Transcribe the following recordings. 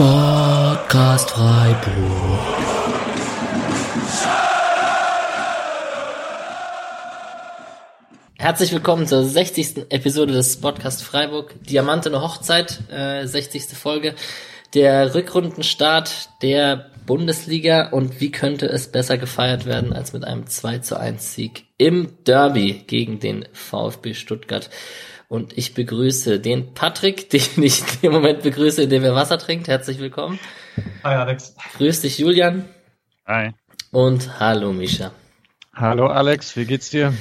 Sportcast Freiburg. Herzlich willkommen zur 60. Episode des Podcast Freiburg. Diamantene Hochzeit, äh, 60. Folge. Der Rückrundenstart der Bundesliga und wie könnte es besser gefeiert werden als mit einem 2 zu 1 Sieg im Derby gegen den VfB Stuttgart. Und ich begrüße den Patrick, den ich im Moment begrüße, indem er Wasser trinkt. Herzlich willkommen. Hi Alex. Grüß dich Julian. Hi. Und hallo Mischa. Hallo Alex, wie geht's dir?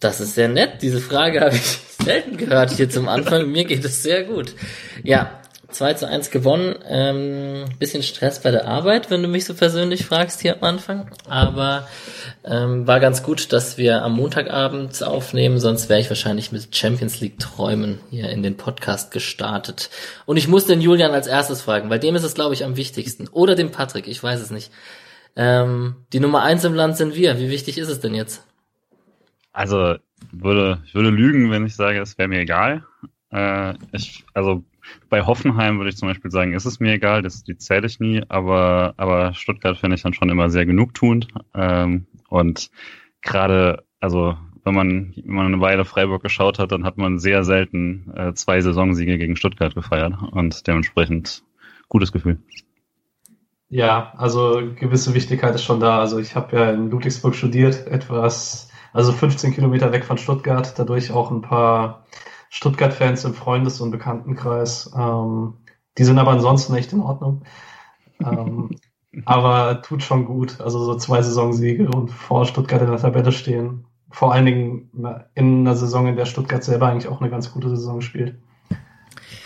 Das ist sehr nett. Diese Frage habe ich selten gehört hier zum Anfang. Mir geht es sehr gut. Ja, 2 zu 1 gewonnen. Ähm, bisschen Stress bei der Arbeit, wenn du mich so persönlich fragst hier am Anfang. Aber ähm, war ganz gut, dass wir am Montagabend aufnehmen, sonst wäre ich wahrscheinlich mit Champions League Träumen hier in den Podcast gestartet. Und ich muss den Julian als erstes fragen, weil dem ist es, glaube ich, am wichtigsten. Oder dem Patrick, ich weiß es nicht. Ähm, die Nummer eins im Land sind wir. Wie wichtig ist es denn jetzt? Also würde, ich würde lügen, wenn ich sage, es wäre mir egal. Äh, ich, also bei Hoffenheim würde ich zum Beispiel sagen, ist es mir egal, das, die zähle ich nie, aber, aber Stuttgart finde ich dann schon immer sehr genugtuend. Ähm, und gerade, also wenn man, wenn man eine Weile Freiburg geschaut hat, dann hat man sehr selten äh, zwei Saisonsiege gegen Stuttgart gefeiert und dementsprechend gutes Gefühl. Ja, also gewisse Wichtigkeit ist schon da. Also ich habe ja in Ludwigsburg studiert, etwas, also 15 Kilometer weg von Stuttgart, dadurch auch ein paar Stuttgart-Fans im Freundes- und Bekanntenkreis. Ähm, die sind aber ansonsten echt in Ordnung. ähm, aber tut schon gut. Also so zwei Saisonsiege und vor Stuttgart in der Tabelle stehen. Vor allen Dingen in einer Saison, in der Stuttgart selber eigentlich auch eine ganz gute Saison spielt.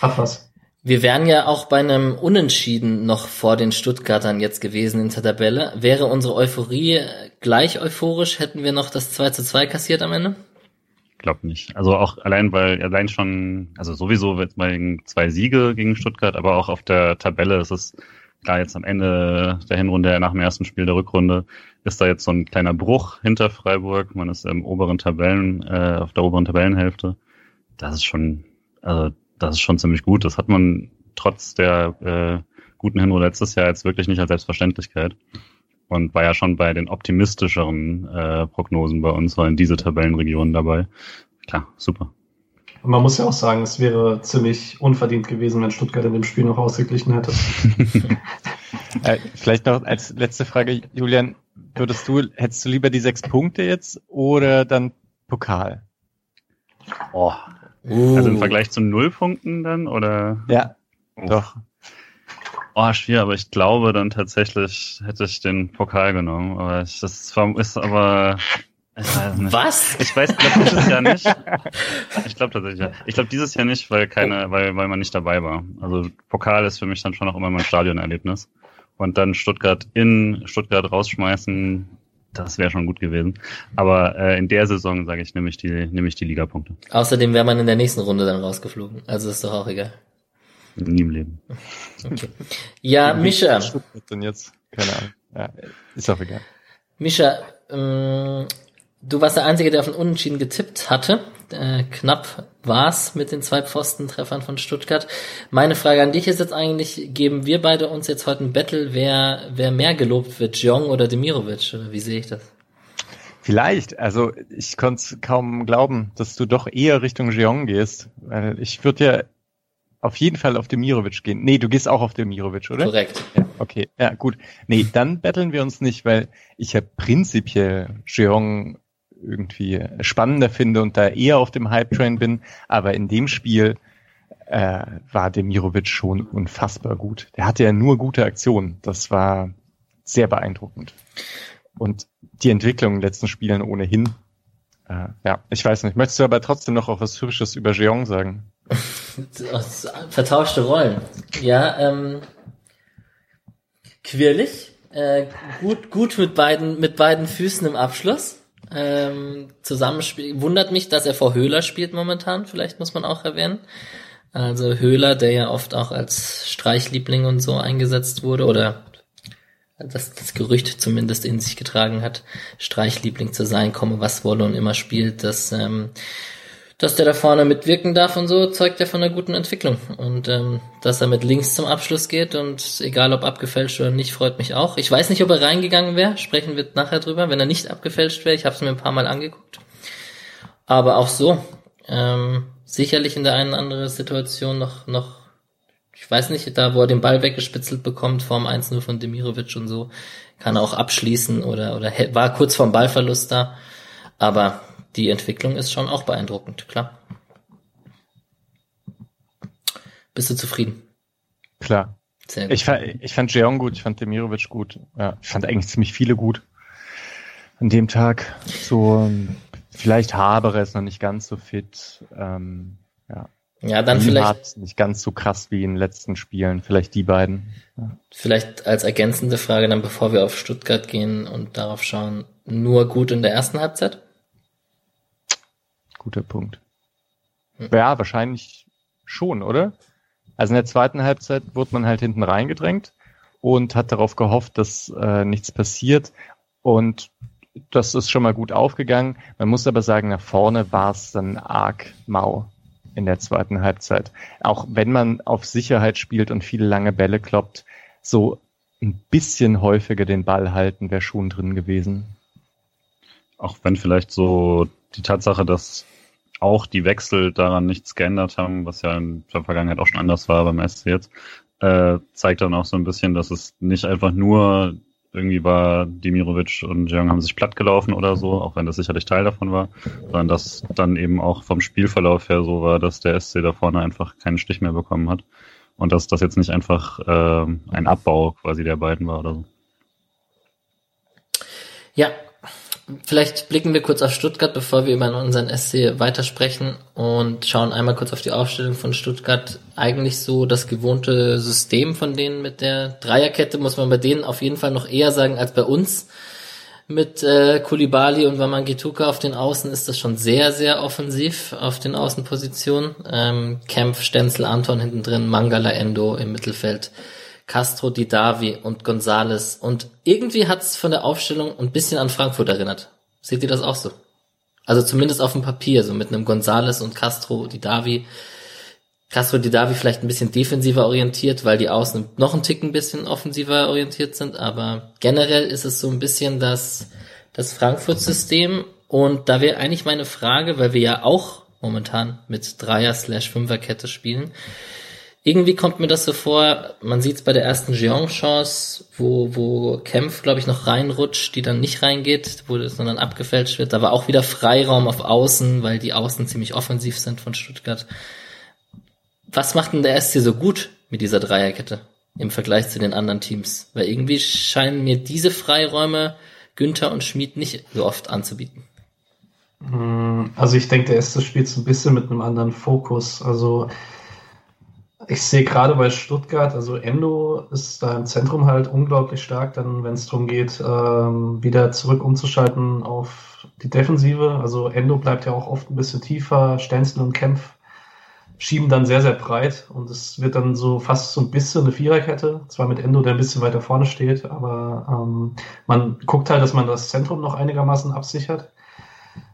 Hat was. Wir wären ja auch bei einem Unentschieden noch vor den Stuttgartern jetzt gewesen in der Tabelle. Wäre unsere Euphorie gleich euphorisch, hätten wir noch das 2 zu 2 kassiert am Ende? Glaube nicht. Also auch allein, weil allein schon, also sowieso wird mal zwei Siege gegen Stuttgart, aber auch auf der Tabelle ist es klar jetzt am Ende der Hinrunde, nach dem ersten Spiel der Rückrunde, ist da jetzt so ein kleiner Bruch hinter Freiburg. Man ist im oberen Tabellen, äh, auf der oberen Tabellenhälfte. Das ist schon, also das ist schon ziemlich gut. Das hat man trotz der äh, guten Hinrunde letztes Jahr jetzt wirklich nicht als Selbstverständlichkeit und war ja schon bei den optimistischeren äh, Prognosen bei uns, war in diese Tabellenregion dabei. Klar, super. Und man muss ja auch sagen, es wäre ziemlich unverdient gewesen, wenn Stuttgart in dem Spiel noch ausgeglichen hätte. äh, vielleicht noch als letzte Frage, Julian, würdest du, hättest du lieber die sechs Punkte jetzt oder dann Pokal? Oh. Uh. Also im Vergleich zu null Punkten dann, oder? Ja, oh. doch. Oh, schwierig, aber ich glaube dann tatsächlich hätte ich den Pokal genommen. Aber ich, das ist aber. Ich weiß nicht. Was? Ich weiß, glaube dieses Jahr nicht. Ich glaube tatsächlich ja. Ich glaube dieses Jahr nicht, weil keine, weil, weil man nicht dabei war. Also Pokal ist für mich dann schon auch immer mein Stadionerlebnis. Und dann Stuttgart in Stuttgart rausschmeißen, das wäre schon gut gewesen. Aber äh, in der Saison, sage ich, nehme ich die, nehme ich die Ligapunkte. Außerdem wäre man in der nächsten Runde dann rausgeflogen. Also ist doch auch egal. Nie im Leben. Okay. Ja, Mischa. Denn jetzt? Keine Ahnung. Ja, ist auch egal. Mischa, ähm, du warst der Einzige, der auf den Unentschieden getippt hatte. Äh, knapp war's mit den zwei Pfostentreffern von Stuttgart. Meine Frage an dich ist jetzt eigentlich, geben wir beide uns jetzt heute ein Battle, wer, wer mehr gelobt wird, Jong oder Demirovic? Oder wie sehe ich das? Vielleicht, also ich konnte es kaum glauben, dass du doch eher Richtung Jeong gehst. Weil ich würde ja auf jeden Fall auf Demirovic gehen. Nee, du gehst auch auf Demirovic, oder? Korrekt. Ja, okay, ja, gut. Nee, dann betteln wir uns nicht, weil ich ja prinzipiell Jeong irgendwie spannender finde und da eher auf dem Hype-Train bin. Aber in dem Spiel äh, war Demirovic schon unfassbar gut. Der hatte ja nur gute Aktionen. Das war sehr beeindruckend. Und die Entwicklung in den letzten Spielen ohnehin. Äh, ja, ich weiß nicht. Möchtest du aber trotzdem noch auch was Hübsches über Jeong sagen? Vertauschte Rollen. Ja, ähm, quirlig. Äh, gut, gut mit beiden, mit beiden Füßen im Abschluss. Ähm, Zusammenspiel. Wundert mich, dass er vor Höhler spielt momentan, vielleicht muss man auch erwähnen. Also Höhler, der ja oft auch als Streichliebling und so eingesetzt wurde, oder das, das Gerücht zumindest in sich getragen hat, Streichliebling zu sein, komme was wolle und immer spielt, das ähm, dass der da vorne mitwirken darf und so, zeugt er von einer guten Entwicklung. Und ähm, dass er mit links zum Abschluss geht und egal ob abgefälscht oder nicht, freut mich auch. Ich weiß nicht, ob er reingegangen wäre, sprechen wir nachher drüber, wenn er nicht abgefälscht wäre. Ich habe es mir ein paar Mal angeguckt. Aber auch so, ähm, sicherlich in der einen oder anderen Situation noch, noch, ich weiß nicht, da wo er den Ball weggespitzelt bekommt, vorm 1-0 von Demirovic und so, kann er auch abschließen oder, oder war kurz vorm Ballverlust da. Aber die Entwicklung ist schon auch beeindruckend, klar. Bist du zufrieden? Klar. Ich, fand, ich fand Jeong gut, ich fand Demirovic gut. Ja, ich fand eigentlich ziemlich viele gut an dem Tag. So, vielleicht Haberer ist noch nicht ganz so fit. Ähm, ja. Ja, dann vielleicht. Nicht ganz so krass wie in den letzten Spielen. Vielleicht die beiden. Ja. Vielleicht als ergänzende Frage dann, bevor wir auf Stuttgart gehen und darauf schauen, nur gut in der ersten Halbzeit? Guter Punkt. Ja, wahrscheinlich schon, oder? Also in der zweiten Halbzeit wurde man halt hinten reingedrängt und hat darauf gehofft, dass äh, nichts passiert. Und das ist schon mal gut aufgegangen. Man muss aber sagen, nach vorne war es dann arg mau in der zweiten Halbzeit. Auch wenn man auf Sicherheit spielt und viele lange Bälle kloppt, so ein bisschen häufiger den Ball halten wäre schon drin gewesen. Auch wenn vielleicht so die Tatsache, dass auch die Wechsel daran nichts geändert haben, was ja in der Vergangenheit auch schon anders war beim SC jetzt, äh, zeigt dann auch so ein bisschen, dass es nicht einfach nur irgendwie war Dimirovic und Jung haben sich platt gelaufen oder so, auch wenn das sicherlich Teil davon war, sondern dass dann eben auch vom Spielverlauf her so war, dass der SC da vorne einfach keinen Stich mehr bekommen hat und dass das jetzt nicht einfach äh, ein Abbau quasi der beiden war oder so. Ja, Vielleicht blicken wir kurz auf Stuttgart, bevor wir über unseren SC weitersprechen und schauen einmal kurz auf die Aufstellung von Stuttgart. Eigentlich so das gewohnte System von denen mit der Dreierkette, muss man bei denen auf jeden Fall noch eher sagen als bei uns. Mit äh, Kulibali und Wamangituka auf den Außen ist das schon sehr, sehr offensiv auf den Außenpositionen. Ähm, Kempf, Stenzel, Anton hinten drin, Mangala, Endo im Mittelfeld. Castro, Didavi und Gonzales. Und irgendwie hat es von der Aufstellung ein bisschen an Frankfurt erinnert. Seht ihr das auch so? Also zumindest auf dem Papier, so mit einem Gonzales und Castro, Didavi. Castro, Didavi vielleicht ein bisschen defensiver orientiert, weil die Außen noch ein Ticken ein bisschen offensiver orientiert sind. Aber generell ist es so ein bisschen das, das Frankfurt-System. Und da wäre eigentlich meine Frage, weil wir ja auch momentan mit Dreier-Slash-Fünfer-Kette spielen. Irgendwie kommt mir das so vor, man sieht es bei der ersten Jeong-Chance, wo, wo Kempf, glaube ich, noch reinrutscht, die dann nicht reingeht, wo es dann abgefälscht wird. Da war auch wieder Freiraum auf Außen, weil die Außen ziemlich offensiv sind von Stuttgart. Was macht denn der SC so gut mit dieser Dreierkette im Vergleich zu den anderen Teams? Weil irgendwie scheinen mir diese Freiräume Günther und Schmid nicht so oft anzubieten. Hm, also ich denke, der SC spielt so ein bisschen mit einem anderen Fokus. Also ich sehe gerade bei Stuttgart, also Endo ist da im Zentrum halt unglaublich stark, dann wenn es darum geht, ähm, wieder zurück umzuschalten auf die Defensive. Also Endo bleibt ja auch oft ein bisschen tiefer, Stenzel und Kempf schieben dann sehr, sehr breit und es wird dann so fast so ein bisschen eine Viererkette, zwar mit Endo, der ein bisschen weiter vorne steht, aber ähm, man guckt halt, dass man das Zentrum noch einigermaßen absichert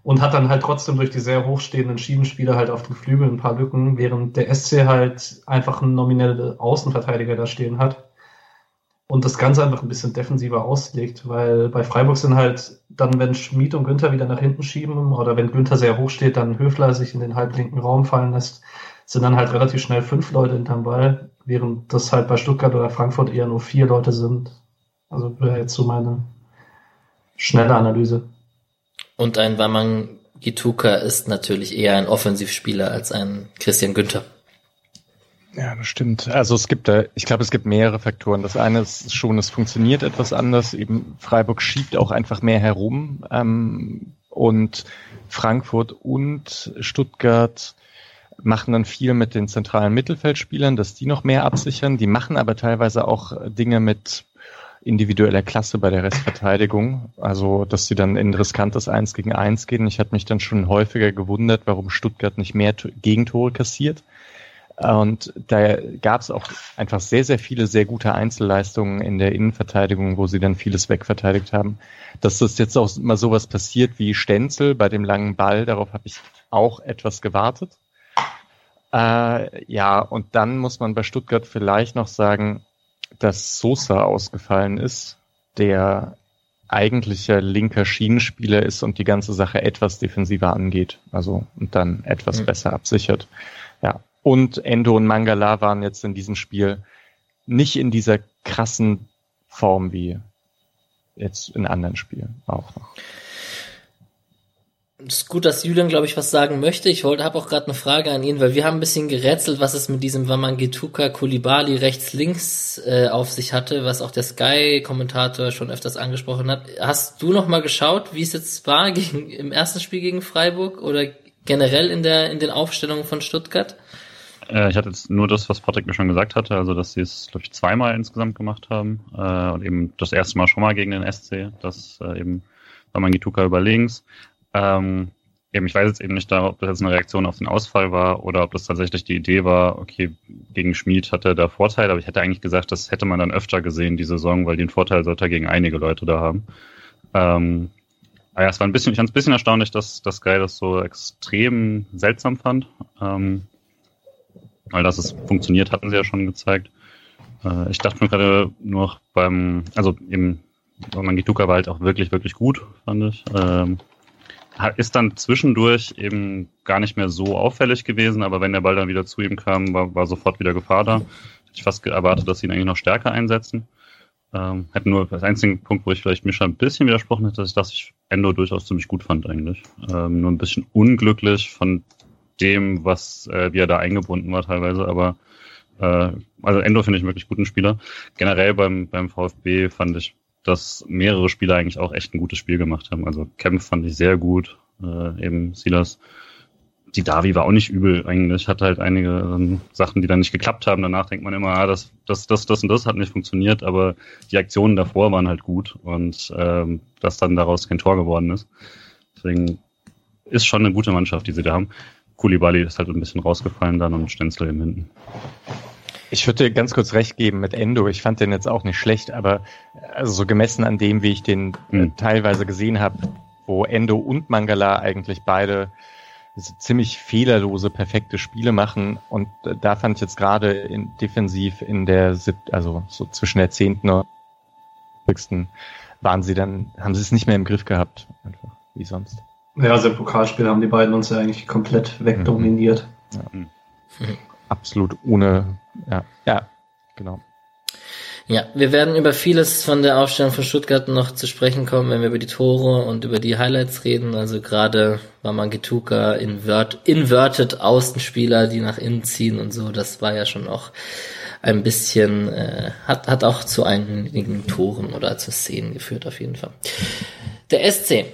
und hat dann halt trotzdem durch die sehr hochstehenden Schiebenspieler halt auf den Flügeln ein paar Lücken, während der SC halt einfach einen nominellen Außenverteidiger da stehen hat und das Ganze einfach ein bisschen defensiver auslegt, weil bei Freiburg sind halt dann, wenn Schmid und Günther wieder nach hinten schieben oder wenn Günther sehr hoch steht, dann Höfler sich in den halblinken Raum fallen lässt, sind dann halt relativ schnell fünf Leute hinterm Ball, während das halt bei Stuttgart oder Frankfurt eher nur vier Leute sind. Also wäre jetzt so meine schnelle Analyse. Und ein Wamang Gituka ist natürlich eher ein Offensivspieler als ein Christian Günther. Ja, das stimmt. Also es gibt da, ich glaube, es gibt mehrere Faktoren. Das eine ist schon, es funktioniert etwas anders. Eben Freiburg schiebt auch einfach mehr herum ähm, und Frankfurt und Stuttgart machen dann viel mit den zentralen Mittelfeldspielern, dass die noch mehr absichern. Die machen aber teilweise auch Dinge mit individueller Klasse bei der Restverteidigung. Also, dass sie dann in riskantes Eins gegen Eins gehen. Ich hatte mich dann schon häufiger gewundert, warum Stuttgart nicht mehr Gegentore kassiert. Und da gab es auch einfach sehr, sehr viele sehr gute Einzelleistungen in der Innenverteidigung, wo sie dann vieles wegverteidigt haben. Dass das jetzt auch mal sowas passiert wie Stenzel bei dem langen Ball, darauf habe ich auch etwas gewartet. Äh, ja, und dann muss man bei Stuttgart vielleicht noch sagen, dass Sosa ausgefallen ist, der eigentlicher linker Schienenspieler ist und die ganze Sache etwas defensiver angeht. Also und dann etwas mhm. besser absichert. Ja. Und Endo und Mangala waren jetzt in diesem Spiel nicht in dieser krassen Form wie jetzt in anderen Spielen auch noch. Es ist gut, dass Julian, glaube ich, was sagen möchte. Ich wollte, habe auch gerade eine Frage an ihn, weil wir haben ein bisschen gerätselt, was es mit diesem Wamangituka Kulibali rechts-links äh, auf sich hatte, was auch der Sky-Kommentator schon öfters angesprochen hat. Hast du noch mal geschaut, wie es jetzt war gegen, im ersten Spiel gegen Freiburg oder generell in der in den Aufstellungen von Stuttgart? Äh, ich hatte jetzt nur das, was Patrick mir schon gesagt hatte, also dass sie es, glaube ich, zweimal insgesamt gemacht haben äh, und eben das erste Mal schon mal gegen den SC, das äh, eben Wamangituka über links. Ähm, eben, ich weiß jetzt eben nicht, ob das jetzt eine Reaktion auf den Ausfall war oder ob das tatsächlich die Idee war, okay, gegen Schmid hat er da Vorteil, aber ich hätte eigentlich gesagt, das hätte man dann öfter gesehen, die Saison, weil den Vorteil sollte er gegen einige Leute da haben. Ähm, aber ja, es war ein bisschen, ich fand es ein bisschen erstaunlich, dass, dass Guy das so extrem seltsam fand. Ähm, weil dass es funktioniert, hatten sie ja schon gezeigt. Äh, ich dachte mir gerade nur beim, also eben, Mangituka war halt auch wirklich, wirklich gut, fand ich. Ähm, ist dann zwischendurch eben gar nicht mehr so auffällig gewesen, aber wenn der Ball dann wieder zu ihm kam, war, war sofort wieder Gefahr da. Ich fast erwartet, dass sie ihn eigentlich noch stärker einsetzen. Ähm, hätte nur das einzige Punkt, wo ich vielleicht Mischa ein bisschen widersprochen hätte, ist, dass ich Endo durchaus ziemlich gut fand eigentlich. Ähm, nur ein bisschen unglücklich von dem, was äh, wie er da eingebunden war teilweise, aber äh, also Endo finde ich wirklich guten Spieler. Generell beim, beim VfB fand ich dass mehrere Spieler eigentlich auch echt ein gutes Spiel gemacht haben. Also Kempf fand ich sehr gut, äh, eben Silas. Die Davi war auch nicht übel eigentlich, hat halt einige ähm, Sachen, die dann nicht geklappt haben. Danach denkt man immer, ah, das, das, das, das und das hat nicht funktioniert, aber die Aktionen davor waren halt gut und ähm, dass dann daraus kein Tor geworden ist. Deswegen ist schon eine gute Mannschaft, die sie da haben. Kulibali ist halt ein bisschen rausgefallen dann und Stenzel im Hinten. Ich würde dir ganz kurz recht geben mit Endo. Ich fand den jetzt auch nicht schlecht, aber also so gemessen an dem, wie ich den mhm. teilweise gesehen habe, wo Endo und Mangala eigentlich beide ziemlich fehlerlose, perfekte Spiele machen. Und da fand ich jetzt gerade in, defensiv in der also so zwischen der zehnten und waren sie dann, haben sie es nicht mehr im Griff gehabt, einfach wie sonst. Ja, also im Pokalspiel haben die beiden uns ja eigentlich komplett wegdominiert. Mhm. Ja. Mhm. Absolut ohne ja, ja, genau. Ja, wir werden über vieles von der Aufstellung von Stuttgart noch zu sprechen kommen, wenn wir über die Tore und über die Highlights reden. Also gerade Wamangituka, invert, inverted Außenspieler, die nach innen ziehen und so, das war ja schon auch ein bisschen, äh, hat, hat auch zu einigen Toren oder zu Szenen geführt auf jeden Fall. Der SC.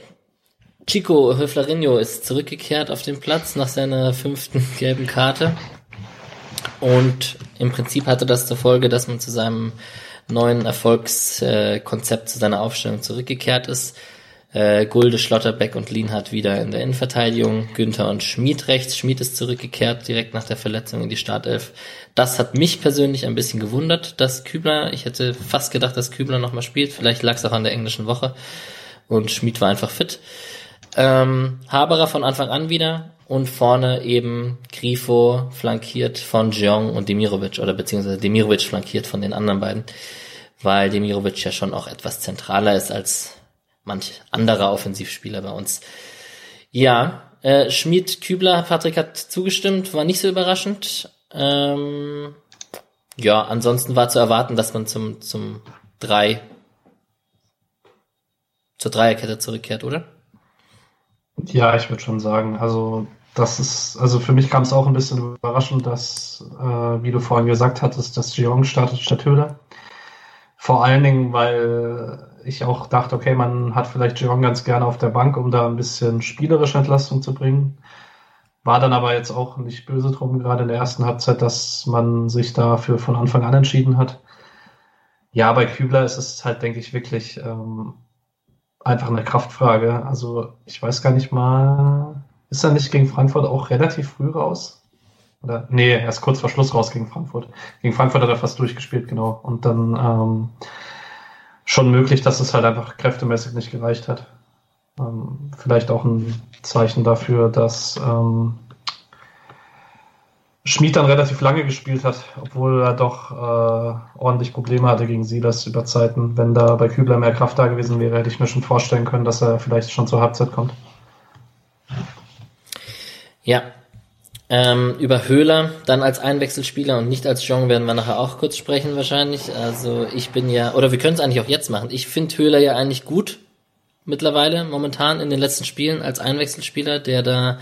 Chico Höflerinho ist zurückgekehrt auf den Platz nach seiner fünften gelben Karte. Und im Prinzip hatte das zur Folge, dass man zu seinem neuen Erfolgskonzept, zu seiner Aufstellung zurückgekehrt ist. Äh, Gulde, Schlotterbeck und Lienhardt wieder in der Innenverteidigung, Günther und Schmid rechts. Schmid ist zurückgekehrt direkt nach der Verletzung in die Startelf. Das hat mich persönlich ein bisschen gewundert, dass Kübler, ich hätte fast gedacht, dass Kübler nochmal spielt. Vielleicht lag es auch an der englischen Woche. Und Schmid war einfach fit. Ähm, Haberer von Anfang an wieder und vorne eben Grifo flankiert von Jeong und Demirovic oder beziehungsweise Demirovic flankiert von den anderen beiden, weil Demirovic ja schon auch etwas zentraler ist als manch anderer Offensivspieler bei uns. Ja, äh, Schmid Kübler, Patrick hat zugestimmt, war nicht so überraschend. Ähm, ja, ansonsten war zu erwarten, dass man zum, zum drei, zur Dreierkette zurückkehrt, oder? Ja, ich würde schon sagen, also das ist, also für mich kam es auch ein bisschen überraschend, dass, äh, wie du vorhin gesagt hattest, dass Jeong startet statt Höhler. Vor allen Dingen, weil ich auch dachte, okay, man hat vielleicht Jeong ganz gerne auf der Bank, um da ein bisschen spielerische Entlastung zu bringen. War dann aber jetzt auch nicht böse drum, gerade in der ersten Halbzeit, dass man sich dafür von Anfang an entschieden hat. Ja, bei Kübler ist es halt, denke ich, wirklich ähm, einfach eine Kraftfrage. Also ich weiß gar nicht mal, ist er nicht gegen Frankfurt auch relativ früh raus? Oder, nee, er ist kurz vor Schluss raus gegen Frankfurt. Gegen Frankfurt hat er fast durchgespielt, genau. Und dann ähm, schon möglich, dass es halt einfach kräftemäßig nicht gereicht hat. Ähm, vielleicht auch ein Zeichen dafür, dass ähm, Schmid dann relativ lange gespielt hat, obwohl er doch äh, ordentlich Probleme hatte gegen Silas über Zeiten. Wenn da bei Kübler mehr Kraft da gewesen wäre, hätte ich mir schon vorstellen können, dass er vielleicht schon zur Halbzeit kommt. Ja. Ähm, über Höhler dann als Einwechselspieler und nicht als Jong werden wir nachher auch kurz sprechen wahrscheinlich. Also ich bin ja, oder wir können es eigentlich auch jetzt machen. Ich finde Höhler ja eigentlich gut mittlerweile, momentan in den letzten Spielen als Einwechselspieler, der da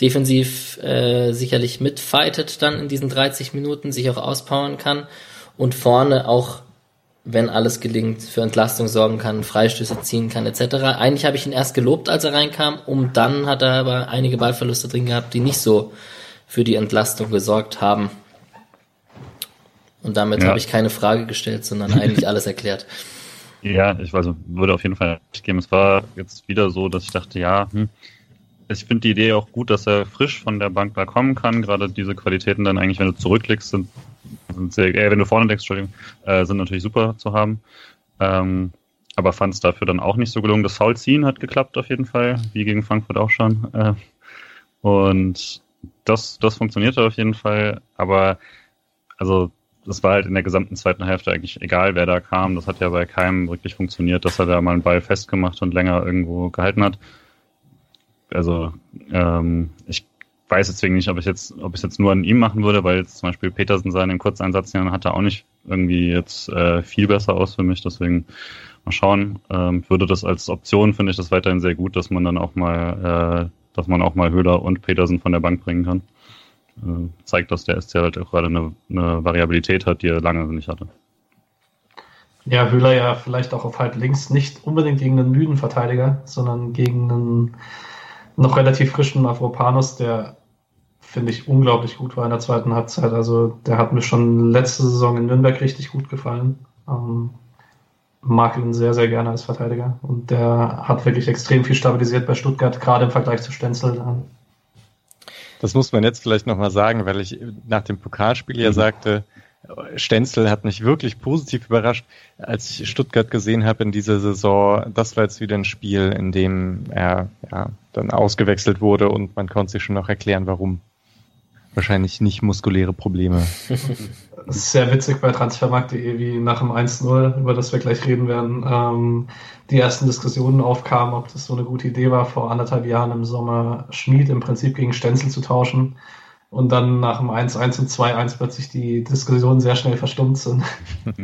defensiv äh, sicherlich mitfightet dann in diesen 30 Minuten, sich auch auspowern kann und vorne auch, wenn alles gelingt, für Entlastung sorgen kann, Freistöße ziehen kann etc. Eigentlich habe ich ihn erst gelobt, als er reinkam, und dann hat er aber einige Ballverluste drin gehabt, die nicht so für die Entlastung gesorgt haben. Und damit ja. habe ich keine Frage gestellt, sondern eigentlich alles erklärt. Ja, ich also, würde auf jeden Fall geben. Es war jetzt wieder so, dass ich dachte, ja, hm, ich finde die Idee auch gut, dass er frisch von der Bank da kommen kann. Gerade diese Qualitäten dann eigentlich, wenn du zurücklegst, sind, sind sehr, äh, wenn du vorne legst, Entschuldigung, äh, sind natürlich super zu haben. Ähm, aber fand es dafür dann auch nicht so gelungen. Das Foul ziehen hat geklappt auf jeden Fall, wie gegen Frankfurt auch schon. Äh, und das, das funktionierte auf jeden Fall. Aber also das war halt in der gesamten zweiten Hälfte eigentlich egal, wer da kam. Das hat ja bei keinem wirklich funktioniert, dass er da mal einen Ball festgemacht und länger irgendwo gehalten hat also ähm, ich weiß deswegen nicht, ob ich jetzt, ob ich jetzt nur an ihm machen würde, weil jetzt zum Beispiel Petersen seinen Kurzeinsatz hatte auch nicht irgendwie jetzt äh, viel besser aus für mich. Deswegen mal schauen. Ähm, würde das als Option finde ich das weiterhin sehr gut, dass man dann auch mal, äh, dass man auch mal Höhler und Petersen von der Bank bringen kann. Äh, zeigt, dass der SC halt auch gerade eine, eine Variabilität hat, die er lange nicht hatte. Ja, Höhler ja vielleicht auch auf halb links nicht unbedingt gegen einen müden Verteidiger, sondern gegen einen noch relativ frischen Mavropanos, der finde ich unglaublich gut war in der zweiten Halbzeit. Also der hat mir schon letzte Saison in Nürnberg richtig gut gefallen. Ähm, mag ihn sehr, sehr gerne als Verteidiger. Und der hat wirklich extrem viel stabilisiert bei Stuttgart, gerade im Vergleich zu Stenzel. Das muss man jetzt vielleicht nochmal sagen, weil ich nach dem Pokalspiel ja mhm. sagte, Stenzel hat mich wirklich positiv überrascht, als ich Stuttgart gesehen habe in dieser Saison. Das war jetzt wieder ein Spiel, in dem er ja, dann ausgewechselt wurde und man konnte sich schon noch erklären, warum. Wahrscheinlich nicht muskuläre Probleme. Das ist sehr witzig bei Transfermarkt.de, wie nach dem 1-0, über das wir gleich reden werden, ähm, die ersten Diskussionen aufkamen, ob das so eine gute Idee war, vor anderthalb Jahren im Sommer Schmied im Prinzip gegen Stenzel zu tauschen und dann nach dem 1-1 und 2-1 plötzlich die Diskussionen sehr schnell verstummt sind.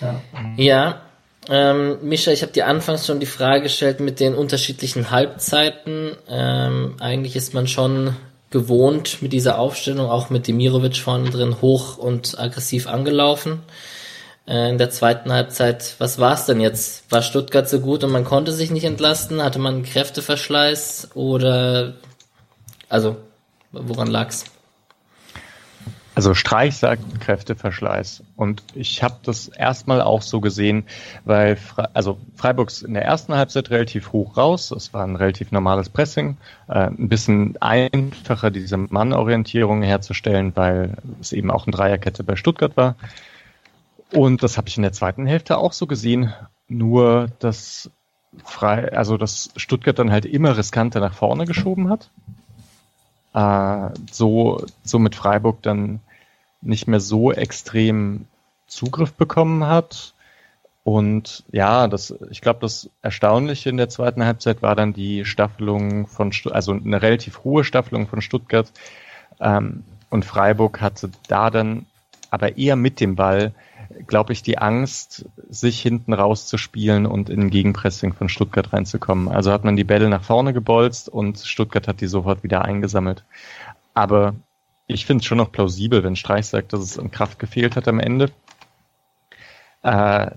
ja. ja. Ähm, Mischa, ich habe dir anfangs schon die Frage gestellt mit den unterschiedlichen Halbzeiten. Ähm, eigentlich ist man schon gewohnt mit dieser Aufstellung, auch mit Demirovic vorne drin, hoch und aggressiv angelaufen. Äh, in der zweiten Halbzeit, was war es denn jetzt? War Stuttgart so gut und man konnte sich nicht entlasten? Hatte man Kräfteverschleiß oder also, woran lag's? Also Streich sagt Kräfteverschleiß. Und ich habe das erstmal auch so gesehen, weil Fre also Freiburgs in der ersten Halbzeit relativ hoch raus. Es war ein relativ normales Pressing. Äh, ein bisschen einfacher, diese Mannorientierung herzustellen, weil es eben auch eine Dreierkette bei Stuttgart war. Und das habe ich in der zweiten Hälfte auch so gesehen. Nur, dass Frei, also dass Stuttgart dann halt immer riskanter nach vorne geschoben hat äh, so, so mit Freiburg dann nicht mehr so extrem Zugriff bekommen hat. Und ja, das, ich glaube, das Erstaunliche in der zweiten Halbzeit war dann die Staffelung von, also eine relativ hohe Staffelung von Stuttgart. Ähm, und Freiburg hatte da dann aber eher mit dem Ball glaube ich, die Angst, sich hinten rauszuspielen und in Gegenpressing von Stuttgart reinzukommen. Also hat man die Bälle nach vorne gebolzt und Stuttgart hat die sofort wieder eingesammelt. Aber ich finde es schon noch plausibel, wenn Streich sagt, dass es an Kraft gefehlt hat am Ende. Äh,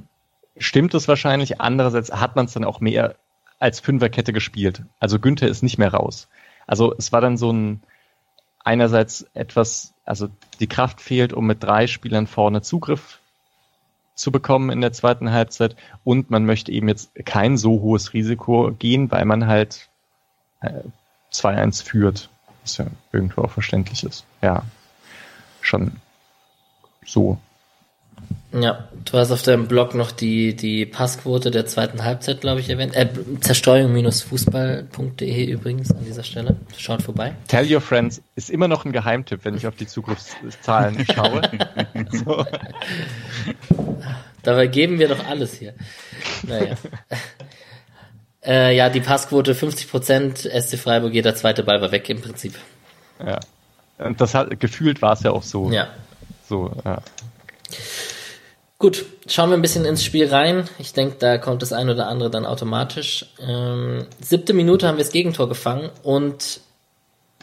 stimmt es wahrscheinlich. Andererseits hat man es dann auch mehr als Fünferkette gespielt. Also Günther ist nicht mehr raus. Also es war dann so ein einerseits etwas, also die Kraft fehlt, um mit drei Spielern vorne Zugriff zu bekommen in der zweiten Halbzeit und man möchte eben jetzt kein so hohes Risiko gehen, weil man halt äh, 2-1 führt, was ja irgendwo auch verständlich ist. Ja, schon so. Ja, du hast auf deinem Blog noch die, die Passquote der zweiten Halbzeit, glaube ich, erwähnt. Äh, Zerstreuung-fußball.de übrigens an dieser Stelle. Schaut vorbei. Tell your friends ist immer noch ein Geheimtipp, wenn ich auf die Zukunftszahlen schaue. so. Dabei geben wir doch alles hier. Naja. äh, ja, die Passquote 50%, SC Freiburg, jeder zweite Ball war weg im Prinzip. Ja. Und das hat, gefühlt war es ja auch so. Ja. So, ja. Gut, schauen wir ein bisschen ins Spiel rein. Ich denke, da kommt das ein oder andere dann automatisch. Ähm, siebte Minute haben wir das Gegentor gefangen und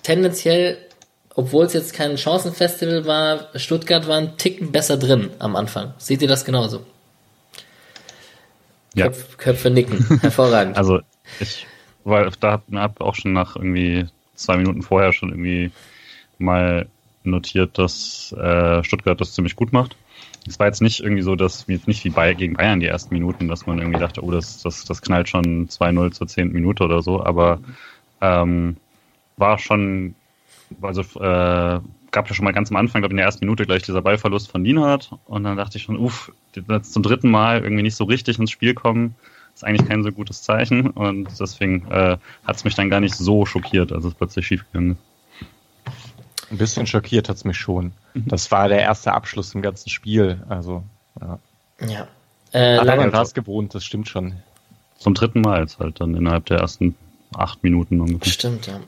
tendenziell, obwohl es jetzt kein Chancenfestival war, Stuttgart war ein Ticken besser drin am Anfang. Seht ihr das genauso? Ja. Köpf, Köpfe nicken. Hervorragend. Also ich war da hab auch schon nach irgendwie zwei Minuten vorher schon irgendwie mal notiert, dass äh, Stuttgart das ziemlich gut macht. Es war jetzt nicht irgendwie so, dass jetzt nicht wie bei, gegen Bayern die ersten Minuten, dass man irgendwie dachte, oh, das, das, das knallt schon 2-0 zur zehnten Minute oder so, aber ähm, war schon, also äh, gab ja schon mal ganz am Anfang, glaube in der ersten Minute gleich dieser Ballverlust von Lienhardt und dann dachte ich schon, uff, jetzt zum dritten Mal irgendwie nicht so richtig ins Spiel kommen, ist eigentlich kein so gutes Zeichen und deswegen äh, hat es mich dann gar nicht so schockiert, als es plötzlich schiefgegangen ist. Ein bisschen schockiert hat's mich schon. Das war der erste Abschluss im ganzen Spiel. Also, ja. ja. Äh, lange war es gewohnt, das stimmt schon. Zum dritten Mal jetzt halt dann innerhalb der ersten acht Minuten ungefähr. Stimmt, ja.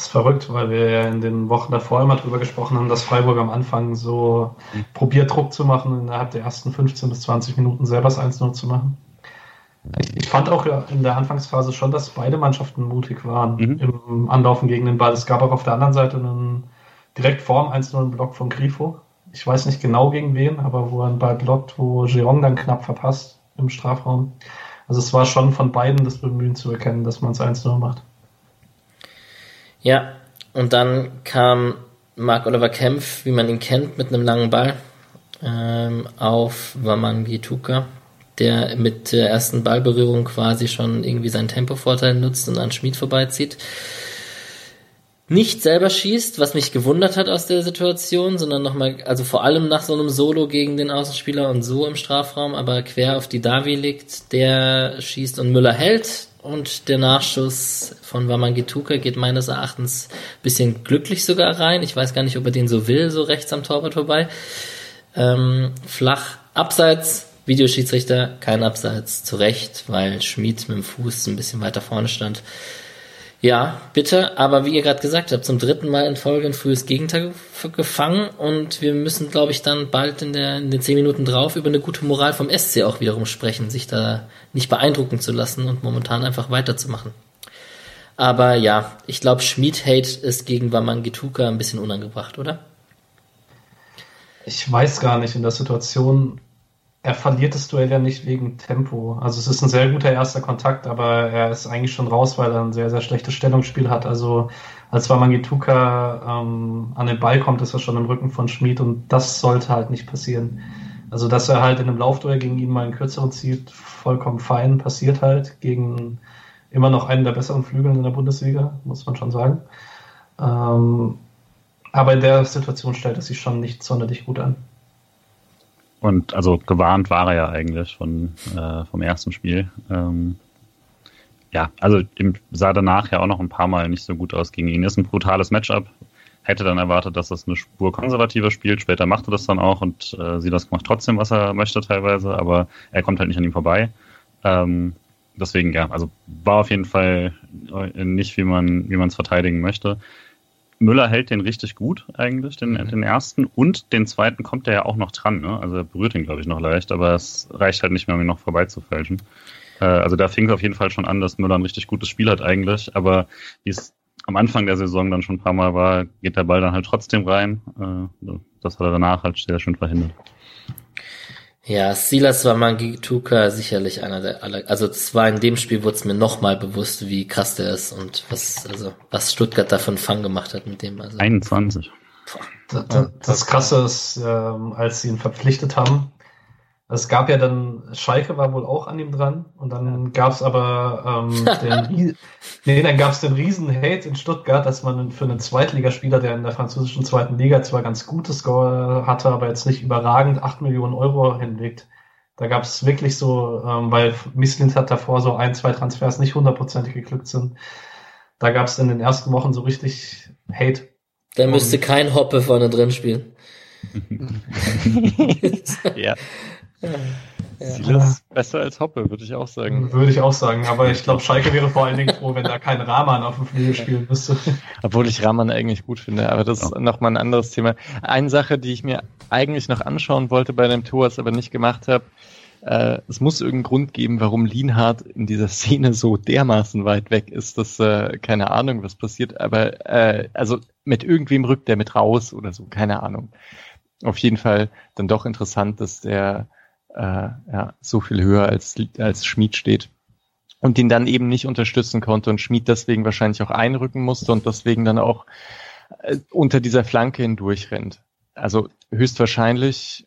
Das ist verrückt, weil wir ja in den Wochen davor immer drüber gesprochen haben, dass Freiburg am Anfang so probiert Druck zu machen, innerhalb der ersten 15 bis 20 Minuten selber das 1-0 zu machen. Ich, fand auch in der Anfangsphase schon, dass beide Mannschaften mutig waren Mhm. im Anlaufen gegen den Ball. Es gab auch auf der anderen Seite einen direkt vorm 1-0 einen Block von Grifo. Ich weiß nicht genau gegen wen, aber wo er einen Ball blockt, wo Giron dann knapp verpasst im Strafraum. Also es war schon von beiden das Bemühen zu erkennen, dass man es 1-0 macht. Ja, und dann kam Marc-Oliver Kempf, wie man ihn kennt, mit einem langen Ball ähm, auf Waman Gituka, der mit der ersten Ballberührung quasi schon irgendwie seinen Tempovorteil nutzt und an Schmid vorbeizieht. Nicht selber schießt, was mich gewundert hat aus der Situation, sondern nochmal, also vor allem nach so einem Solo gegen den Außenspieler und so im Strafraum, aber quer auf die Davi liegt, der schießt und Müller hält und der Nachschuss von Wamangituka geht meines Erachtens bisschen glücklich sogar rein. Ich weiß gar nicht, ob er den so will, so rechts am Torwart vorbei. Ähm, flach, abseits, Videoschiedsrichter, kein Abseits, zu Recht, weil Schmid mit dem Fuß ein bisschen weiter vorne stand. Ja, bitte, aber wie ihr gerade gesagt habt, zum dritten Mal in Folge ein frühes Gegenteil gef- gefangen und wir müssen, glaube ich, dann bald in, der, in den zehn Minuten drauf über eine gute Moral vom SC auch wiederum sprechen, sich da nicht beeindrucken zu lassen und momentan einfach weiterzumachen. Aber ja, ich glaube, Schmid-Hate ist gegen Wamangituka ein bisschen unangebracht, oder? Ich weiß gar nicht in der Situation. Er verliert das Duell ja nicht wegen Tempo. Also es ist ein sehr guter erster Kontakt, aber er ist eigentlich schon raus, weil er ein sehr, sehr schlechtes Stellungsspiel hat. Also als Wamangituka ähm, an den Ball kommt, ist er schon im Rücken von Schmid und das sollte halt nicht passieren. Also dass er halt in einem Laufduell gegen ihn mal einen kürzeren zieht, vollkommen fein, passiert halt gegen immer noch einen der besseren Flügel in der Bundesliga, muss man schon sagen. Ähm, aber in der Situation stellt er sich schon nicht sonderlich gut an. Und also gewarnt war er ja eigentlich von, äh, vom ersten Spiel. Ähm, ja, also sah danach ja auch noch ein paar Mal nicht so gut aus gegen ihn. Ist ein brutales Matchup. Hätte dann erwartet, dass das eine Spur konservativer spielt. Später machte das dann auch und äh, Silas macht trotzdem, was er möchte teilweise, aber er kommt halt nicht an ihm vorbei. Ähm, deswegen ja, also war auf jeden Fall nicht, wie man wie man es verteidigen möchte. Müller hält den richtig gut eigentlich, den, den ersten. Und den zweiten kommt er ja auch noch dran. Ne? Also er berührt ihn, glaube ich, noch leicht, aber es reicht halt nicht mehr, um ihn noch vorbeizufälschen. Äh, also da fing es auf jeden Fall schon an, dass Müller ein richtig gutes Spiel hat eigentlich. Aber wie es am Anfang der Saison dann schon ein paar Mal war, geht der Ball dann halt trotzdem rein. Äh, das hat er danach halt sehr schön verhindert. Ja, Silas war Mangituka sicherlich einer der aller, also zwar in dem Spiel wurde es mir nochmal bewusst, wie krass der ist und was, also, was Stuttgart da von Fang gemacht hat mit dem, also. 21. Das, das Krasse ist, ähm, als sie ihn verpflichtet haben, Es gab ja dann, Schalke war wohl auch an ihm dran und dann gab es aber ähm, den, nee, dann gab es den riesen Hate in Stuttgart, dass man für einen Zweitligaspieler, der in der französischen zweiten Liga zwar ganz gutes Score hatte, aber jetzt nicht überragend, acht Millionen Euro hinlegt. Da gab es wirklich so, ähm, weil Misslint hat davor so ein, zwei Transfers nicht hundertprozentig geglückt sind. Da gab es in den ersten Wochen so richtig Hate. Der müsste kein Hoppe vorne drin spielen. ja. Ja. Silas besser als Hoppe, würde ich auch sagen. Würde ich auch sagen, aber ich glaube, Schalke wäre vor allen Dingen froh, wenn da kein Rahman auf dem Flügel spielen müsste. Obwohl ich Rahman eigentlich gut finde, aber das ist ja. nochmal ein anderes Thema. Eine Sache, die ich mir eigentlich noch anschauen wollte bei dem Tor, es aber nicht gemacht habe, äh, es muss irgendeinen Grund geben, warum Lienhardt in dieser Szene so dermaßen weit weg ist, dass äh, keine Ahnung, was passiert, aber äh, also mit irgendwem rückt der mit raus oder so, keine Ahnung. Auf jeden Fall dann doch interessant, dass der äh, ja, so viel höher als, als Schmied steht und den dann eben nicht unterstützen konnte und Schmied deswegen wahrscheinlich auch einrücken musste und deswegen dann auch äh, unter dieser Flanke hindurch rennt. Also höchstwahrscheinlich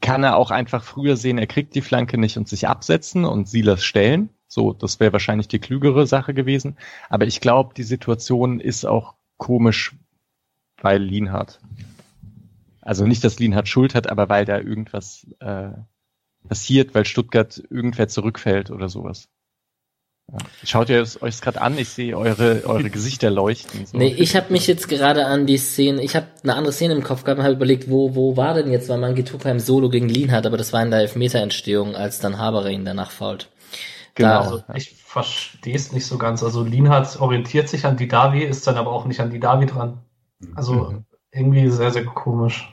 kann er auch einfach früher sehen, er kriegt die Flanke nicht und sich absetzen und Silas stellen. So, das wäre wahrscheinlich die klügere Sache gewesen. Aber ich glaube, die Situation ist auch komisch, weil Lienhardt also nicht, dass Lienhardt Schuld hat, aber weil da irgendwas äh, passiert, weil Stuttgart irgendwer zurückfällt oder sowas. Ja. Schaut ihr es euch gerade an? Ich sehe eure, eure Gesichter leuchten. So. Nee, ich habe mich jetzt gerade an die Szene, ich habe eine andere Szene im Kopf gehabt und habe überlegt, wo, wo war denn jetzt, weil man Gitupa im Solo gegen Lienhardt, aber das war in der Elfmeterentstehung, als dann Haberer ihn danach fault. Genau, da, also ich verstehe es nicht so ganz. Also Lienhardt orientiert sich an die Davi, ist dann aber auch nicht an die Davi dran. Also mhm irgendwie sehr, sehr komisch.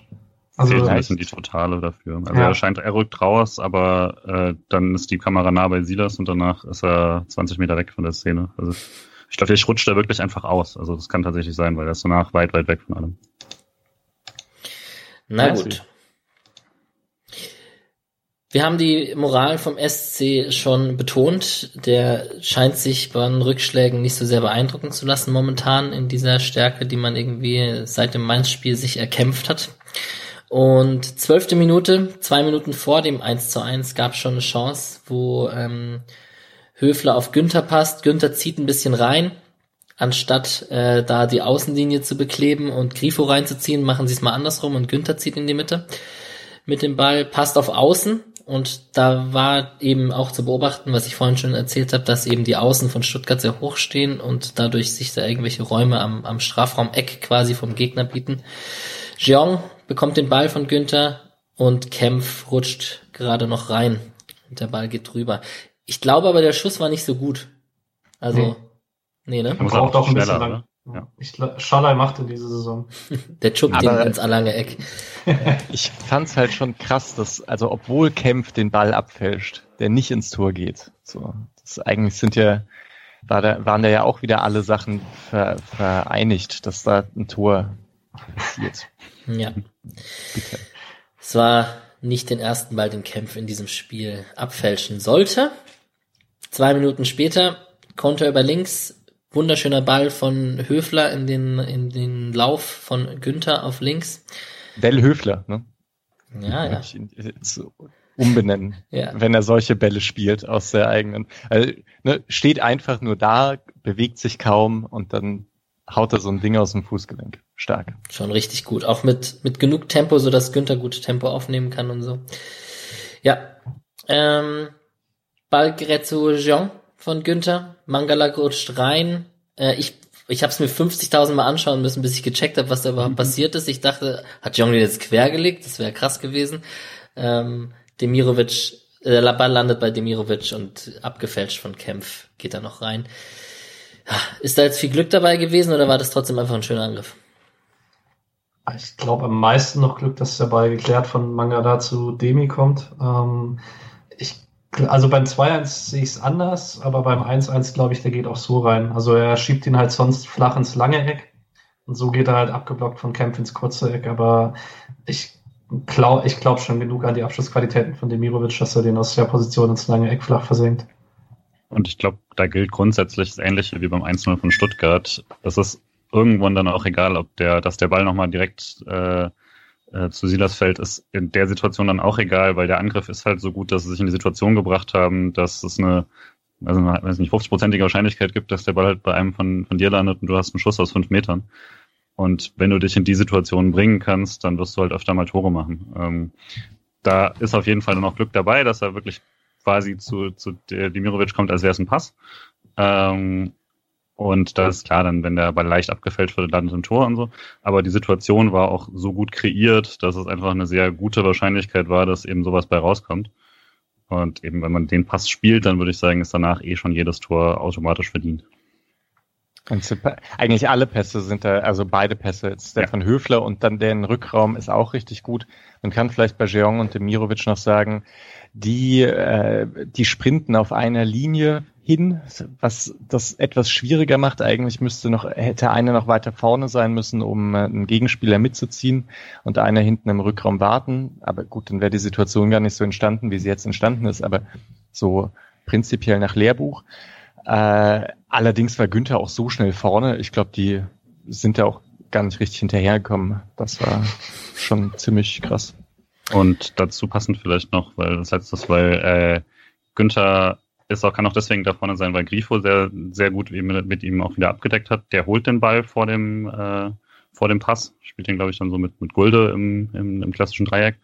Also Fehlt sind die Totale dafür. Also ja. er scheint, er rückt raus, aber äh, dann ist die Kamera nah bei Silas und danach ist er 20 Meter weg von der Szene. Also ich glaube, der rutscht da wirklich einfach aus. Also das kann tatsächlich sein, weil er ist danach weit, weit weg von allem. Na gut. Wir haben die Moral vom SC schon betont. Der scheint sich bei den Rückschlägen nicht so sehr beeindrucken zu lassen momentan in dieser Stärke, die man irgendwie seit dem Mainz-Spiel sich erkämpft hat. Und zwölfte Minute, zwei Minuten vor dem 1 zu 1, gab schon eine Chance, wo ähm, Höfler auf Günther passt. Günther zieht ein bisschen rein. Anstatt äh, da die Außenlinie zu bekleben und Grifo reinzuziehen, machen sie es mal andersrum und Günther zieht in die Mitte mit dem Ball, passt auf Außen und da war eben auch zu beobachten, was ich vorhin schon erzählt habe, dass eben die Außen von Stuttgart sehr hoch stehen und dadurch sich da irgendwelche Räume am, am Strafraum-Eck quasi vom Gegner bieten. Jeong bekommt den Ball von Günther und Kempf rutscht gerade noch rein und der Ball geht drüber. Ich glaube aber, der Schuss war nicht so gut. Also, nee, nee ne? Er braucht auch ein bisschen lang. Ja. Ich, Schalai machte diese Saison. Der chuppt ihn ins lange Eck. ich fand's halt schon krass, dass, also obwohl Kempf den Ball abfälscht, der nicht ins Tor geht. So, das eigentlich sind ja, war da, waren da ja auch wieder alle Sachen ver, vereinigt, dass da ein Tor passiert. Ja. Bitte. Es war nicht den ersten Ball, den Kempf in diesem Spiel abfälschen sollte. Zwei Minuten später Konter über links, Wunderschöner Ball von Höfler in den, in den Lauf von Günther auf links. Del Höfler, ne? Ja, ja. Ich ihn jetzt umbenennen, ja. wenn er solche Bälle spielt aus der eigenen. Also, ne, steht einfach nur da, bewegt sich kaum und dann haut er so ein Ding aus dem Fußgelenk. Stark. Schon richtig gut. Auch mit, mit genug Tempo, so dass Günther gut Tempo aufnehmen kann und so. Ja. Ähm, Ball gerät zu Jean von Günther. Mangala rutscht rein. Äh, ich ich habe es mir 50.000 Mal anschauen müssen, bis ich gecheckt habe, was da überhaupt mhm. passiert ist. Ich dachte, hat Jong den jetzt quergelegt? Das wäre krass gewesen. Ähm, Demirovic, äh, der Ball landet bei Demirovic und abgefälscht von Kempf geht da noch rein. Ist da jetzt viel Glück dabei gewesen oder war das trotzdem einfach ein schöner Angriff? Ich glaube am meisten noch Glück, dass der Ball geklärt von Mangala zu Demi kommt. Ähm, also beim 2-1 sehe ich es anders, aber beim 1-1 glaube ich, der geht auch so rein. Also er schiebt ihn halt sonst flach ins lange Eck und so geht er halt abgeblockt von Kempf ins kurze Eck, aber ich glaube ich glaub schon genug an die Abschlussqualitäten von Demirovic, dass er den aus der Position ins lange Eck flach versenkt. Und ich glaube, da gilt grundsätzlich das Ähnliche wie beim 1-0 von Stuttgart. Das ist irgendwann dann auch egal, ob der, dass der Ball nochmal direkt äh, äh, zu Silas fällt, ist in der Situation dann auch egal, weil der Angriff ist halt so gut, dass sie sich in die Situation gebracht haben, dass es eine, also eine, weiß nicht, 50-prozentige Wahrscheinlichkeit gibt, dass der Ball halt bei einem von, von dir landet und du hast einen Schuss aus fünf Metern. Und wenn du dich in die Situation bringen kannst, dann wirst du halt öfter mal Tore machen. Ähm, da ist auf jeden Fall nur noch Glück dabei, dass er wirklich quasi zu, zu Dimirovic kommt, als wäre es ein Pass. Ähm, und da ist klar, dann, wenn der Ball leicht abgefällt wird, landet ein Tor und so. Aber die Situation war auch so gut kreiert, dass es einfach eine sehr gute Wahrscheinlichkeit war, dass eben sowas bei rauskommt. Und eben, wenn man den Pass spielt, dann würde ich sagen, ist danach eh schon jedes Tor automatisch verdient. Und eigentlich alle Pässe sind da, also beide Pässe, jetzt der ja. von Höfler und dann der in Rückraum ist auch richtig gut. Man kann vielleicht bei Jeong und Demirovic noch sagen, die, äh, die sprinten auf einer Linie hin, was das etwas schwieriger macht. Eigentlich müsste noch, hätte einer noch weiter vorne sein müssen, um äh, einen Gegenspieler mitzuziehen und einer hinten im Rückraum warten. Aber gut, dann wäre die Situation gar nicht so entstanden, wie sie jetzt entstanden ist, aber so prinzipiell nach Lehrbuch. Äh, allerdings war Günther auch so schnell vorne. Ich glaube, die sind da auch gar nicht richtig hinterhergekommen. Das war schon ziemlich krass. Und dazu passend vielleicht noch, weil das letztes, weil äh, Günther ist auch, kann auch deswegen da vorne sein, weil Grifo sehr, sehr gut mit, mit ihm auch wieder abgedeckt hat. Der holt den Ball vor dem, äh, vor dem Pass, spielt den, glaube ich, dann so mit, mit Gulde im, im, im klassischen Dreieck.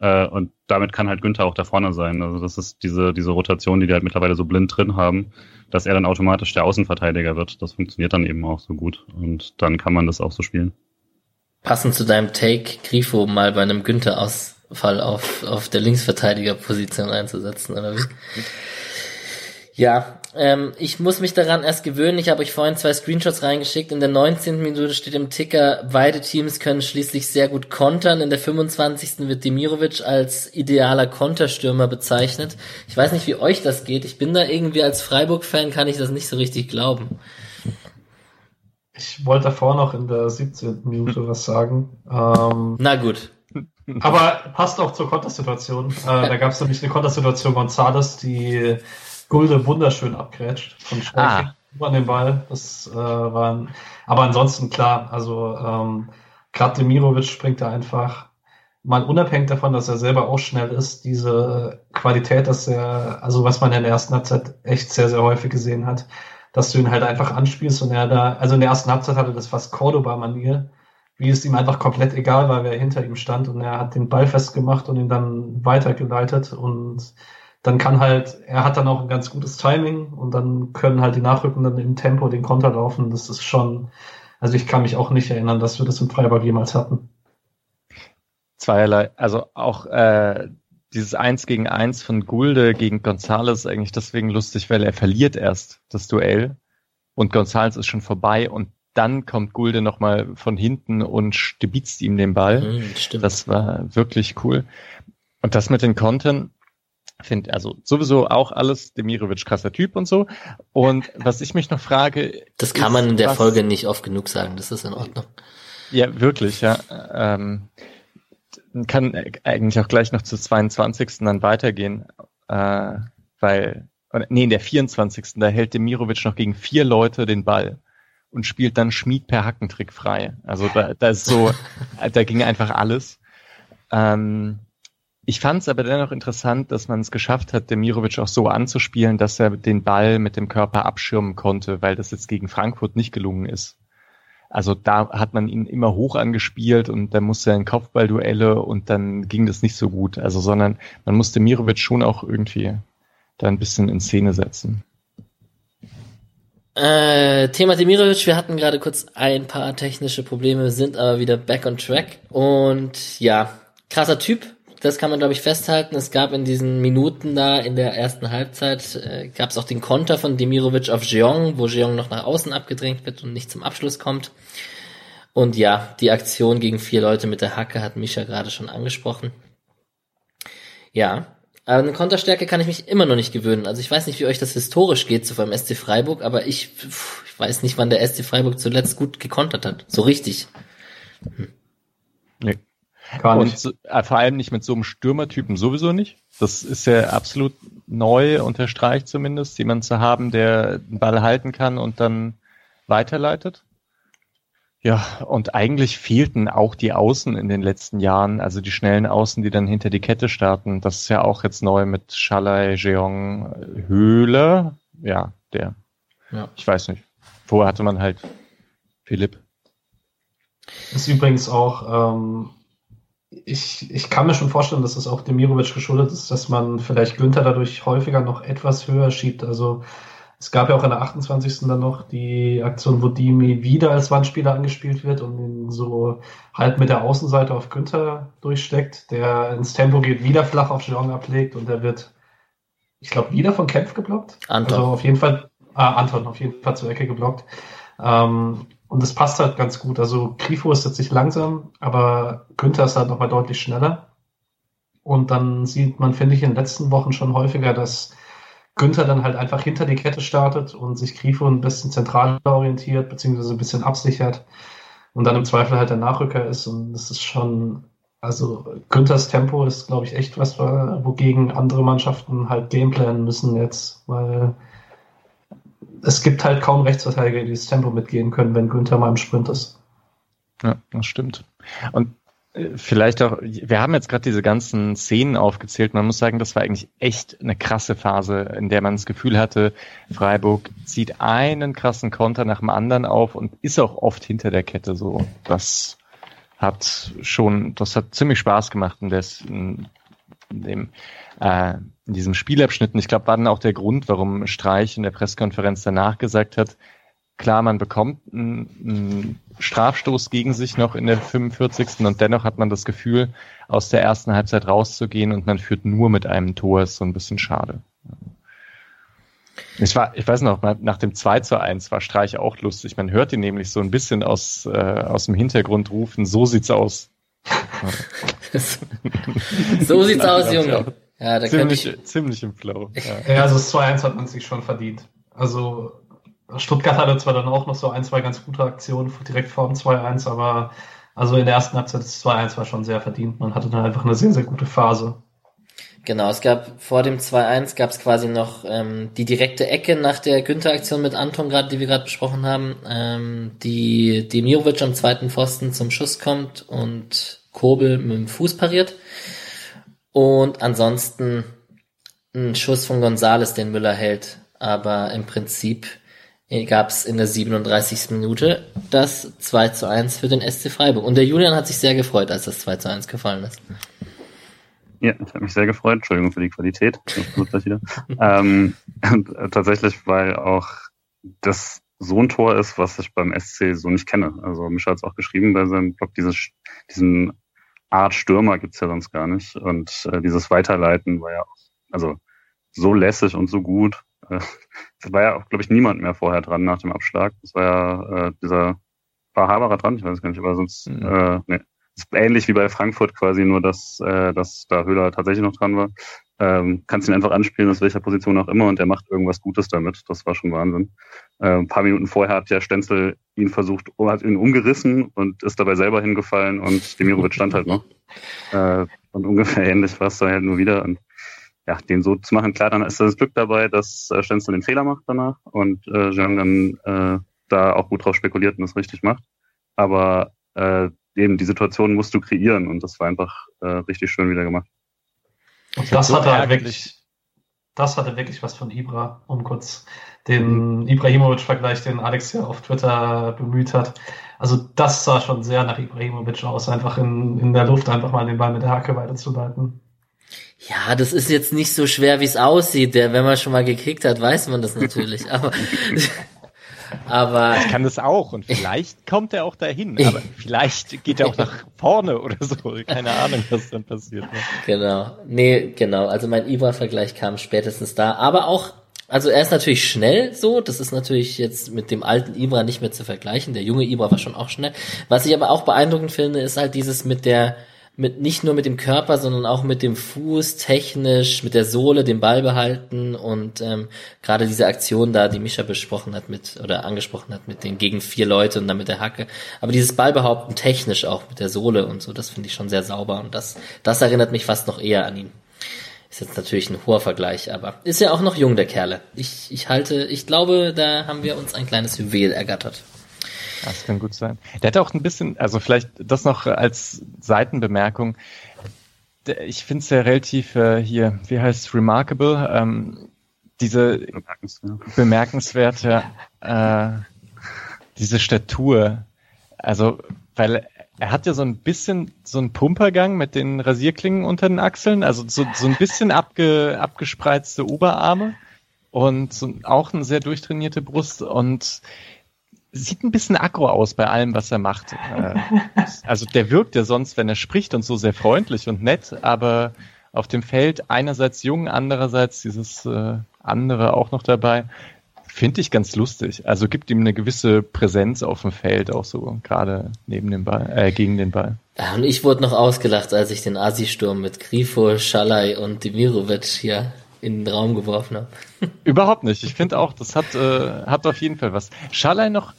Äh, und damit kann halt Günther auch da vorne sein. Also das ist diese, diese Rotation, die die halt mittlerweile so blind drin haben, dass er dann automatisch der Außenverteidiger wird. Das funktioniert dann eben auch so gut. Und dann kann man das auch so spielen. Passend zu deinem Take, Grifo mal bei einem Günther-Ausfall auf, auf der Linksverteidigerposition einzusetzen, oder wie? Ja, ähm, ich muss mich daran erst gewöhnen. Ich habe euch vorhin zwei Screenshots reingeschickt. In der 19. Minute steht im Ticker, beide Teams können schließlich sehr gut kontern. In der 25. wird Demirovic als idealer Konterstürmer bezeichnet. Ich weiß nicht, wie euch das geht. Ich bin da irgendwie als Freiburg-Fan, kann ich das nicht so richtig glauben. Ich wollte davor noch in der 17. Minute was sagen. Ähm, Na gut. Aber passt auch zur Kontersituation. Äh, da gab es nämlich eine Kontersituation Gonzales, die Gulde wunderschön abgrätscht von ah. an den Ball. Das äh, war aber ansonsten klar, also ähm, gerade Demirovic springt da einfach mal unabhängig davon, dass er selber auch schnell ist, diese Qualität, dass er, also was man in der ersten Halbzeit echt sehr, sehr häufig gesehen hat, dass du ihn halt einfach anspielst und er da, also in der ersten Halbzeit hatte das fast Cordoba-Manier, wie es ihm einfach komplett egal war, wer hinter ihm stand und er hat den Ball festgemacht und ihn dann weitergeleitet und dann kann halt, er hat dann auch ein ganz gutes Timing und dann können halt die Nachrückenden im Tempo den Konter laufen. Das ist schon, also ich kann mich auch nicht erinnern, dass wir das in Freiburg jemals hatten. Zweierlei, also auch äh, dieses Eins gegen Eins von Gulde gegen Gonzales eigentlich deswegen lustig, weil er verliert erst das Duell und Gonzales ist schon vorbei und dann kommt Gulde nochmal von hinten und stibitzt ihm den Ball. Mhm, das war wirklich cool. Und das mit den Kontern, Finde also sowieso auch alles Demirovic krasser Typ und so. Und was ich mich noch frage. Das kann man in der was, Folge nicht oft genug sagen, das ist in Ordnung. Ja, wirklich, ja. Ähm, kann eigentlich auch gleich noch zu 22. dann weitergehen, äh, weil, nee, in der 24. da hält Demirovic noch gegen vier Leute den Ball und spielt dann Schmied per Hackentrick frei. Also da, da ist so, da ging einfach alles. Ähm, ich fand es aber dennoch interessant, dass man es geschafft hat, Demirovic auch so anzuspielen, dass er den Ball mit dem Körper abschirmen konnte, weil das jetzt gegen Frankfurt nicht gelungen ist. Also da hat man ihn immer hoch angespielt und dann musste er in Kopfballduelle und dann ging das nicht so gut. Also sondern man musste Mirovic schon auch irgendwie da ein bisschen in Szene setzen. Äh, Thema Demirovic, wir hatten gerade kurz ein paar technische Probleme, sind aber wieder back on track und ja, krasser Typ, das kann man, glaube ich, festhalten. Es gab in diesen Minuten da in der ersten Halbzeit, äh, gab es auch den Konter von Demirovic auf Jeong, wo Jeong noch nach außen abgedrängt wird und nicht zum Abschluss kommt. Und ja, die Aktion gegen vier Leute mit der Hacke hat Misha gerade schon angesprochen. Ja, aber eine Konterstärke kann ich mich immer noch nicht gewöhnen. Also ich weiß nicht, wie euch das historisch geht, so beim SC Freiburg, aber ich, ich weiß nicht, wann der SC Freiburg zuletzt gut gekontert hat. So richtig. Hm. Gar nicht. Und äh, vor allem nicht mit so einem Stürmertypen sowieso nicht. Das ist ja absolut neu, unterstreicht zumindest, jemanden zu haben, der den Ball halten kann und dann weiterleitet. Ja, und eigentlich fehlten auch die Außen in den letzten Jahren, also die schnellen Außen, die dann hinter die Kette starten. Das ist ja auch jetzt neu mit Schalai, Jeong, Höhle. Ja, der. Ja. Ich weiß nicht. Vorher hatte man halt Philipp. Ist übrigens auch, ähm, ich, ich kann mir schon vorstellen, dass es auch Demirovic geschuldet ist, dass man vielleicht Günther dadurch häufiger noch etwas höher schiebt. Also es gab ja auch in der 28. dann noch die Aktion, wo Dimi wieder als Wandspieler angespielt wird und ihn so halt mit der Außenseite auf Günther durchsteckt, der ins Tempo geht, wieder flach auf Jean ablegt und der wird, ich glaube, wieder von Kempf geblockt. Anton. Also auf jeden Fall, ah, Anton auf jeden Fall zur Ecke geblockt. Ähm, und das passt halt ganz gut. Also Grifo ist jetzt nicht langsam, aber Günther ist halt nochmal deutlich schneller. Und dann sieht man, finde ich, in den letzten Wochen schon häufiger, dass Günther dann halt einfach hinter die Kette startet und sich Grifo ein bisschen zentral orientiert, beziehungsweise ein bisschen absichert und dann im Zweifel halt der Nachrücker ist. Und das ist schon, also Günthers Tempo ist, glaube ich, echt was, wogegen andere Mannschaften halt gameplanen müssen jetzt, weil es gibt halt kaum Rechtsverteidiger, die das Tempo mitgehen können, wenn Günther mal im Sprint ist. Ja, das stimmt. Und Vielleicht auch, wir haben jetzt gerade diese ganzen Szenen aufgezählt. Man muss sagen, das war eigentlich echt eine krasse Phase, in der man das Gefühl hatte, Freiburg zieht einen krassen Konter nach dem anderen auf und ist auch oft hinter der Kette so. Das hat schon, das hat ziemlich Spaß gemacht in, des, in, dem, äh, in diesem Spielabschnitt. Und ich glaube, war dann auch der Grund, warum Streich in der Pressekonferenz danach gesagt hat, klar, man bekommt einen, einen Strafstoß gegen sich noch in der 45. und dennoch hat man das Gefühl, aus der ersten Halbzeit rauszugehen und man führt nur mit einem Tor, ist so ein bisschen schade. Ich, war, ich weiß noch, nach dem 2 zu 1 war Streich auch lustig. Man hört ihn nämlich so ein bisschen aus, äh, aus dem Hintergrund rufen, so sieht's aus. So sieht's aus, Junge. Ja, da ziemlich, ich... ziemlich im Flow. Ja, ja also das 2-1 hat man sich schon verdient. Also Stuttgart hatte zwar dann auch noch so ein, zwei ganz gute Aktionen direkt vor dem 2-1, aber also in der ersten Halbzeit das 2-1 war schon sehr verdient. Man hatte dann einfach eine sehr, sehr gute Phase. Genau, es gab vor dem 2-1 gab es quasi noch ähm, die direkte Ecke nach der Günther-Aktion mit Anton gerade, die wir gerade besprochen haben, ähm, die Demirovic am zweiten Pfosten zum Schuss kommt und Kobel mit dem Fuß pariert. Und ansonsten ein Schuss von Gonzales, den Müller hält. Aber im Prinzip gab es in der 37. Minute das 2 zu 1 für den SC Freiburg. Und der Julian hat sich sehr gefreut, als das 2 zu 1 gefallen ist. Ja, ich habe mich sehr gefreut. Entschuldigung für die Qualität. ähm, tatsächlich, weil auch das so ein Tor ist, was ich beim SC so nicht kenne. Also Mischa hat es auch geschrieben bei seinem Blog, dieses, diesen Art Stürmer gibt's ja sonst gar nicht. Und äh, dieses Weiterleiten war ja auch, also so lässig und so gut. Äh, es war ja auch, glaube ich, niemand mehr vorher dran nach dem Abschlag. Das war ja äh, dieser, war Haberer dran? Ich weiß gar nicht, aber sonst, mhm. äh, nee. Ähnlich wie bei Frankfurt quasi, nur dass, äh, dass da Höhler tatsächlich noch dran war. Ähm, kannst ihn einfach anspielen, aus welcher Position auch immer, und er macht irgendwas Gutes damit. Das war schon Wahnsinn. Äh, ein paar Minuten vorher hat ja Stenzel ihn versucht, hat ihn umgerissen und ist dabei selber hingefallen und Demirovic stand halt noch. Äh, und ungefähr ähnlich war es da halt nur wieder. Und ja, den so zu machen, klar, dann ist das Glück dabei, dass äh, Stenzel den Fehler macht danach und äh, Jean dann äh, da auch gut drauf spekuliert und das richtig macht. Aber äh, eben die Situation musst du kreieren und das war einfach äh, richtig schön wieder gemacht. Und das so hatte halt wirklich, das hatte wirklich was von Ibra, um kurz den mhm. Ibrahimovic-Vergleich, den Alex ja auf Twitter bemüht hat. Also das sah schon sehr nach Ibrahimovic aus, einfach in, in der Luft einfach mal den Ball mit der Hacke weiterzuleiten. Ja, das ist jetzt nicht so schwer, wie es aussieht. Der, wenn man schon mal gekickt hat, weiß man das natürlich. Aber, aber ich kann das auch und vielleicht kommt er auch dahin. Aber vielleicht geht er auch nach vorne oder so. Keine Ahnung, was dann passiert. Ne? Genau. Nee, genau. Also mein Ibra-Vergleich kam spätestens da. Aber auch also er ist natürlich schnell so, das ist natürlich jetzt mit dem alten Ibra nicht mehr zu vergleichen. Der junge Ibra war schon auch schnell. Was ich aber auch beeindruckend finde, ist halt dieses mit der mit nicht nur mit dem Körper, sondern auch mit dem Fuß technisch, mit der Sohle den Ball behalten und ähm, gerade diese Aktion da, die Mischa besprochen hat mit oder angesprochen hat mit den gegen vier Leute und dann mit der Hacke. Aber dieses Ballbehaupten technisch auch mit der Sohle und so, das finde ich schon sehr sauber und das das erinnert mich fast noch eher an ihn. Ist jetzt natürlich ein hoher Vergleich, aber ist ja auch noch jung der Kerle. Ich ich halte, ich glaube, da haben wir uns ein kleines Juwel ergattert. Das kann gut sein. Der hat auch ein bisschen, also vielleicht das noch als Seitenbemerkung. Ich finde es ja relativ äh, hier, wie heißt es, remarkable, ähm, diese bemerkenswerte, äh, diese Statur. Also, weil er hat ja so ein bisschen so einen Pumpergang mit den Rasierklingen unter den Achseln, also so, so ein bisschen abge, abgespreizte Oberarme und so, auch eine sehr durchtrainierte Brust und sieht ein bisschen aggro aus bei allem, was er macht. Äh, also der wirkt ja sonst, wenn er spricht und so sehr freundlich und nett, aber auf dem Feld einerseits jung, andererseits dieses äh, andere auch noch dabei. Finde ich ganz lustig. Also gibt ihm eine gewisse Präsenz auf dem Feld, auch so gerade neben dem Ball, äh, gegen den Ball. Ja, und ich wurde noch ausgelacht, als ich den Asi-Sturm mit Grifo, Schalay und Demirovic hier in den Raum geworfen habe. Überhaupt nicht. Ich finde auch, das hat, äh, hat auf jeden Fall was. Schalay noch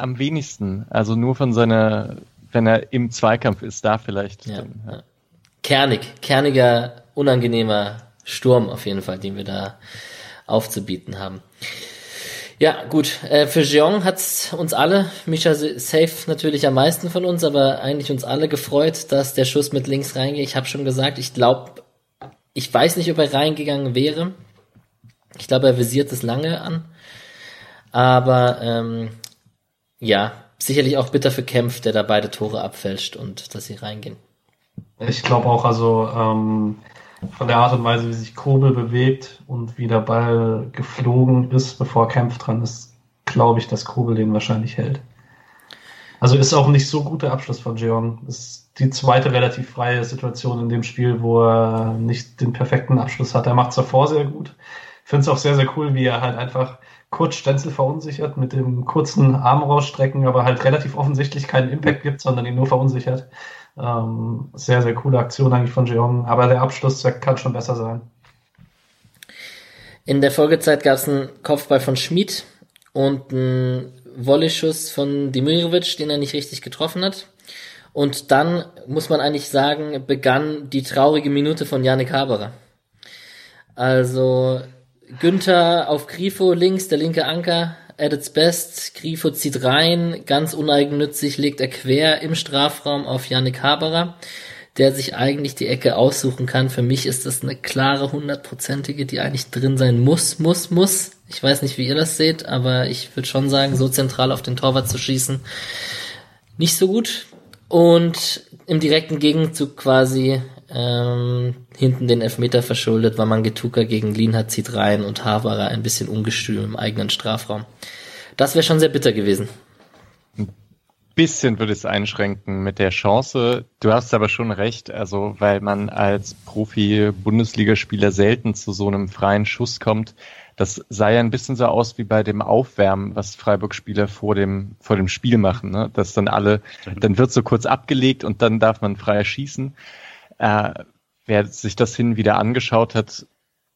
am wenigsten. Also nur von seiner, wenn er im Zweikampf ist, da vielleicht. Ja, dann, ja. Kernig, kerniger, unangenehmer Sturm auf jeden Fall, den wir da aufzubieten haben. Ja, gut. Äh, für Jeong hat's uns alle, Misha safe natürlich am meisten von uns, aber eigentlich uns alle gefreut, dass der Schuss mit links reingeht. Ich habe schon gesagt, ich glaube, ich weiß nicht, ob er reingegangen wäre. Ich glaube, er visiert es lange an. Aber ähm, ja, sicherlich auch bitter für Kempf, der da beide Tore abfälscht und dass sie reingehen. Ich glaube auch, also ähm, von der Art und Weise, wie sich Kobel bewegt und wie der Ball geflogen ist, bevor Kempf dran ist, glaube ich, dass Kobel den wahrscheinlich hält. Also ist auch nicht so guter Abschluss von Jeong. Ist die zweite relativ freie Situation in dem Spiel, wo er nicht den perfekten Abschluss hat. Er macht es davor sehr gut. Finde es auch sehr, sehr cool, wie er halt einfach kurz Stenzel verunsichert mit dem kurzen Arm rausstrecken, aber halt relativ offensichtlich keinen Impact gibt, sondern ihn nur verunsichert. Ähm, sehr, sehr coole Aktion eigentlich von Jeong, aber der Abschluss kann schon besser sein. In der Folgezeit gab es einen Kopfball von Schmid und einen Volley-Schuss von Dimirovic, den er nicht richtig getroffen hat. Und dann, muss man eigentlich sagen, begann die traurige Minute von Janik Haberer. Also Günther auf Grifo links, der linke Anker, at its best. Grifo zieht rein, ganz uneigennützig legt er quer im Strafraum auf Yannick Haberer, der sich eigentlich die Ecke aussuchen kann. Für mich ist das eine klare hundertprozentige, die eigentlich drin sein muss, muss, muss. Ich weiß nicht, wie ihr das seht, aber ich würde schon sagen, so zentral auf den Torwart zu schießen, nicht so gut. Und im direkten Gegenzug quasi ähm, hinten den Elfmeter verschuldet, weil man Getuka gegen Lienhardt zieht rein und Haberer ein bisschen ungestüm im eigenen Strafraum. Das wäre schon sehr bitter gewesen. Ein bisschen würde es einschränken mit der Chance. Du hast aber schon recht, also weil man als Profi-Bundesligaspieler selten zu so einem freien Schuss kommt. Das sah ja ein bisschen so aus wie bei dem Aufwärmen, was Freiburg-Spieler vor dem, vor dem Spiel machen, ne? Dass dann alle, dann wird so kurz abgelegt und dann darf man freier schießen. Äh, wer sich das hin wieder angeschaut hat,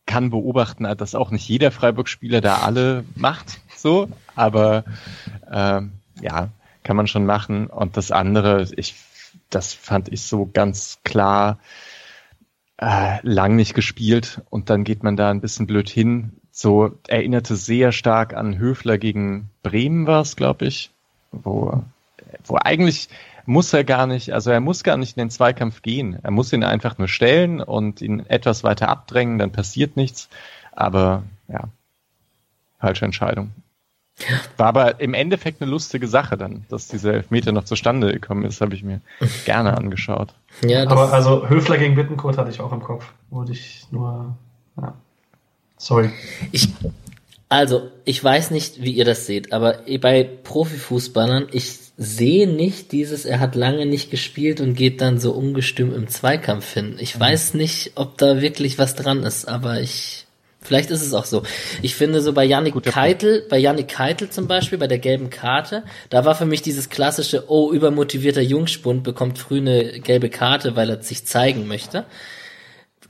kann beobachten, dass auch nicht jeder Freiburg-Spieler da alle macht, so, aber äh, ja, kann man schon machen. Und das andere, ich, das fand ich so ganz klar äh, lang nicht gespielt und dann geht man da ein bisschen blöd hin. So erinnerte sehr stark an Höfler gegen Bremen war es, glaube ich, wo, wo eigentlich muss er gar nicht, also er muss gar nicht in den Zweikampf gehen. Er muss ihn einfach nur stellen und ihn etwas weiter abdrängen, dann passiert nichts. Aber ja, falsche Entscheidung. War aber im Endeffekt eine lustige Sache dann, dass dieser Elfmeter noch zustande gekommen ist, habe ich mir gerne angeschaut. Ja, aber also Höfler gegen Bittenkurt hatte ich auch im Kopf. Wurde ich nur, ja. Sorry. Ich, also, ich weiß nicht, wie ihr das seht, aber bei Profifußballern, ich sehe nicht dieses, er hat lange nicht gespielt und geht dann so ungestüm im Zweikampf hin. Ich mhm. weiß nicht, ob da wirklich was dran ist, aber ich, vielleicht ist es auch so. Ich finde so bei Yannick Keitel, bei Yannick Keitel zum Beispiel, bei der gelben Karte, da war für mich dieses klassische, oh, übermotivierter Jungspund bekommt früh eine gelbe Karte, weil er sich zeigen möchte.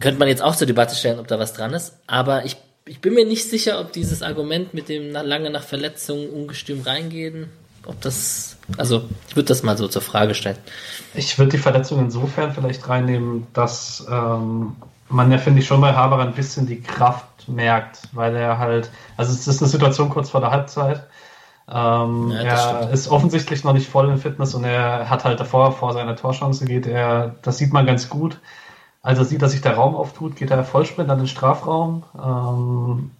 Könnte man jetzt auch zur Debatte stellen, ob da was dran ist, aber ich ich bin mir nicht sicher, ob dieses Argument mit dem lange nach Verletzungen ungestüm reingehen, ob das, also ich würde das mal so zur Frage stellen. Ich würde die Verletzung insofern vielleicht reinnehmen, dass ähm, man ja, finde ich, schon bei Haber ein bisschen die Kraft merkt, weil er halt, also es ist eine Situation kurz vor der Halbzeit. Ähm, Ja, er stimmt. ist offensichtlich noch nicht voll in Fitness und er hat halt davor, vor seiner Torchance geht er, das sieht man ganz gut. Als er sieht, dass sich der Raum auftut, geht er Vollsprint an den Strafraum, ähm,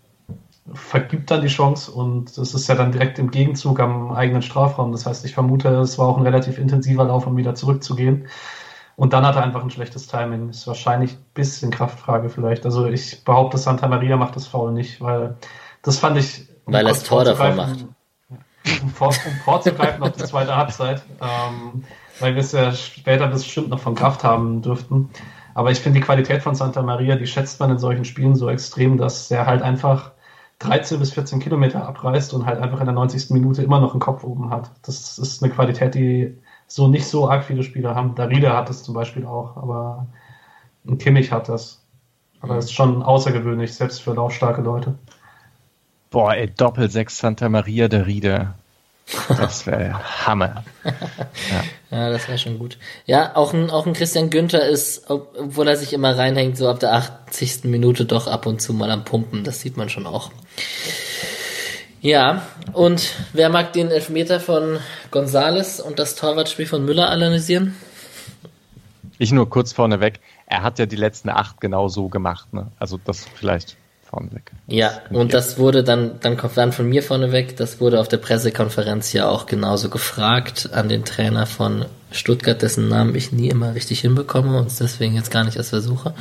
vergibt dann die Chance und das ist ja dann direkt im Gegenzug am eigenen Strafraum. Das heißt, ich vermute, es war auch ein relativ intensiver Lauf, um wieder zurückzugehen. Und dann hat er einfach ein schlechtes Timing. Ist wahrscheinlich ein bisschen Kraftfrage vielleicht. Also ich behaupte, Santa Maria macht das Foul nicht, weil das fand ich. Weil er das Tor davor vorzugreifen, Um, vor, um vorzugreifen auf die zweite Halbzeit, ähm, weil wir es ja später bestimmt noch von Kraft haben dürften. Aber ich finde die Qualität von Santa Maria, die schätzt man in solchen Spielen so extrem, dass er halt einfach 13 bis 14 Kilometer abreißt und halt einfach in der 90. Minute immer noch einen Kopf oben hat. Das ist eine Qualität, die so nicht so arg viele Spieler haben. Darida hat das zum Beispiel auch, aber ein Kimmich hat das. Aber das ist schon außergewöhnlich, selbst für laufstarke Leute. Boah, ey, Doppel-Sechs Santa Maria der Riede. Das wäre Hammer. Ja, das wäre schon gut. Ja, auch ein, auch ein Christian Günther ist, ob- obwohl er sich immer reinhängt, so ab der 80. Minute doch ab und zu mal am Pumpen. Das sieht man schon auch. Ja, und wer mag den Elfmeter von Gonzales und das Torwartspiel von Müller analysieren? Ich nur kurz vorneweg. Er hat ja die letzten acht genau so gemacht. Ne? Also das vielleicht vorneweg. Ja, und das wurde dann, dann kommt dann von mir vorneweg, das wurde auf der Pressekonferenz ja auch genauso gefragt an den Trainer von Stuttgart, dessen Namen ich nie immer richtig hinbekomme und es deswegen jetzt gar nicht erst versuche.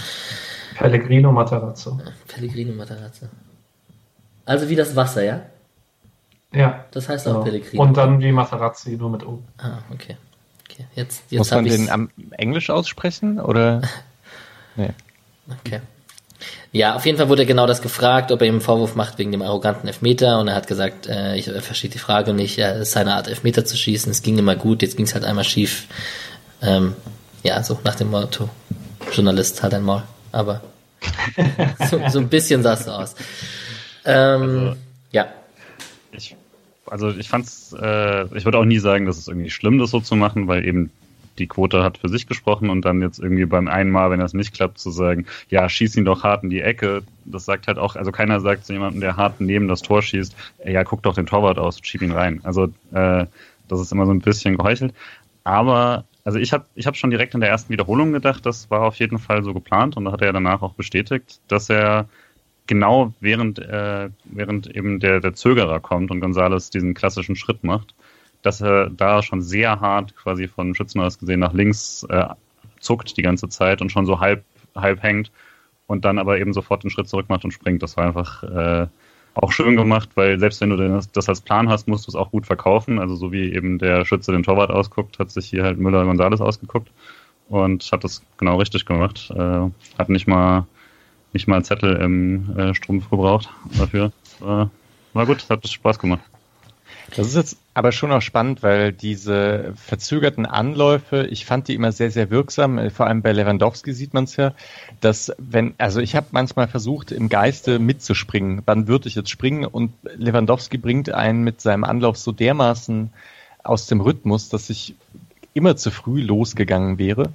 Pellegrino Matarazzo. Pellegrino Matarazzo. Also wie das Wasser, ja? Ja. Das heißt auch Genau. Pellegrino. Und dann wie Matarazzi, nur mit O. ah, okay. okay. Jetzt, Muss jetzt man habe ich den am Englisch aussprechen oder? Nee. Okay. Ja, auf jeden Fall wurde genau das gefragt, ob er ihm einen Vorwurf macht wegen dem arroganten Elfmeter. Und er hat gesagt, äh, ich verstehe die Frage nicht, ja, es ist seine Art Elfmeter zu schießen, es ging immer gut, jetzt ging es halt einmal schief. Ähm, ja, so nach dem Motto, Journalist halt ein Maul, aber so, so ein bisschen sah es so aus. Ähm, Also- ja, Ich, also ich fand's, äh, ich würde auch nie sagen, dass es irgendwie schlimm, das so zu machen, weil eben die Quote hat für sich gesprochen und dann jetzt irgendwie beim einen Mal, wenn das nicht klappt, zu sagen, ja, schieß ihn doch hart in die Ecke, das sagt halt auch, also keiner sagt zu jemandem, der hart neben das Tor schießt, ja, guck doch den Torwart aus, schieb ihn rein. Also äh, das ist immer so ein bisschen geheuchelt. Aber also ich habe ich hab schon direkt in der ersten Wiederholung gedacht, das war auf jeden Fall so geplant und da hat er danach auch bestätigt, dass er genau während, äh, während eben der, der Zögerer kommt und Gonzales diesen klassischen Schritt macht, dass er da schon sehr hart quasi von Schützen aus gesehen nach links äh, zuckt die ganze Zeit und schon so halb, halb hängt und dann aber eben sofort den Schritt zurück macht und springt. Das war einfach äh, auch schön gemacht, weil selbst wenn du das, als Plan hast, musst du es auch gut verkaufen. Also so wie eben der Schütze den Torwart ausguckt, hat sich hier halt Müller Gonzales ausgeguckt und hat das genau richtig gemacht. Äh, hat nicht mal nicht mal Zettel im äh, Strumpf gebraucht dafür. War, war gut, hat Spaß gemacht. Das ist jetzt aber schon auch spannend, weil diese verzögerten Anläufe, ich fand die immer sehr, sehr wirksam. Vor allem bei Lewandowski sieht man es ja, dass wenn, also ich habe manchmal versucht, im Geiste mitzuspringen. Wann würde ich jetzt springen? Und Lewandowski bringt einen mit seinem Anlauf so dermaßen aus dem Rhythmus, dass ich immer zu früh losgegangen wäre.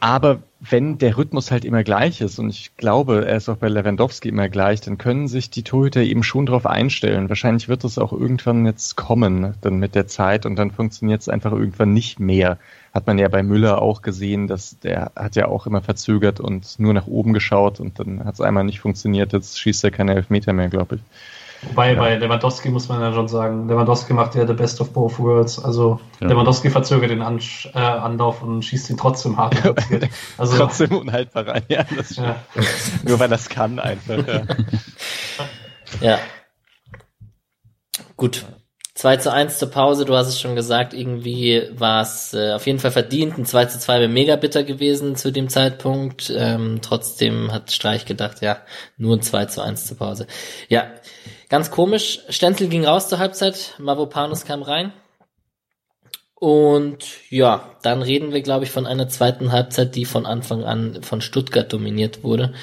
Aber wenn der Rhythmus halt immer gleich ist, und ich glaube, er ist auch bei Lewandowski immer gleich, dann können sich die Torhüter eben schon darauf einstellen. Wahrscheinlich wird es auch irgendwann jetzt kommen, dann mit der Zeit, und dann funktioniert es einfach irgendwann nicht mehr. Hat man ja bei Müller auch gesehen, dass der hat ja auch immer verzögert und nur nach oben geschaut und dann hat es einmal nicht funktioniert, jetzt schießt er keine Elfmeter mehr, glaube ich. Wobei bei Lewandowski muss man ja schon sagen, Lewandowski macht ja the best of both worlds. Also Ja. Lewandowski verzögert den An äh, Anlauf und schießt ihn trotzdem hart. Also Trotzdem unhaltbar rein, ja, ja. Nur weil das kann einfach. Ja. ja. Gut. 2 zu 1 zur Pause, du hast es schon gesagt, irgendwie war es äh, auf jeden Fall verdient. Ein 2 zu 2 wäre mega bitter gewesen zu dem Zeitpunkt. Ähm, trotzdem hat Streich gedacht, ja, nur ein 2 zu 1 zur Pause. Ja, ganz komisch. Stenzel ging raus zur Halbzeit, Mavropanos kam rein. Und ja, dann reden wir, glaube ich, von einer zweiten Halbzeit, die von Anfang an von Stuttgart dominiert wurde.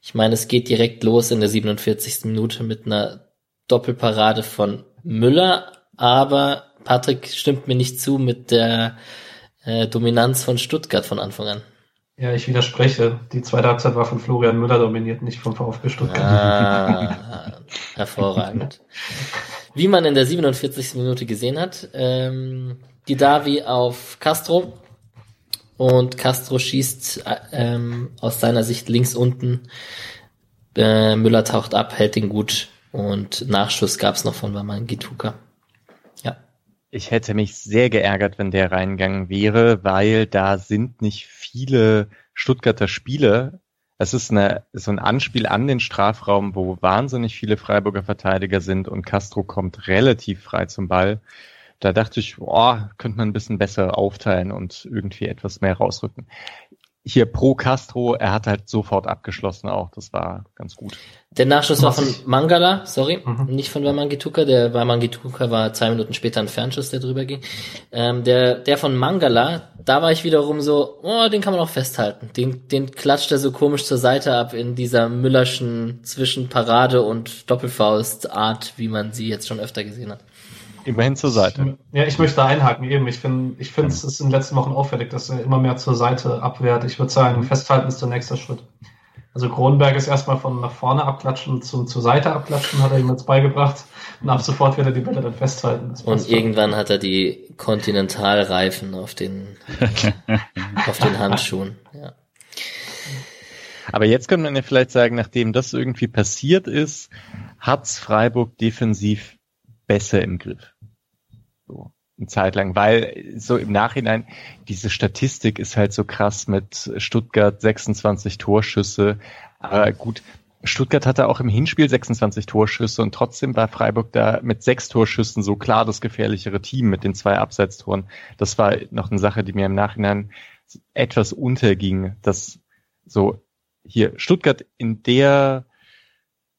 Ich meine, es geht direkt los in der 47. Minute mit einer Doppelparade von Müller, aber Patrick stimmt mir nicht zu mit der äh, Dominanz von Stuttgart von Anfang an. Ja, ich widerspreche. Die zweite Halbzeit war von Florian Müller dominiert, nicht vom VfB Stuttgart. Ah, hervorragend. wie man in der 47. Minute gesehen hat. Ähm, die Davi auf Castro und Castro schießt äh, ähm, aus seiner Sicht links unten. Äh, Müller taucht ab, hält ihn gut und Nachschuss gab's noch von Waman Gituka. Ich hätte mich sehr geärgert, wenn der reingegangen wäre, weil da sind nicht viele Stuttgarter Spiele. Es ist eine, so ein Anspiel an den Strafraum, wo wahnsinnig viele Freiburger Verteidiger sind und Castro kommt relativ frei zum Ball da dachte ich, boah, könnte man ein bisschen besser aufteilen und irgendwie etwas mehr rausrücken. Hier pro Castro, er hat halt sofort abgeschlossen auch, das war ganz gut. Der Nachschuss war von Mangala, sorry, mhm. nicht von Wamangituka. Der Wamangituka war zwei Minuten später ein Fernschuss, der drüber ging. Ähm, der, der von Mangala, da war ich wiederum so, oh, den kann man auch festhalten. Den, den klatscht er so komisch zur Seite ab in dieser Müllerschen zwischen Parade und Doppelfaust-Art, wie man sie jetzt schon öfter gesehen hat. Immerhin zur Seite. Ja, ich möchte da einhaken eben. Ich finde, ich finde es ist in den letzten Wochen auffällig, dass er immer mehr zur Seite abwehrt. Ich würde sagen, mhm. festhalten ist der nächste Schritt. Also Kronenberg ist erstmal von nach vorne abklatschen zum zur Seite abklatschen, hat er ihm jetzt beigebracht. Und ab sofort wird er die Bälle dann festhalten. Und irgendwann hat er die Kontinentalreifen auf den, auf den Handschuhen. Ja. Aber jetzt könnte man ja vielleicht sagen, nachdem das irgendwie passiert ist, hat's Freiburg defensiv besser im Griff. Eine Zeit lang, weil so im Nachhinein diese Statistik ist halt so krass mit Stuttgart 26 Torschüsse. Aber gut, Stuttgart hatte auch im Hinspiel 26 Torschüsse und trotzdem war Freiburg da mit sechs Torschüssen so klar das gefährlichere Team mit den zwei Abseitstoren. Das war noch eine Sache, die mir im Nachhinein etwas unterging, dass so hier Stuttgart in der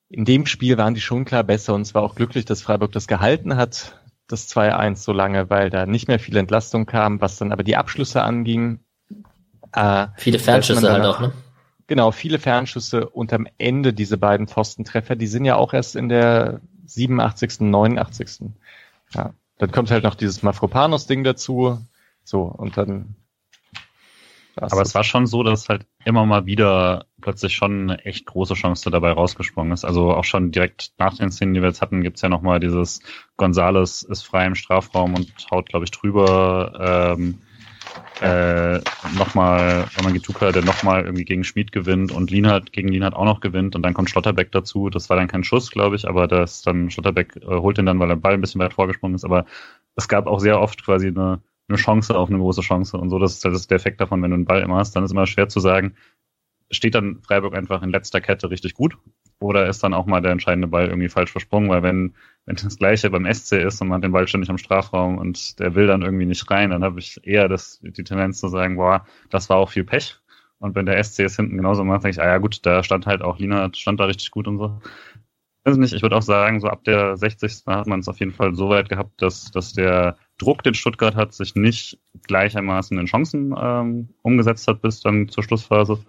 in dem Spiel waren die schon klar besser und es war auch glücklich, dass Freiburg das gehalten hat das 2-1 so lange, weil da nicht mehr viel Entlastung kam, was dann aber die Abschlüsse anging. Äh, viele Fernschüsse halt auch, ne? Genau, viele Fernschüsse und am Ende diese beiden Pfostentreffer, die sind ja auch erst in der 87., 89. Ja, dann kommt halt noch dieses Mafropanos-Ding dazu. So, und dann aber es war schon so, dass halt immer mal wieder plötzlich schon eine echt große Chance dabei rausgesprungen ist. Also auch schon direkt nach den Szenen, die wir jetzt hatten, gibt's ja nochmal dieses Gonzales ist frei im Strafraum und haut, glaube ich, drüber. Ähm, äh, nochmal Ramagituka, der nochmal irgendwie gegen Schmid gewinnt und Lienhardt gegen Lienhardt auch noch gewinnt und dann kommt Schlotterbeck dazu. Das war dann kein Schuss, glaube ich, aber das dann Schlotterbeck äh, holt ihn dann, weil der Ball ein bisschen weit vorgesprungen ist. Aber es gab auch sehr oft quasi eine eine Chance auf eine große Chance und so. Das ist, das ist der Effekt davon, wenn du einen Ball immer hast, dann ist immer schwer zu sagen, steht dann Freiburg einfach in letzter Kette richtig gut oder ist dann auch mal der entscheidende Ball irgendwie falsch versprungen, weil wenn, wenn das gleiche beim SC ist und man hat den Ball ständig am Strafraum und der will dann irgendwie nicht rein, dann habe ich eher das, die Tendenz zu sagen, boah, das war auch viel Pech. Und wenn der SC es hinten genauso macht, denke ich, ah ja gut, da stand halt auch Lina, stand da richtig gut und so. Weiß nicht, ich würde auch sagen, so ab der 60. hat man es auf jeden Fall so weit gehabt, dass, dass der Druck, den Stuttgart hat, sich nicht gleichermaßen in Chancen ähm, umgesetzt hat bis dann zur Schlussphase.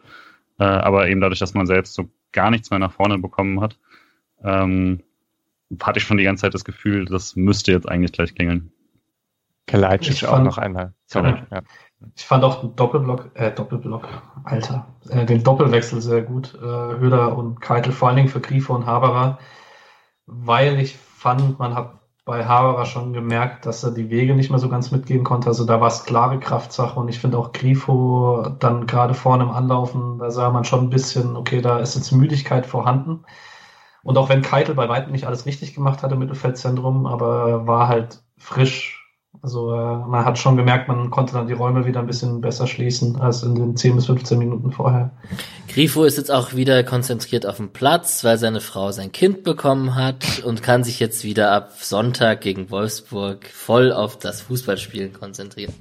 Äh, aber eben dadurch, dass man selbst so gar nichts mehr nach vorne bekommen hat, ähm, hatte ich schon die ganze Zeit das Gefühl, das müsste jetzt eigentlich gleich klingeln. Kalajdzic auch noch einmal. Sorry. Ja. Ich fand auch den Doppelblock, äh, Doppelblock, Alter, äh, den Doppelwechsel sehr gut. Äh, Höder und Keitel, vor allen Dingen für Grifo und Haberer, weil ich fand, man hat bei Haberer schon gemerkt, dass er die Wege nicht mehr so ganz mitgehen konnte. Also da war es klare Kraftsache und ich finde auch Grifo dann gerade vorne im Anlaufen, da sah man schon ein bisschen, okay, da ist jetzt Müdigkeit vorhanden. Und auch wenn Keitel bei weitem nicht alles richtig gemacht hat im Mittelfeldzentrum, aber war halt frisch, also äh, man hat schon gemerkt, man konnte dann die Räume wieder ein bisschen besser schließen als in den 10 bis 15 Minuten vorher. Grifo ist jetzt auch wieder konzentriert auf dem Platz, weil seine Frau sein Kind bekommen hat und kann sich jetzt wieder ab Sonntag gegen Wolfsburg voll auf das Fußballspielen konzentrieren.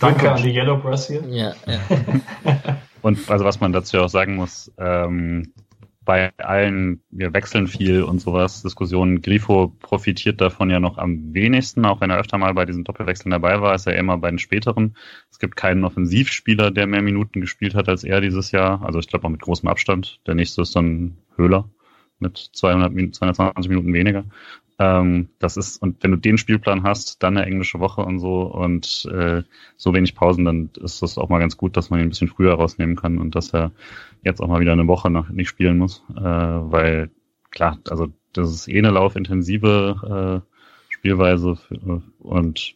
Danke an die Yellow Press hier. Ja, ja. und also was man dazu auch sagen muss, ähm, bei allen, wir wechseln viel und sowas, Diskussionen, Grifo profitiert davon ja noch am wenigsten, auch wenn er öfter mal bei diesen Doppelwechseln dabei war, ist er immer bei den späteren. Es gibt keinen Offensivspieler, der mehr Minuten gespielt hat als er dieses Jahr, also ich glaube auch mit großem Abstand. Der nächste ist dann Höhler mit 200, 220 Minuten weniger. Ähm, das ist, und wenn du den Spielplan hast, dann eine englische Woche und so und äh, so wenig Pausen, dann ist das auch mal ganz gut, dass man ihn ein bisschen früher rausnehmen kann und dass er jetzt auch mal wieder eine Woche noch nicht spielen muss, äh, weil klar, also das ist eh eine laufintensive äh, Spielweise für, und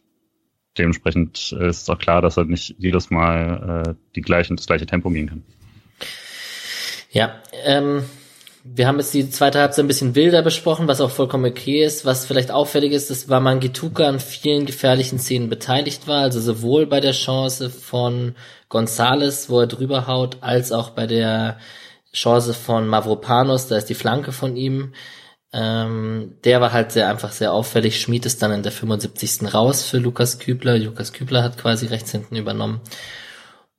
dementsprechend ist es auch klar, dass er nicht jedes Mal äh, die gleichen, das gleiche Tempo gehen kann. Ja, ähm, wir haben jetzt die zweite Halbzeit ein bisschen wilder besprochen, was auch vollkommen okay ist. Was vielleicht auffällig ist, dass Wamangituka an vielen gefährlichen Szenen beteiligt war, also sowohl bei der Chance von Gonzales, wo er drüber haut, als auch bei der Chance von Mavropanos, da ist die Flanke von ihm. Ähm, der war halt sehr einfach sehr auffällig. Schmied ist dann in der 75. raus für Lukas Kübler. Lukas Kübler hat quasi rechts hinten übernommen.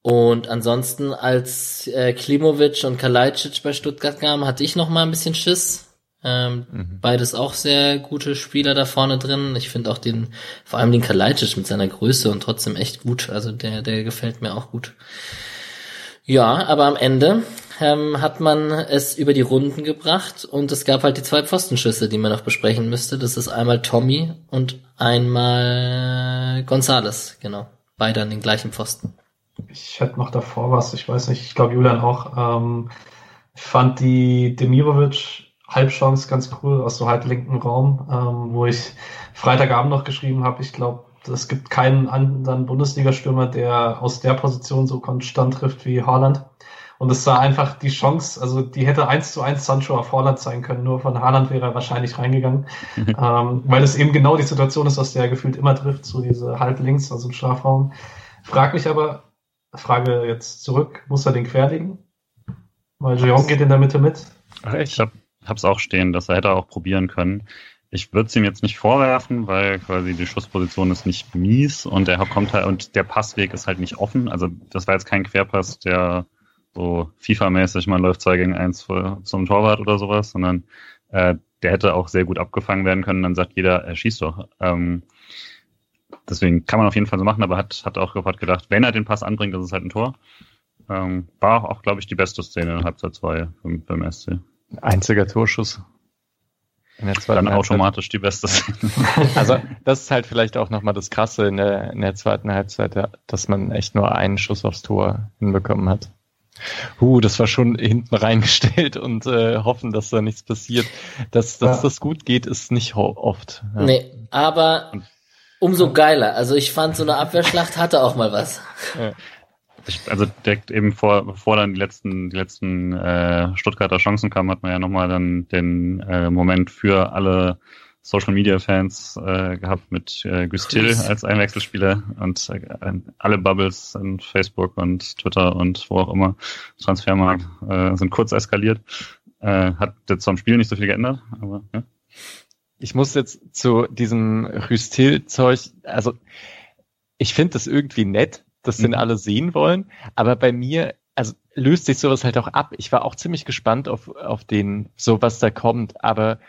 Und ansonsten, als äh, Klimovic und Kalajdzic bei Stuttgart kamen, hatte ich noch mal ein bisschen Schiss. Ähm, mhm. Beides auch sehr gute Spieler da vorne drin. Ich finde auch den, vor allem den Kalajdzic mit seiner Größe und trotzdem echt gut. Also der, der gefällt mir auch gut. Ja, aber am Ende ähm, hat man es über die Runden gebracht und es gab halt die zwei Pfostenschüsse, die man noch besprechen müsste. Das ist einmal Tommy und einmal Gonzales, genau. Beide an den gleichen Pfosten. Ich hätte noch davor was, ich weiß nicht, ich glaube Julian auch. Ähm, ich fand die Demirovic Halbchance ganz cool aus so halb linken Raum, ähm, wo ich Freitagabend noch geschrieben habe, ich glaube, es gibt keinen anderen Bundesliga-Stürmer, der aus der Position so konstant trifft wie Haaland. Und es war einfach die Chance, also die hätte eins zu eins Sancho auf Haaland sein können, nur von Haaland wäre er wahrscheinlich reingegangen, ähm, weil es eben genau die Situation ist, aus der er gefühlt immer trifft, so diese halb links, also im Strafraum. Frag mich aber, Frage jetzt zurück, muss er den querlegen? Weil Jean geht in der Mitte mit. Ach, ich hab, hab's auch stehen, dass er hätte auch probieren können. Ich würde es ihm jetzt nicht vorwerfen, weil quasi die Schussposition ist nicht mies und er kommt halt und der Passweg ist halt nicht offen. Also das war jetzt kein Querpass, der so FIFA-mäßig, man läuft zwei gegen eins zum Torwart oder sowas, sondern äh, der hätte auch sehr gut abgefangen werden können. Dann sagt jeder, er schießt doch. Ähm, deswegen kann man auf jeden Fall so machen, aber hat, hat auch sofort gedacht, wenn er den Pass anbringt, ist es halt ein Tor. Ähm, war auch, glaube ich, die beste Szene in Halbzeit 2 beim, beim SC. Einziger Torschuss. In der zweiten Dann automatisch die beste Szene. Also das ist halt vielleicht auch nochmal das Krasse in der, in der zweiten Halbzeit, dass man echt nur einen Schuss aufs Tor hinbekommen hat. Uh, das war schon hinten reingestellt und äh, hoffen, dass da nichts passiert. Dass, dass ja. das gut geht, ist nicht oft. Ja. Nee, aber umso geiler. Also ich fand, so eine Abwehrschlacht hatte auch mal was. Ja. Ich, also direkt eben vor, bevor dann die letzten, die letzten äh, Stuttgarter Chancen kamen, hat man ja nochmal dann den äh, Moment für alle Social Media Fans äh, gehabt mit äh, Gustil als Einwechselspieler und äh, alle Bubbles in Facebook und Twitter und wo auch immer Transfermarkt äh, sind kurz eskaliert. Äh, hat jetzt am Spiel nicht so viel geändert, aber ja. Ich muss jetzt zu diesem Rüstil-Zeug, also ich finde das irgendwie nett, dass den mhm. alle sehen wollen, aber bei mir, also löst sich sowas halt auch ab. Ich war auch ziemlich gespannt auf, auf den, so was da kommt, aber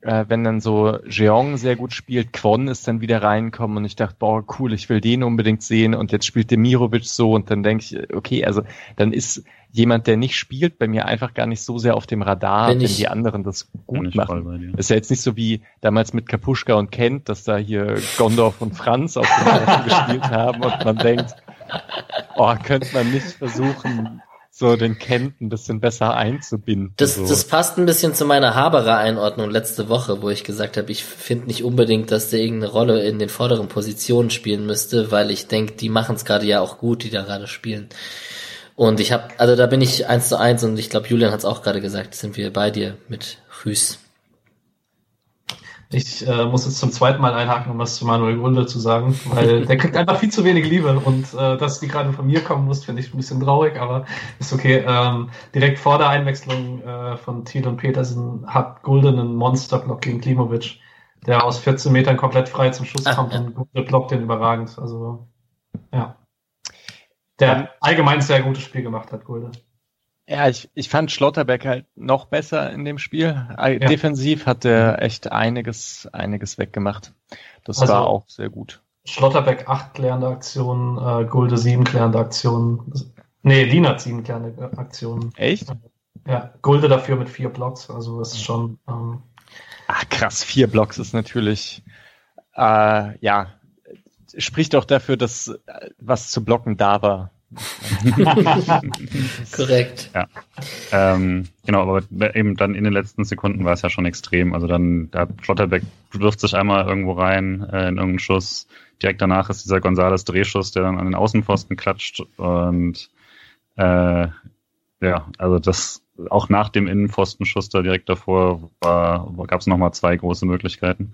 äh, wenn dann so Jeong sehr gut spielt, Kwon ist dann wieder reinkommen und ich dachte, boah, cool, ich will den unbedingt sehen und jetzt spielt Demirovic so und dann denke ich, okay, also dann ist jemand, der nicht spielt, bei mir einfach gar nicht so sehr auf dem Radar, wenn, wenn die anderen das gut machen. Ist ja jetzt nicht so wie damals mit Kapuschka und Kent, dass da hier Gondorf und Franz auf dem gespielt haben und man denkt, oh, könnte man nicht versuchen, so den Kent ein bisschen besser einzubinden. Das, so. das passt ein bisschen zu meiner Haberer-Einordnung letzte Woche, wo ich gesagt habe, ich finde nicht unbedingt, dass der irgendeine Rolle in den vorderen Positionen spielen müsste, weil ich denke, die machen es gerade ja auch gut, die da gerade spielen. Und ich habe, also da bin ich eins zu eins und ich glaube, Julian hat es auch gerade gesagt, sind wir bei dir mit Rüß. Ich äh, muss jetzt zum zweiten Mal einhaken, um was zu Manuel Grunde zu sagen, weil der kriegt einfach viel zu wenig Liebe und äh, dass die gerade von mir kommen muss, finde ich ein bisschen traurig, aber ist okay. Ähm, direkt vor der Einwechslung äh, von Thiel und Petersen hat Gulden einen Monsterblock gegen Klimovic, der aus 14 Metern komplett frei zum Schuss kommt und Gulde blockt den überragend. Also ja. Der allgemein sehr gutes Spiel gemacht hat, Gulde. Ja, ich, ich fand Schlotterbeck halt noch besser in dem Spiel. Äh, ja. Defensiv hat er echt einiges, einiges weggemacht. Das also, war auch sehr gut. Schlotterbeck acht klärende Aktionen, äh, Gulde sieben klärende Aktionen. Nee, Lienert sieben klärende Aktionen. Echt? Ja, Gulde dafür mit vier Blocks, also ist schon. Ähm, Ach krass, vier Blocks ist natürlich, äh, ja, spricht auch dafür, dass äh, was zu blocken da war Korrekt. Ja. Ähm, genau, aber eben dann in den letzten Sekunden war es ja schon extrem. Also dann, da Schlotterbeck wirft sich einmal irgendwo rein äh, in irgendeinen Schuss. Direkt danach ist dieser Gonzales Drehschuss, der dann an den Außenpfosten klatscht. Und äh, ja, also das auch nach dem Innenpfostenschuss da direkt davor war, gab es nochmal zwei große Möglichkeiten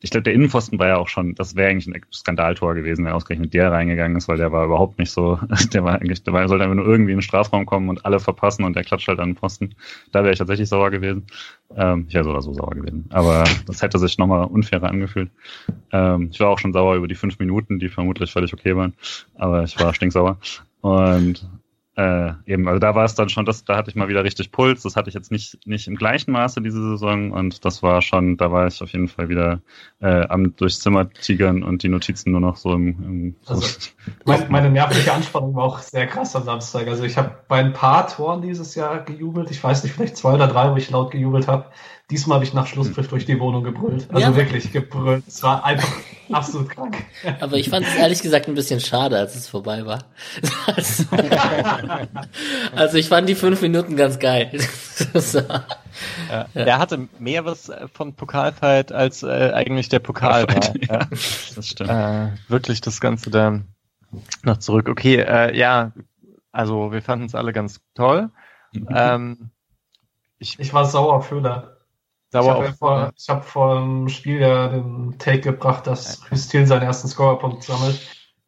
ich glaube, der Innenpfosten war ja auch schon, das wäre eigentlich ein Skandaltor gewesen, wenn ausgerechnet der reingegangen ist, weil der war überhaupt nicht so, der war eigentlich, der sollte einfach nur irgendwie in den Strafraum kommen und alle verpassen und der klatscht halt an den Pfosten. Da wäre ich tatsächlich sauer gewesen. Ähm, ich wäre so oder so sauer gewesen. Aber das hätte sich nochmal unfairer angefühlt. Ähm, ich war auch schon sauer über die fünf Minuten, die vermutlich völlig okay waren. Aber ich war stinksauer. Und äh, eben, also da war es dann schon, das, da hatte ich mal wieder richtig Puls. Das hatte ich jetzt nicht, nicht im gleichen Maße diese Saison und das war schon, da war ich auf jeden Fall wieder äh, am durchs Zimmer tigern und die Notizen nur noch so im, im also, meine, meine nervliche Anspannung war auch sehr krass am Samstag. Also ich habe bei ein paar Toren dieses Jahr gejubelt. Ich weiß nicht, vielleicht zwei oder drei, wo ich laut gejubelt habe. Diesmal habe ich nach Schlusspfiff durch die Wohnung gebrüllt. Also ja. wirklich gebrüllt. Es war einfach absolut krank. Aber ich fand es ehrlich gesagt ein bisschen schade, als es vorbei war. Also, also ich fand die fünf Minuten ganz geil. so. ja. Der hatte mehr was äh, von Pokalfight als äh, eigentlich der Pokal war. Ja. Das stimmt. Äh, wirklich das Ganze da noch zurück. Okay, äh, ja, also wir fanden es alle ganz toll. Mhm. Ähm, ich, ich war sauer Föhler. Ich habe ja vor, ich hab vor dem Spiel ja den Take gebracht, dass Hüstil seinen ersten Scorerpunkt sammelt.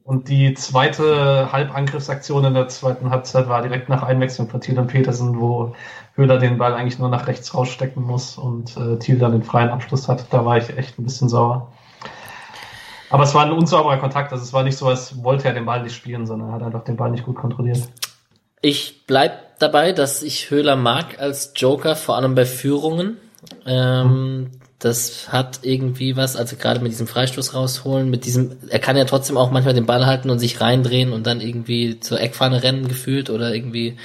Und die zweite Halbangriffsaktion in der zweiten Halbzeit war direkt nach Einwechslung von Thiel und Petersen, wo Höhler den Ball eigentlich nur nach rechts rausstecken muss und äh, Thiel dann den freien Abschluss hat. Da war ich echt ein bisschen sauer. Aber es war ein unsauberer Kontakt. Also es war nicht so, als wollte er den Ball nicht spielen, sondern er hat einfach den Ball nicht gut kontrolliert. Ich bleib dabei, dass ich Höhler mag als Joker, vor allem bei Führungen. Ähm, das hat irgendwie was, also gerade mit diesem Freistoß rausholen, mit diesem, er kann ja trotzdem auch manchmal den Ball halten und sich reindrehen und dann irgendwie zur Eckfahne rennen gefühlt oder irgendwie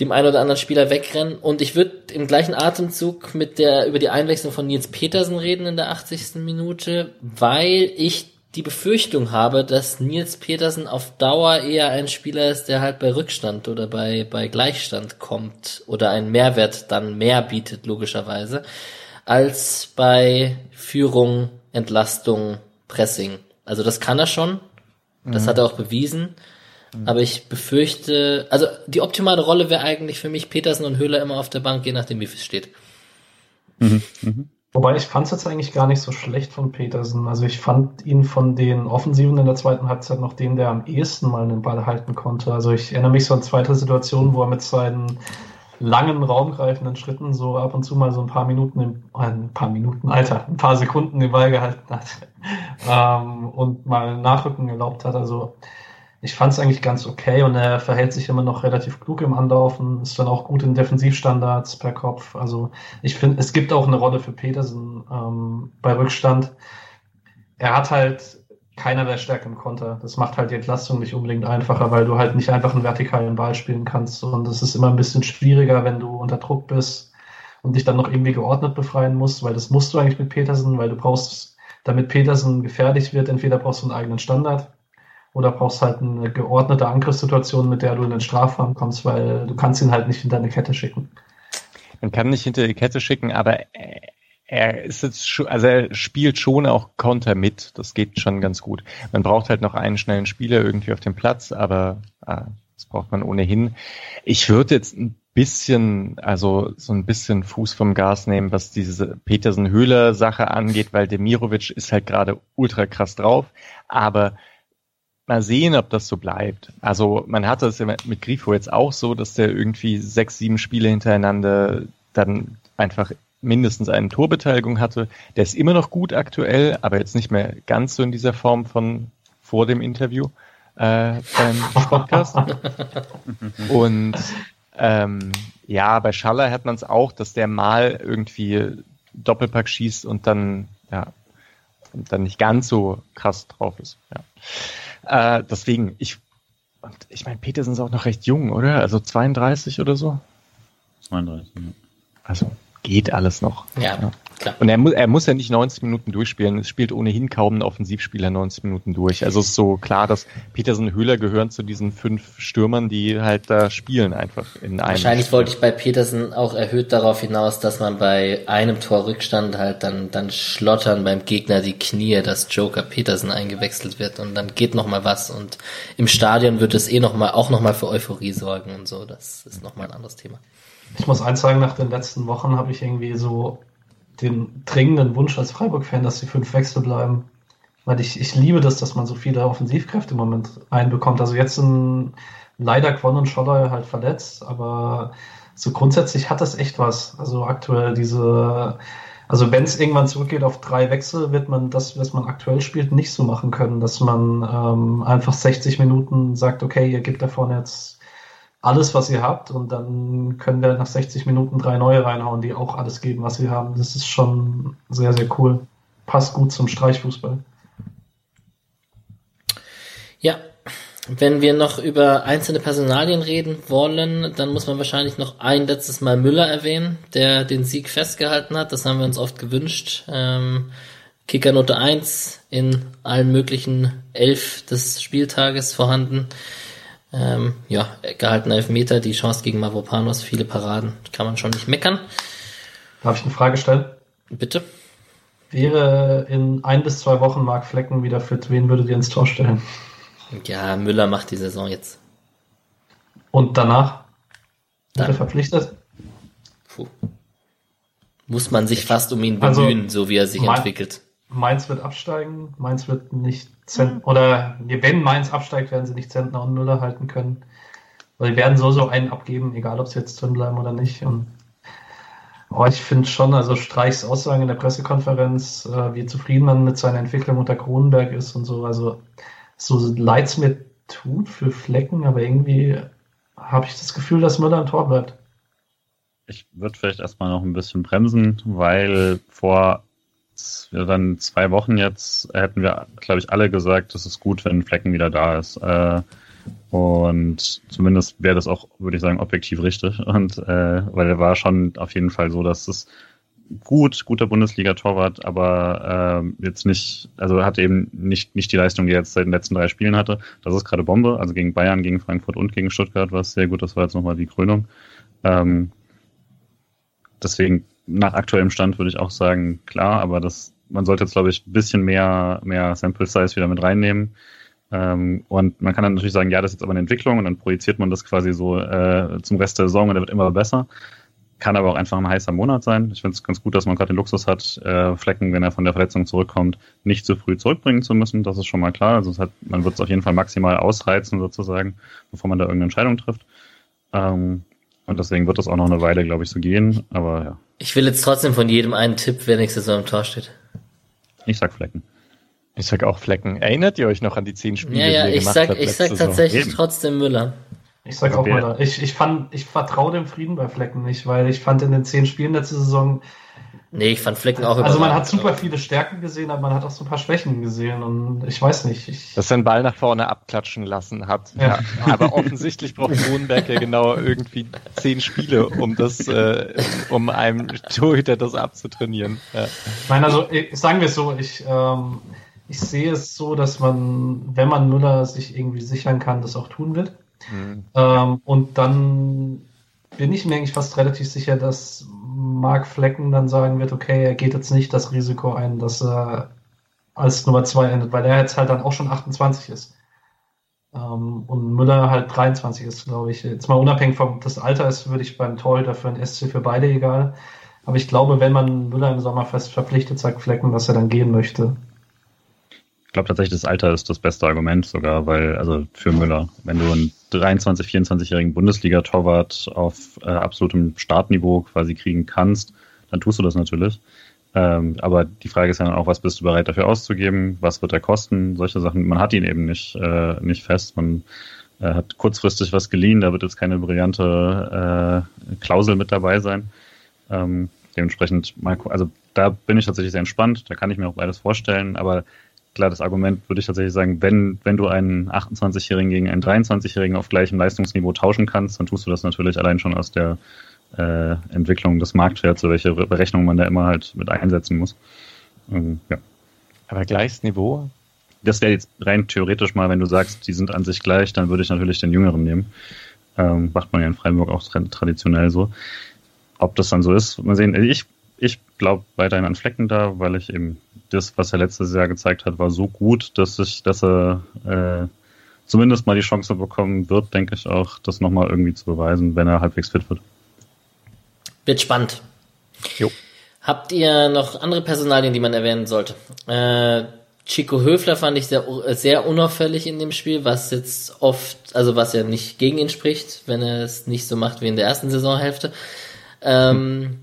dem einen oder anderen Spieler wegrennen. Und ich würde im gleichen Atemzug mit der, über die Einwechslung von Nils Petersen reden in der 80. Minute, weil ich die Befürchtung habe, dass Nils Petersen auf Dauer eher ein Spieler ist, der halt bei Rückstand oder bei, bei Gleichstand kommt oder einen Mehrwert dann mehr bietet, logischerweise, als bei Führung, Entlastung, Pressing. Also das kann er schon. Das mhm. hat er auch bewiesen. Mhm. Aber ich befürchte, also die optimale Rolle wäre eigentlich für mich Petersen und Höhler immer auf der Bank, je nachdem wie viel steht. Mhm. Wobei ich fand es jetzt eigentlich gar nicht so schlecht von Petersen. Also ich fand ihn von den Offensiven in der zweiten Halbzeit noch den, der am ehesten mal den Ball halten konnte. Also ich erinnere mich so an zweite Situationen, wo er mit seinen langen, raumgreifenden Schritten so ab und zu mal so ein paar Minuten, im, äh, ein paar Minuten, Alter, ein paar Sekunden den Ball gehalten hat ähm, und mal Nachrücken erlaubt hat. Also ich fand es eigentlich ganz okay und er verhält sich immer noch relativ klug im Anlaufen, ist dann auch gut in Defensivstandards per Kopf. Also ich finde, es gibt auch eine Rolle für Petersen ähm, bei Rückstand. Er hat halt keiner der Stärke im Konter. Das macht halt die Entlastung nicht unbedingt einfacher, weil du halt nicht einfach einen vertikalen Ball spielen kannst. Und es ist immer ein bisschen schwieriger, wenn du unter Druck bist und dich dann noch irgendwie geordnet befreien musst, weil das musst du eigentlich mit Petersen, weil du brauchst, damit Petersen gefährlich wird, entweder brauchst du einen eigenen Standard oder brauchst halt eine geordnete Angriffssituation, mit der du in den Strafraum kommst, weil du kannst ihn halt nicht hinter eine Kette schicken. Man kann nicht hinter die Kette schicken, aber er ist jetzt schon, also er spielt schon auch Konter mit. Das geht schon ganz gut. Man braucht halt noch einen schnellen Spieler irgendwie auf dem Platz, aber ah, das braucht man ohnehin. Ich würde jetzt ein bisschen, also so ein bisschen Fuß vom Gas nehmen, was diese Petersen-Höhler-Sache angeht, weil Demirovic ist halt gerade ultra krass drauf, aber mal sehen, ob das so bleibt. Also man hatte es ja mit Grifo jetzt auch so, dass der irgendwie sechs, sieben Spiele hintereinander dann einfach mindestens eine Torbeteiligung hatte. Der ist immer noch gut aktuell, aber jetzt nicht mehr ganz so in dieser Form von vor dem Interview äh, beim Podcast. Und ähm, ja, bei Schaller hat man es auch, dass der mal irgendwie Doppelpack schießt und dann ja dann nicht ganz so krass drauf ist. Ja. Äh, deswegen, ich, und ich meine, Petersen ist auch noch recht jung, oder? Also 32 oder so? 32, ja. Also, geht alles noch. Ja, ja. klar. Und er muss, er muss ja nicht 90 Minuten durchspielen. Es spielt ohnehin kaum ein Offensivspieler 90 Minuten durch. Also es ist so klar, dass Petersen und Höhler gehören zu diesen fünf Stürmern, die halt da spielen einfach in einem. Wahrscheinlich Spiel. wollte ich bei Petersen auch erhöht darauf hinaus, dass man bei einem Tor Rückstand halt dann, dann schlottern beim Gegner die Knie, dass Joker Petersen eingewechselt wird und dann geht noch mal was und im Stadion wird es eh noch mal, auch noch mal für Euphorie sorgen und so. Das ist noch mal ein anderes Thema. Ich muss eins sagen, nach den letzten Wochen habe ich irgendwie so den dringenden Wunsch als Freiburg-Fan, dass die fünf Wechsel bleiben. Weil ich, ich liebe das, dass man so viele Offensivkräfte im Moment einbekommt. Also jetzt sind leider Quon und Scholler halt verletzt, aber so grundsätzlich hat das echt was. Also aktuell diese, also wenn es irgendwann zurückgeht auf drei Wechsel, wird man das, was man aktuell spielt, nicht so machen können, dass man ähm, einfach 60 Minuten sagt, okay, ihr gebt da vorne jetzt alles, was ihr habt und dann können wir nach 60 Minuten drei neue reinhauen, die auch alles geben, was sie haben. Das ist schon sehr, sehr cool. Passt gut zum Streichfußball. Ja, wenn wir noch über einzelne Personalien reden wollen, dann muss man wahrscheinlich noch ein letztes Mal Müller erwähnen, der den Sieg festgehalten hat. Das haben wir uns oft gewünscht. Ähm, Kickernote 1 in allen möglichen elf des Spieltages vorhanden. Ähm, ja, gehaltener Elfmeter, die Chance gegen Mavropanos, viele Paraden, kann man schon nicht meckern. Darf ich eine Frage stellen? Bitte. Wäre in ein bis zwei Wochen Mark Flecken wieder fit, wen würdet ihr ins Tor stellen? Ja, Müller macht die Saison jetzt. Und danach? Dann. Wird er verpflichtet? Puh. Muss man sich fast um ihn bemühen, also, so wie er sich entwickelt. Mainz wird absteigen, Mainz wird nicht Zent mhm. oder wenn Mainz absteigt, werden sie nicht Zentner und Müller halten können. Weil die werden so so einen abgeben, egal ob sie jetzt drin bleiben oder nicht. Und oh, ich finde schon, also Streichs Aussagen in der Pressekonferenz, äh, wie zufrieden man mit seiner Entwicklung unter Kronenberg ist und so, also so leid es mir tut für Flecken, aber irgendwie habe ich das Gefühl, dass Müller im Tor bleibt. Ich würde vielleicht erstmal noch ein bisschen bremsen, weil vor ja, dann zwei Wochen jetzt hätten wir, glaube ich, alle gesagt, es ist gut, wenn Flecken wieder da ist. Äh, und zumindest wäre das auch, würde ich sagen, objektiv richtig. Und äh, weil er war schon auf jeden Fall so, dass es gut, guter Bundesliga-Torwart, aber äh, jetzt nicht, also hatte eben nicht, nicht die Leistung, die er jetzt seit den letzten drei Spielen hatte. Das ist gerade Bombe, also gegen Bayern, gegen Frankfurt und gegen Stuttgart war es sehr gut. Das war jetzt nochmal die Krönung. Ähm, deswegen nach aktuellem Stand würde ich auch sagen, klar, aber das, man sollte jetzt, glaube ich, ein bisschen mehr, mehr Sample Size wieder mit reinnehmen. Ähm, und man kann dann natürlich sagen, ja, das ist jetzt aber eine Entwicklung und dann projiziert man das quasi so äh, zum Rest der Saison und der wird immer besser. Kann aber auch einfach ein heißer Monat sein. Ich finde es ganz gut, dass man gerade den Luxus hat, äh, Flecken, wenn er von der Verletzung zurückkommt, nicht zu früh zurückbringen zu müssen. Das ist schon mal klar. Also es hat, man wird es auf jeden Fall maximal ausreizen sozusagen, bevor man da irgendeine Entscheidung trifft. Ähm, und deswegen wird das auch noch eine Weile, glaube ich, so gehen. Aber ja. Ich will jetzt trotzdem von jedem einen Tipp, wer nächstes Saison im Tor steht. Ich sag Flecken. Ich sag auch Flecken. Erinnert ihr euch noch an die zehn Spiele, ja, ja, die ihr ich sag, habt? Ich sag tatsächlich Saison? trotzdem Müller. Ich sag auch Müller. Ich, ich fand, ich vertraue dem Frieden bei Flecken nicht, weil ich fand in den zehn Spielen letzte Saison Nee, ich fand Flecken auch Also man hat super viele Stärken gesehen, aber man hat auch so ein paar Schwächen gesehen und ich weiß nicht. Ich Dass er den Ball nach vorne abklatschen lassen hat. Ja. ja. Aber offensichtlich braucht Kronenberg ja genau irgendwie zehn Spiele, um das, äh, um einem Torhüter das abzutrainieren. Ja. Ich meine, also sagen wir es so, ich, ähm, ich sehe es so, dass man, wenn man Müller sich irgendwie sichern kann, das auch tun wird. Mhm. Ähm, und dann bin ich mir eigentlich fast relativ sicher, dass Mark Flecken dann sagen wird, okay, er geht jetzt nicht das Risiko ein, dass er als Nummer 2 endet, weil er jetzt halt dann auch schon 28 ist. Ähm, und Müller halt 23 ist, glaube ich. Jetzt mal unabhängig vom das Alter ist, würde ich beim Torhüter für ein SC für beide egal. Aber ich glaube, wenn man Müller im Sommerfest verpflichtet, sagt Flecken, dass er dann gehen möchte. Ich glaube tatsächlich, das Alter ist das beste Argument sogar, weil, also für Müller, wenn du einen 23, 24-jährigen Bundesliga-Torwart auf äh, absolutem Startniveau quasi kriegen kannst, dann tust du das natürlich. Ähm, aber die Frage ist ja dann auch, was bist du bereit dafür auszugeben? Was wird er kosten? Solche Sachen. Man hat ihn eben nicht, äh, nicht fest. Man äh, hat kurzfristig was geliehen. Da wird jetzt keine brillante äh, Klausel mit dabei sein. Ähm, dementsprechend, mal, also da bin ich tatsächlich sehr entspannt. Da kann ich mir auch beides vorstellen. Aber klar, das Argument würde ich tatsächlich sagen, wenn, wenn du einen 28-Jährigen gegen einen 23-Jährigen auf gleichem Leistungsniveau tauschen kannst, dann tust du das natürlich allein schon aus der äh, Entwicklung des Marktwerts, oder welche Berechnung man da immer halt mit einsetzen muss. Ähm, ja. Aber gleiches Niveau? Das wäre jetzt rein theoretisch mal, wenn du sagst, die sind an sich gleich, dann würde ich natürlich den Jüngeren nehmen. Ähm, macht man ja in Freiburg auch tra traditionell so. Ob das dann so ist, mal sehen. Ich, ich glaube weiterhin an Flecken da, weil ich eben das, was er letztes Jahr gezeigt hat, war so gut, dass ich, dass er äh, zumindest mal die Chance bekommen wird, denke ich auch, das nochmal irgendwie zu beweisen, wenn er halbwegs fit wird. Wird spannend. Jo. Habt ihr noch andere Personalien, die man erwähnen sollte? Äh, Chico Höfler fand ich sehr, sehr unauffällig in dem Spiel, was jetzt oft, also was ja nicht gegen ihn spricht, wenn er es nicht so macht wie in der ersten Saisonhälfte. Ähm,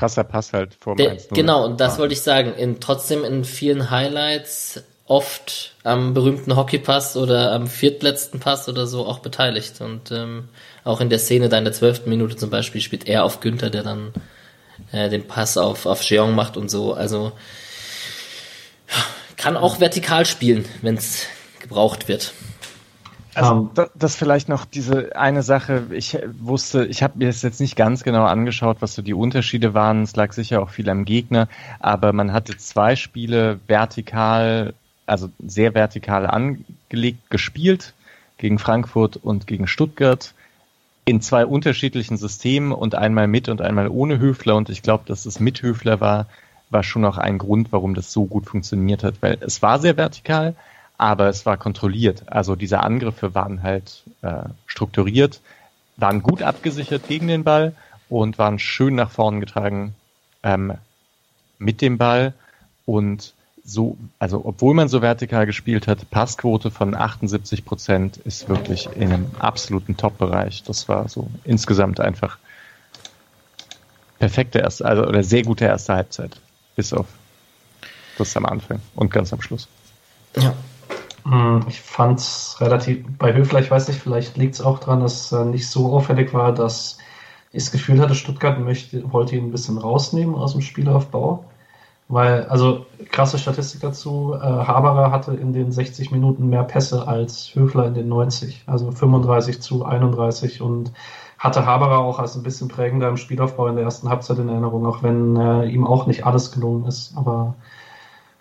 Krasser Pass halt vor dem Genau, und das ah. wollte ich sagen. In, trotzdem in vielen Highlights oft am berühmten Hockeypass oder am viertletzten Pass oder so auch beteiligt. Und ähm, auch in der Szene da in der zwölften Minute zum Beispiel spielt er auf Günther, der dann äh, den Pass auf, auf Jeong macht und so. Also kann auch vertikal spielen, wenn es gebraucht wird. Also ähm, das vielleicht noch diese eine Sache, ich wusste, ich habe mir das jetzt nicht ganz genau angeschaut, was so die Unterschiede waren. Es lag sicher auch viel am Gegner, aber man hatte zwei Spiele vertikal, also sehr vertikal angelegt gespielt, gegen Frankfurt und gegen Stuttgart in zwei unterschiedlichen Systemen und einmal mit und einmal ohne Höfler. Und ich glaube, dass es mit Höfler war, war schon auch ein Grund, warum das so gut funktioniert hat, weil es war sehr vertikal, aber es war kontrolliert. Also diese Angriffe waren halt äh, strukturiert, waren gut abgesichert gegen den Ball und waren schön nach vorn getragen ähm, mit dem Ball und so, also obwohl man so vertikal gespielt hat, Passquote von 78 Prozent ist wirklich in einem absoluten Top-Bereich. Das war so insgesamt einfach perfekte erste, also oder sehr gute erste Halbzeit. Bis auf das am Anfang und ganz am Schluss. Ja. Hm, ich fand es relativ, bei Höfler, ich weiß nicht, vielleicht liegt es auch daran, dass er nicht so auffällig war, dass ich das Gefühl hatte, Stuttgart möchte, wollte ihn ein bisschen rausnehmen aus dem Spielaufbau. Weil, also krasse Statistik dazu, äh, Haberer hatte in den 60 Minuten mehr Pässe als Höfler in den 90, also 35 zu 31 und hatte Haberer auch als ein bisschen prägender im Spielaufbau in der ersten Halbzeit in Erinnerung, auch wenn äh, ihm auch nicht alles gelungen ist, aber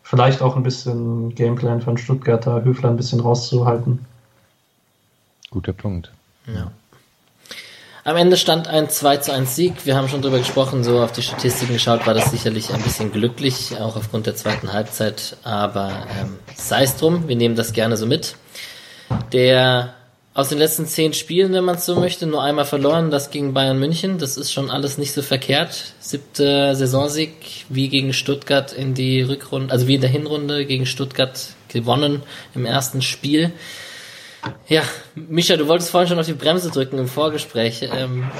vielleicht auch ein bisschen Gameplan von Stuttgarter Höfler ein bisschen rauszuhalten. Guter Punkt. Ja. Am Ende stand ein 2 zu 1 Sieg. Wir haben schon drüber gesprochen, so auf die Statistiken geschaut, war das sicherlich ein bisschen glücklich, auch aufgrund der zweiten Halbzeit. Aber ähm, sei es drum, wir nehmen das gerne so mit. Der aus den letzten zehn Spielen, wenn man es so möchte, nur einmal verloren, das gegen Bayern München. Das ist schon alles nicht so verkehrt. Siebte Saisonsieg, wie gegen Stuttgart in die Rückrunde, also wie in der Hinrunde gegen Stuttgart gewonnen im ersten Spiel. Ja, Micha, du wolltest vorhin schon auf die Bremse drücken im Vorgespräch. Ähm,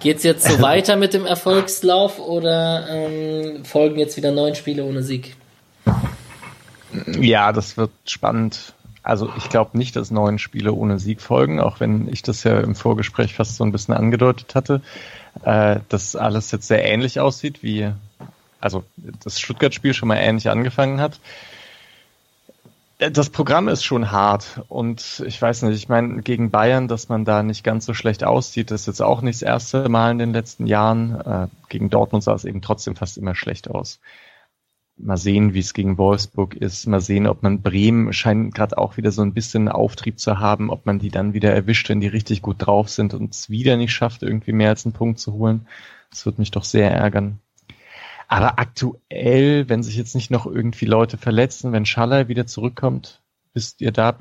geht's jetzt so weiter mit dem Erfolgslauf oder ähm, folgen jetzt wieder neun Spiele ohne Sieg? Ja, das wird spannend. Also ich glaube nicht, dass neun Spiele ohne Sieg folgen, auch wenn ich das ja im Vorgespräch fast so ein bisschen angedeutet hatte, äh, dass alles jetzt sehr ähnlich aussieht, wie also das Stuttgart-Spiel schon mal ähnlich angefangen hat. Das Programm ist schon hart und ich weiß nicht, ich meine, gegen Bayern, dass man da nicht ganz so schlecht aussieht, ist jetzt auch nicht das erste Mal in den letzten Jahren. Äh, gegen Dortmund sah es eben trotzdem fast immer schlecht aus. Mal sehen, wie es gegen Wolfsburg ist. Mal sehen, ob man Bremen scheint gerade auch wieder so ein bisschen Auftrieb zu haben, ob man die dann wieder erwischt, wenn die richtig gut drauf sind und es wieder nicht schafft, irgendwie mehr als einen Punkt zu holen. Das wird mich doch sehr ärgern. Aber aktuell, wenn sich jetzt nicht noch irgendwie Leute verletzen, wenn Schaller wieder zurückkommt, wisst ihr da,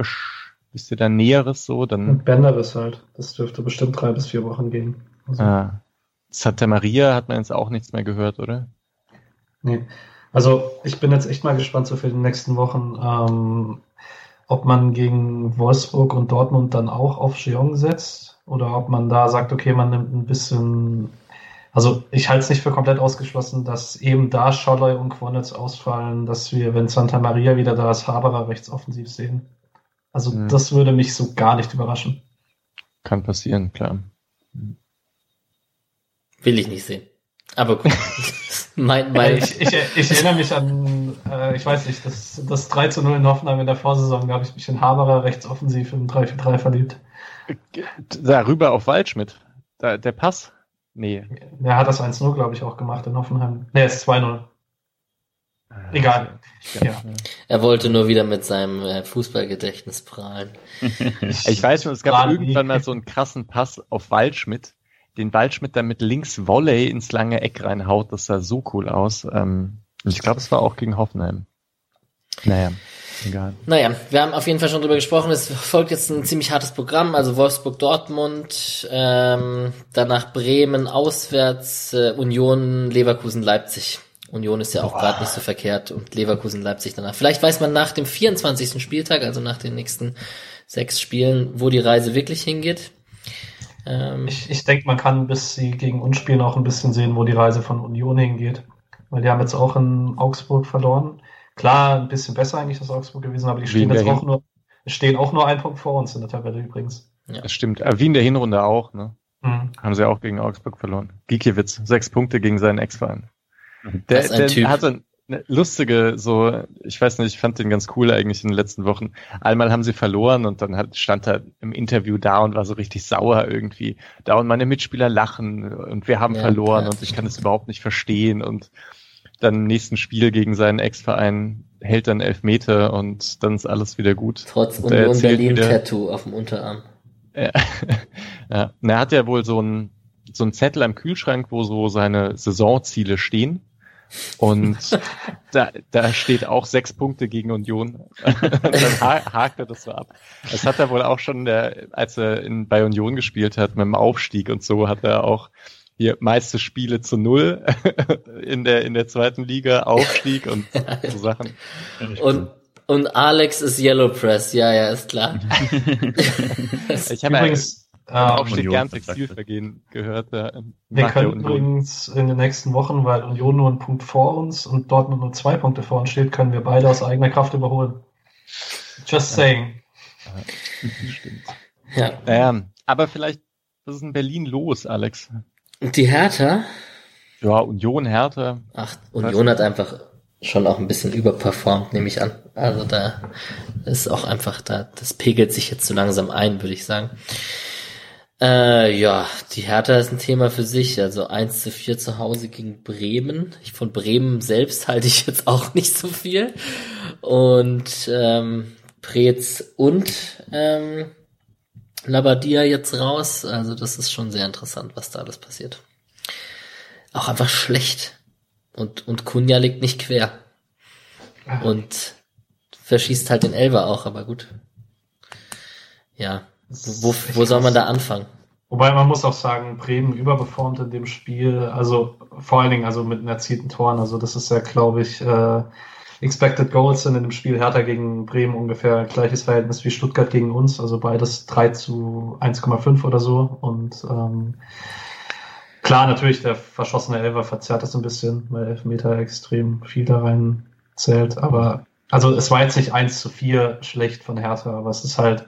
wisst ihr da Näheres so, dann. Und Benderis halt. Das dürfte bestimmt drei bis vier Wochen gehen. Also. Ah. Santa Maria hat man jetzt auch nichts mehr gehört, oder? Nee. Also ich bin jetzt echt mal gespannt so für die nächsten Wochen, ähm, ob man gegen Wolfsburg und Dortmund dann auch auf Jeong setzt oder ob man da sagt, okay, man nimmt ein bisschen also ich halte es nicht für komplett ausgeschlossen, dass eben da Scholloy und Quonitz ausfallen, dass wir, wenn Santa Maria wieder da ist, Haberer rechtsoffensiv sehen. Also mhm. das würde mich so gar nicht überraschen. Kann passieren, klar. Will ich nicht sehen. Aber gut. mein, mein ich, ich, ich, erinnere mich an, äh, ich weiß nicht, das, das 3 zu 0 in Hoffenheim in der Vorsaison, da habe ich mich in Haberer rechtsoffensiv im 3-4-3 verliebt. Darüber auf Waldschmidt. Da, der Pass Nee. Er hat das 1-0, glaube ich, auch gemacht in Hoffenheim. Nee, es ist 2-0. Egal. Ja. Er wollte nur wieder mit seinem äh, Fußballgedächtnis prahlen. Ich weiß schon, es gab irgendwann nie. mal so einen krassen Pass auf Waldschmidt, den Waldschmidt mit links Volley ins lange Eck reinhaut. Das sah so cool aus. Ähm, ich glaube, es war auch gegen Hoffenheim. Naja, egal. Naja, wir haben auf jeden Fall schon drüber gesprochen. Es folgt jetzt ein ziemlich hartes Programm. Also Wolfsburg-Dortmund, ähm, danach Bremen auswärts, äh, Union, Leverkusen, Leipzig. Union ist ja auch gerade nicht so verkehrt und Leverkusen, Leipzig danach. Vielleicht weiß man nach dem 24. Spieltag, also nach den nächsten sechs Spielen, wo die Reise wirklich hingeht. Ähm, Ich, ich denke, man kann, bis sie gegen uns spielen, auch ein bisschen sehen, wo die Reise von Union hingeht. Weil die haben jetzt auch in Augsburg verloren. Klar, ein bisschen besser eigentlich das Augsburg gewesen, aber die stehen jetzt auch nur, stehen auch nur einen Punkt vor uns in der Tabelle übrigens. Das stimmt. Äh, wie in der Hinrunde auch, ne? Mhm. Haben sie auch gegen Augsburg verloren. Gikiewicz, sechs Punkte gegen seinen Ex-Verein. Der, ein der Typ. hatte eine lustige, so, ich weiß nicht, ich fand den ganz cool eigentlich in den letzten Wochen. Einmal haben sie verloren und dann hat, stand er im Interview da und war so richtig sauer irgendwie. Da und meine Mitspieler lachen und wir haben Ja, verloren ja. und ich kann es überhaupt nicht verstehen und dann im nächsten Spiel gegen seinen Ex-Verein hält dann Elfmeter und dann ist alles wieder gut. trotz Und Union erzählt Berlin wieder- Tattoo auf dem Unterarm. Ja. ja. Er hat ja wohl so ein so ein Zettel am Kühlschrank, wo so seine Saisonziele stehen. Und da, da steht auch sechs Punkte gegen Union. Und dann ha hakt er das so ab. Das hat er wohl auch schon, der, als er in, bei Union gespielt hat, mit dem Aufstieg und so, hat er auch hier meiste Spiele zu null in der, in der zweiten Liga, Aufstieg und so Sachen. Und, und Alex ist Yellow Press, ja, ja, ist klar. Ich habe ja Übrigens, ähm, Aufstieg Union gern. Textilvergehen gehört. Ja, wir können übrigens in den nächsten Wochen, weil Union nur einen Punkt vor uns und Dortmund nur zwei Punkte vor uns steht, können wir beide aus eigener Kraft überholen. Just saying. Stimmt. Ja. Naja, aber vielleicht, was ist in Berlin los, Alex? Und die Hertha, Ja, Union, Hertha. ach, Union hat einfach schon auch ein bisschen überperformt, nehme ich an. Also da ist auch einfach, da, das pegelt sich jetzt so langsam ein, würde ich sagen. Äh, ja, die Hertha ist ein Thema für sich. Also 1 zu 4 zu Hause gegen Bremen. Ich, von Bremen selbst halte ich jetzt auch nicht so viel. Und ähm, Preetz und ähm, Labadia jetzt raus. Also das ist schon sehr interessant, was da alles passiert. Auch einfach schlecht. Und, und Kunja liegt nicht quer. Und verschießt halt den Elber auch, aber gut. Ja. Wo, wo soll man da anfangen? Wobei man muss auch sagen, Bremen überperformt in dem Spiel, also vor allen Dingen also mit den erzielten Toren. Also das ist ja, glaube ich, äh, Expected Goals sind in dem Spiel Hertha gegen Bremen ungefähr gleiches Verhältnis wie Stuttgart gegen uns, also beides 3 zu 1,5 oder so. Und ähm, klar, natürlich, der verschossene Elfer verzerrt das ein bisschen, weil Elfmeter extrem viel da rein zählt. Aber also es war jetzt nicht 1 zu 4 schlecht von Hertha, aber es ist halt,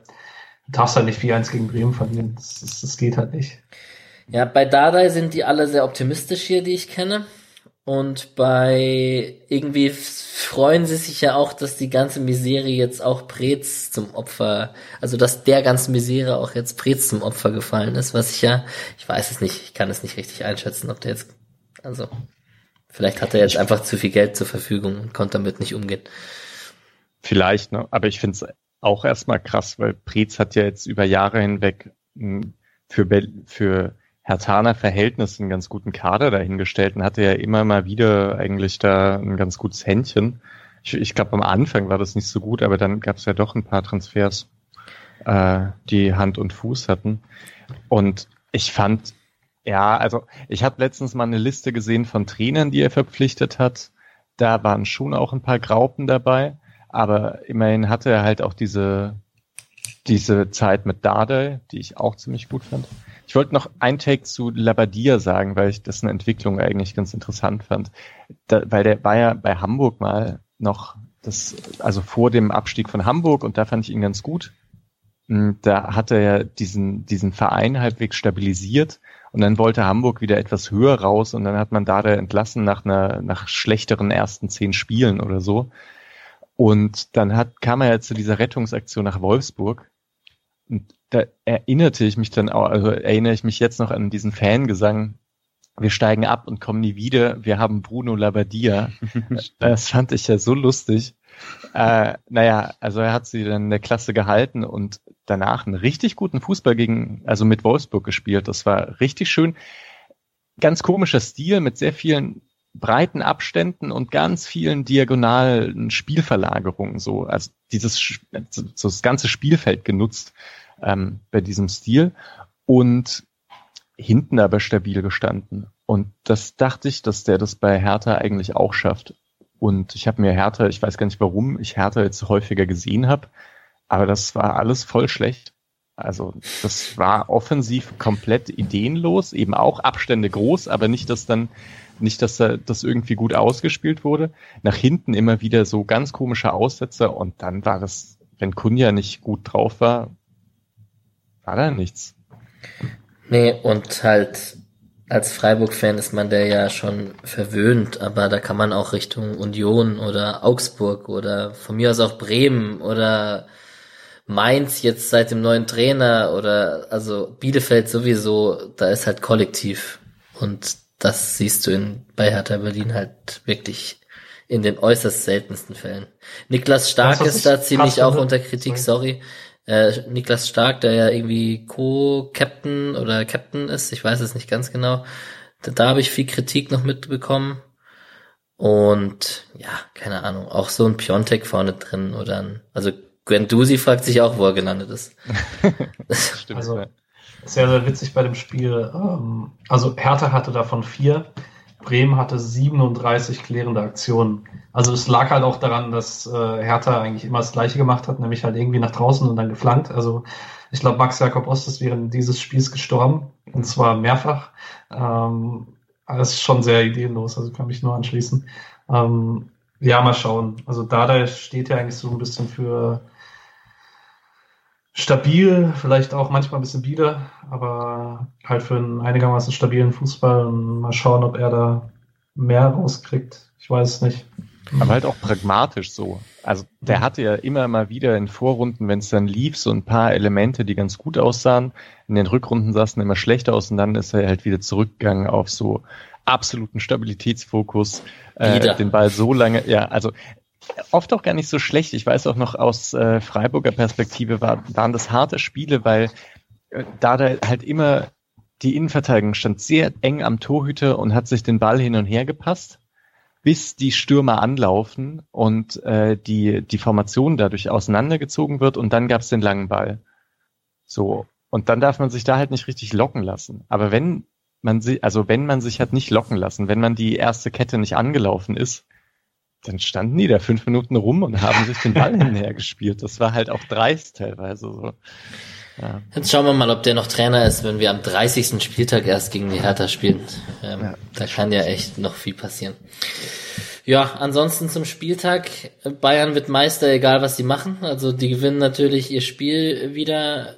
darfst halt nicht 4-1 gegen Bremen verlieren. Das, das, das geht halt nicht. Ja, bei Dardai sind die alle sehr optimistisch hier, die ich kenne. Und bei irgendwie freuen sie sich ja auch, dass die ganze Misere jetzt auch Preetz zum Opfer, also dass der ganzen Misere auch jetzt Preetz zum Opfer gefallen ist, was ich ja, ich weiß es nicht, ich kann es nicht richtig einschätzen, ob der jetzt, also vielleicht hat er jetzt einfach zu viel Geld zur Verfügung und konnte damit nicht umgehen. Vielleicht, ne? Aber ich finde es auch erstmal krass, weil Preetz hat ja jetzt über Jahre hinweg mh, für, für Hertaner Verhältnisse einen ganz guten Kader dahingestellt und hatte ja immer mal wieder eigentlich da ein ganz gutes Händchen. Ich, ich glaube, am Anfang war das nicht so gut, aber dann gab es ja doch ein paar Transfers, äh, die Hand und Fuß hatten. Und ich fand, ja, also ich habe letztens mal eine Liste gesehen von Trainern, die er verpflichtet hat. Da waren schon auch ein paar Graupen dabei, aber immerhin hatte er halt auch diese, diese Zeit mit Dardai, die ich auch ziemlich gut fand. Ich wollte noch ein Take zu Labadia sagen, weil ich dessen Entwicklung eigentlich ganz interessant fand. Da, weil der war ja bei Hamburg mal noch das, also vor dem Abstieg von Hamburg und da fand ich ihn ganz gut. Mm, Da hat er ja diesen, diesen Verein halbwegs stabilisiert und dann wollte Hamburg wieder etwas höher raus und dann hat man Dada entlassen nach einer, nach schlechteren ersten zehn Spielen oder so. Und dann hat, kam er ja zu dieser Rettungsaktion nach Wolfsburg. Und da erinnerte ich mich dann auch, also erinnere ich mich jetzt noch an diesen Fangesang wir steigen ab und kommen nie wieder, wir haben Bruno Labbadia. das fand ich ja so lustig. Äh, naja, also er hat sie dann in der Klasse gehalten und danach einen richtig guten Fußball gegen, also mit Wolfsburg gespielt. Das war richtig schön. Ganz komischer Stil mit sehr vielen breiten Abständen und ganz vielen diagonalen Spielverlagerungen. So, also dieses so das ganze Spielfeld genutzt ähm, bei diesem Stil und hinten aber stabil gestanden. Und das dachte ich, dass der das bei Hertha eigentlich auch schafft. Und ich habe mir Hertha, ich weiß gar nicht warum ich Hertha jetzt häufiger gesehen habe, aber das war alles voll schlecht. Also das war offensiv komplett ideenlos, eben auch Abstände groß, aber nicht, dass dann nicht, dass da das irgendwie gut ausgespielt wurde. Nach hinten immer wieder so ganz komische Aussetzer und dann war das, wenn Kunja nicht gut drauf war, war da nichts. Nee, und halt als Freiburg-Fan ist man der ja schon verwöhnt, aber da kann man auch Richtung Union oder Augsburg oder von mir aus auch Bremen oder Mainz jetzt seit dem neuen Trainer oder also Bielefeld sowieso, da ist halt kollektiv und das siehst du in, bei Hertha Berlin halt wirklich in den äußerst seltensten Fällen. Niklas Stark ist da ziemlich auch unter Kritik, sorry. Äh, Niklas Stark, der ja irgendwie Co-Captain oder Captain ist, ich weiß es nicht ganz genau. Da, da habe ich viel Kritik noch mitbekommen. Und ja, keine Ahnung, auch so ein Piontek vorne drin oder ein, also Guendouzi fragt sich auch, wo er gelandet ist. Stimmt. Also, sehr, sehr witzig bei dem Spiel. Ähm, also Hertha hatte davon vier, Bremen hatte 37 klärende Aktionen. Also es lag halt auch daran, dass äh, Hertha eigentlich immer das Gleiche gemacht hat, nämlich halt irgendwie nach draußen und dann geflankt. Also ich glaube, Max Jakob Ost ist während dieses Spiels gestorben und zwar mehrfach. Ähm, das ist schon sehr ideenlos, also kann mich nur anschließen. Ähm, ja, mal schauen. Also Dada steht ja eigentlich so ein bisschen für stabil, vielleicht auch manchmal ein bisschen bieder, aber halt für einen einigermaßen stabilen Fußball und mal schauen, ob er da mehr rauskriegt. Ich weiß es nicht. Aber halt auch pragmatisch so. Also der mhm. hatte ja immer mal wieder in Vorrunden, wenn es dann lief, so ein paar Elemente, die ganz gut aussahen. In den Rückrunden sah es immer schlecht aus und dann ist er halt wieder zurückgegangen auf so absoluten Stabilitätsfokus, äh, den Ball so lange, ja, also oft auch gar nicht so schlecht. Ich weiß auch noch aus äh, Freiburger Perspektive war, waren das harte Spiele, weil äh, da halt immer die Innenverteidigung stand sehr eng am Torhüter und hat sich den Ball hin und her gepasst, bis die Stürmer anlaufen und äh, die, die Formation dadurch auseinandergezogen wird und dann gab es den langen Ball. So. Und dann darf man sich da halt nicht richtig locken lassen. Aber wenn man sich, also wenn man sich hat nicht locken lassen, wenn man die erste Kette nicht angelaufen ist, dann standen die da fünf Minuten rum und haben sich den Ball hinher gespielt. Das war halt auch dreist teilweise so. Ja. Jetzt schauen wir mal, ob der noch Trainer ist, wenn wir am 30. Spieltag erst gegen die Hertha spielen. Ähm, ja. Da kann ja echt noch viel passieren. Ja, ansonsten zum Spieltag. Bayern wird Meister, egal was sie machen. Also die gewinnen natürlich ihr Spiel wieder.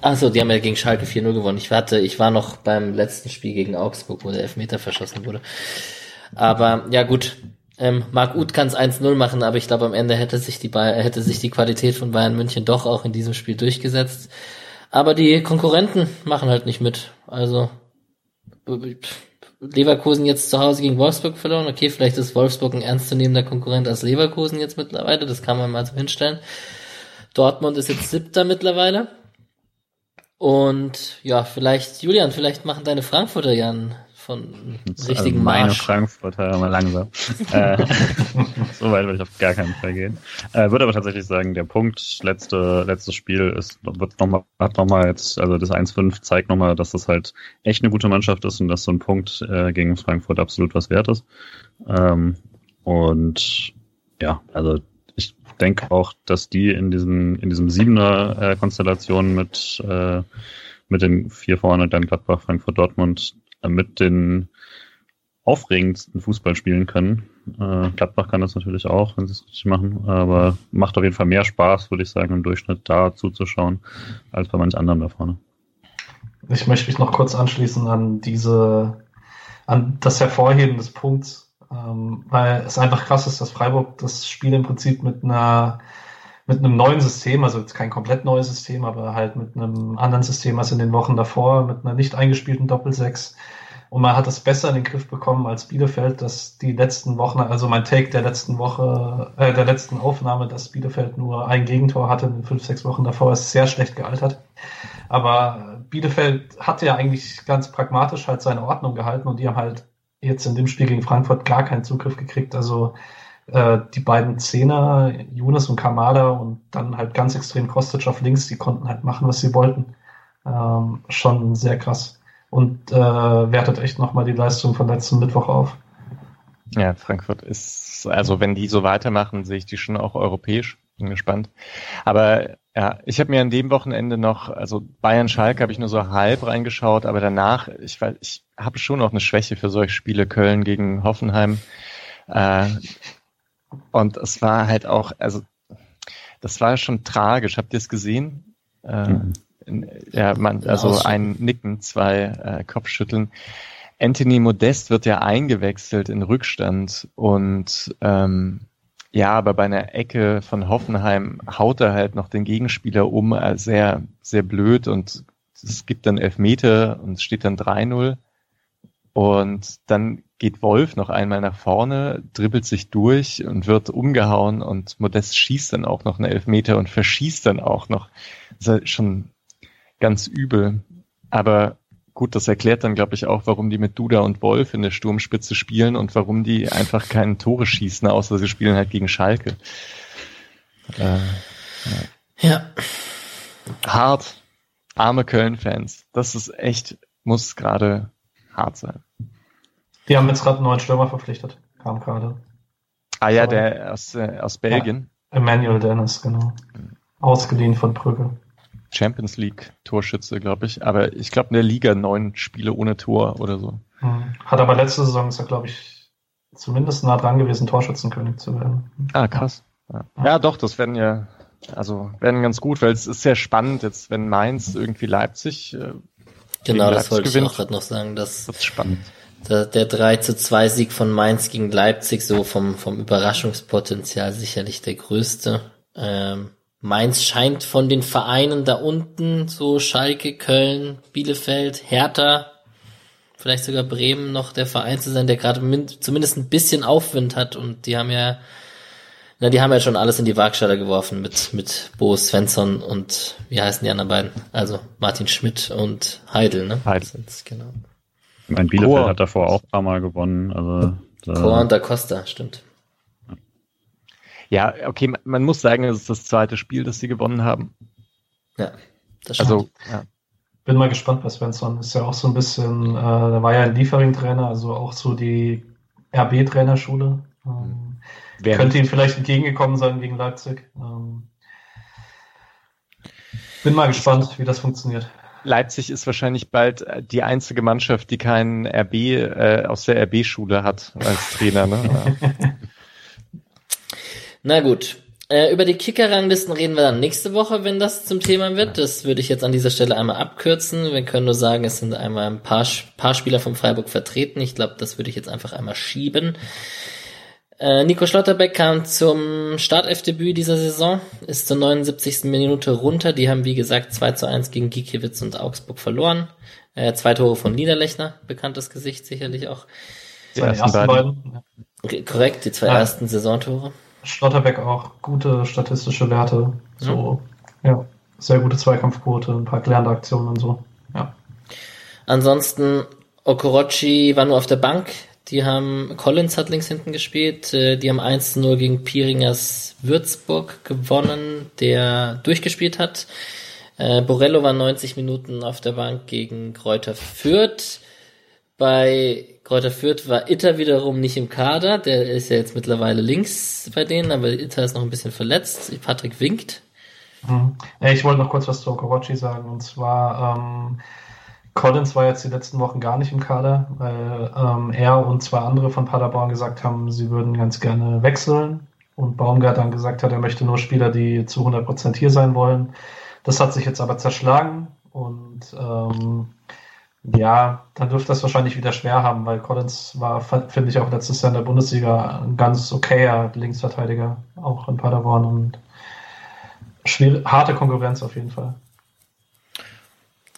Achso, die haben ja gegen Schalke 4-0 gewonnen. Ich warte, ich war noch beim letzten Spiel gegen Augsburg, wo der Elfmeter verschossen wurde. Aber ja gut, ähm, Marc Uth kann es 1-0 machen, aber ich glaube am Ende hätte sich die Bayern, hätte sich die Qualität von Bayern München doch auch in diesem Spiel durchgesetzt. Aber die Konkurrenten machen halt nicht mit. Also Leverkusen jetzt zu Hause gegen Wolfsburg verloren. Okay, vielleicht ist Wolfsburg ein ernstzunehmender Konkurrent als Leverkusen jetzt mittlerweile. Das kann man mal so hinstellen. Dortmund ist jetzt siebter mittlerweile. Und ja, vielleicht, Julian, vielleicht machen deine Frankfurter ja einen von also richtigen also meine Marsch. Frankfurter mal langsam. äh, so weit würde ich auf gar keinen Fall gehen. Äh, würde aber tatsächlich sagen, der Punkt, letzte, letztes Spiel ist, wird noch mal, hat nochmal jetzt, also das 1-5 zeigt nochmal, dass das halt echt eine gute Mannschaft ist und dass so ein Punkt äh, gegen Frankfurt absolut was wert ist. Ähm, und ja, also ich denke auch, dass die in diesem, in diesem Siebener äh, Konstellation mit, äh, mit den vier vorne, dann Gladbach, Frankfurt, Dortmund, mit den aufregendsten Fußball spielen können. Äh, Gladbach kann das natürlich auch, wenn sie es richtig machen, aber macht auf jeden Fall mehr Spaß, würde ich sagen, im Durchschnitt da zuzuschauen, als bei manch anderem da vorne. Ich möchte mich noch kurz anschließen an diese, an das Hervorheben des Punkts, ähm, weil es einfach krass ist, dass Freiburg das Spiel im Prinzip mit einer mit einem neuen System, also jetzt kein komplett neues System, aber halt mit einem anderen System als in den Wochen davor, mit einer nicht eingespielten Doppelsechs, Und man hat es besser in den Griff bekommen als Bielefeld, dass die letzten Wochen, also mein Take der letzten Woche, äh, der letzten Aufnahme, dass Bielefeld nur ein Gegentor hatte in fünf, sechs Wochen davor, ist sehr schlecht gealtert. Aber Bielefeld hatte ja eigentlich ganz pragmatisch halt seine Ordnung gehalten und die haben halt jetzt in dem Spiel gegen Frankfurt gar keinen Zugriff gekriegt. Also äh, die beiden Zehner, Younes und Kamada und dann halt ganz extrem Kostic auf links, die konnten halt machen, was sie wollten. Ähm, schon sehr krass und äh, wertet echt nochmal die Leistung von letzten Mittwoch auf. Ja, Frankfurt ist, also wenn die so weitermachen, sehe ich die schon auch europäisch. Bin gespannt. Aber ja, ich habe mir an dem Wochenende noch, also Bayern Schalke habe ich nur so halb reingeschaut, aber danach, ich weiß, ich habe schon noch eine Schwäche für solche Spiele, Köln gegen Hoffenheim. Äh, und es war halt auch, also das war schon tragisch. Habt ihr es gesehen? Äh, mhm. Ja, man, also ein Nicken, zwei äh, Kopfschütteln. Anthony Modest wird ja eingewechselt in Rückstand und ähm, ja, aber bei einer Ecke von Hoffenheim haut er halt noch den Gegenspieler um, äh, sehr, sehr blöd und es gibt dann Elfmeter und es steht dann 3-0. Und dann geht Wolf noch einmal nach vorne, dribbelt sich durch und wird umgehauen und Modest schießt dann auch noch einen Elfmeter und verschießt dann auch noch. Das ist halt schon ganz übel. Aber gut, das erklärt dann, glaube ich, auch, warum die mit Duda und Wolf in der Sturmspitze spielen und warum die einfach keine Tore schießen, außer sie spielen halt gegen Schalke. Äh, ja. ja. Hart. Arme Köln-Fans. Das ist echt, muss gerade hart sein. Die haben jetzt gerade einen neuen Stürmer verpflichtet. Kam gerade. Ah ja, der aus, äh, aus Belgien. Ja, Emmanuel Dennis, genau. Ausgeliehen von Brügge. Champions League Torschütze, glaube ich. Aber ich glaube in der Liga neun Spiele ohne Tor oder so. Hm. Hat aber letzte Saison ist er, glaube ich, zumindest nah dran gewesen, Torschützenkönig zu werden. Ah, krass. Ja, ja doch, das werden ja, also werden ganz gut, weil es ist sehr spannend, jetzt wenn Mainz irgendwie Leipzig. Äh, genau, das wollte gewinnt, ich auch gerade noch sagen. Dass das ist spannend. Der, der 3 zu 2 Sieg von Mainz gegen Leipzig, so vom, vom Überraschungspotenzial sicherlich der größte. Ähm, Mainz scheint von den Vereinen da unten, so Schalke, Köln, Bielefeld, Hertha, vielleicht sogar Bremen noch der Verein zu sein, der gerade zumindest ein bisschen Aufwind hat und die haben ja, na, die haben ja schon alles in die Waagschale geworfen mit, mit Bo Svensson und wie heißen die anderen beiden? Also Martin Schmidt und Heidel, ne? Heidel. Genau. Mein Bielefeld Chor. hat davor auch ein paar Mal gewonnen, also. Chor und Da Costa, stimmt. Ja, okay, man muss sagen, es ist das zweite Spiel, das sie gewonnen haben. Ja, das stimmt. Also, ja. Bin mal gespannt bei Svensson. Ist ja auch so ein bisschen, äh, da war ja ein Liefering-Trainer, also auch so die RB-Trainerschule. Ähm, könnte ihm vielleicht entgegengekommen sein gegen Leipzig. Ähm, bin mal gespannt, wie das funktioniert. Leipzig ist wahrscheinlich bald äh, die einzige Mannschaft, die keinen RB äh, aus der RB-Schule hat als Trainer. Ne? Na gut. Äh, über die Kicker-Ranglisten reden wir dann nächste Woche, wenn das zum Thema wird. Das würde ich jetzt an dieser Stelle einmal abkürzen. Wir können nur sagen, es sind einmal ein paar, paar Spieler vom Freiburg vertreten. Ich glaube, das würde ich jetzt einfach einmal schieben. Äh, Nico Schlotterbeck kam zum Startelfdebüt dieser Saison, ist zur 79. Minute runter. Die haben, wie gesagt, 2 zu 1 gegen Gikiewicz und Augsburg verloren. Äh, zwei Tore von Niederlechner, bekanntes Gesicht sicherlich auch. Die ersten beiden. Korrekt, die zwei ja. ersten Saisontore. Schlotterbeck auch gute statistische Werte. So, ja, ja sehr gute Zweikampfquote, ein paar klärende Aktionen und so. Ja. Ansonsten, Okorochi war nur auf der Bank. Die haben, Collins hat links hinten gespielt. Äh, die haben 1-0 gegen Piringers Würzburg gewonnen, der durchgespielt hat. Äh, Borello war 90 Minuten auf der Bank gegen Kräuter Fürth. Bei Kräuter Fürth war Itter wiederum nicht im Kader. Der ist ja jetzt mittlerweile links bei denen, aber Itter ist noch ein bisschen verletzt. Patrick winkt. Hm. Ich wollte noch kurz was zu Okorochi sagen. Und zwar, ähm, Collins war jetzt die letzten Wochen gar nicht im Kader, weil ähm, er und zwei andere von Paderborn gesagt haben, sie würden ganz gerne wechseln. Und Baumgart dann gesagt hat, er möchte nur Spieler, die zu 100% hier sein wollen. Das hat sich jetzt aber zerschlagen. Und ähm, ja, dann dürfte das wahrscheinlich wieder schwer haben, weil Collins war, finde ich, auch letztes Jahr in der Bundesliga ein ganz okayer Linksverteidiger, auch in Paderborn und schwere, harte Konkurrenz auf jeden Fall.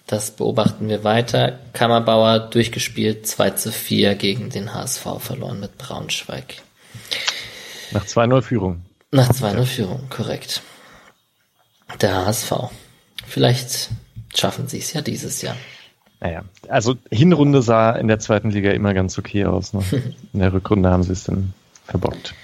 Das beobachten wir weiter. Kammerbauer durchgespielt, 2 zu 4 gegen den HSV verloren mit Braunschweig. Nach 2-0 Führung. Nach 2-0 Führung, korrekt. Der HSV. Vielleicht schaffen sie es ja dieses Jahr. Naja, also Hinrunde sah in der zweiten Liga immer ganz okay aus. Ne? In der Rückrunde haben sie es dann verbockt.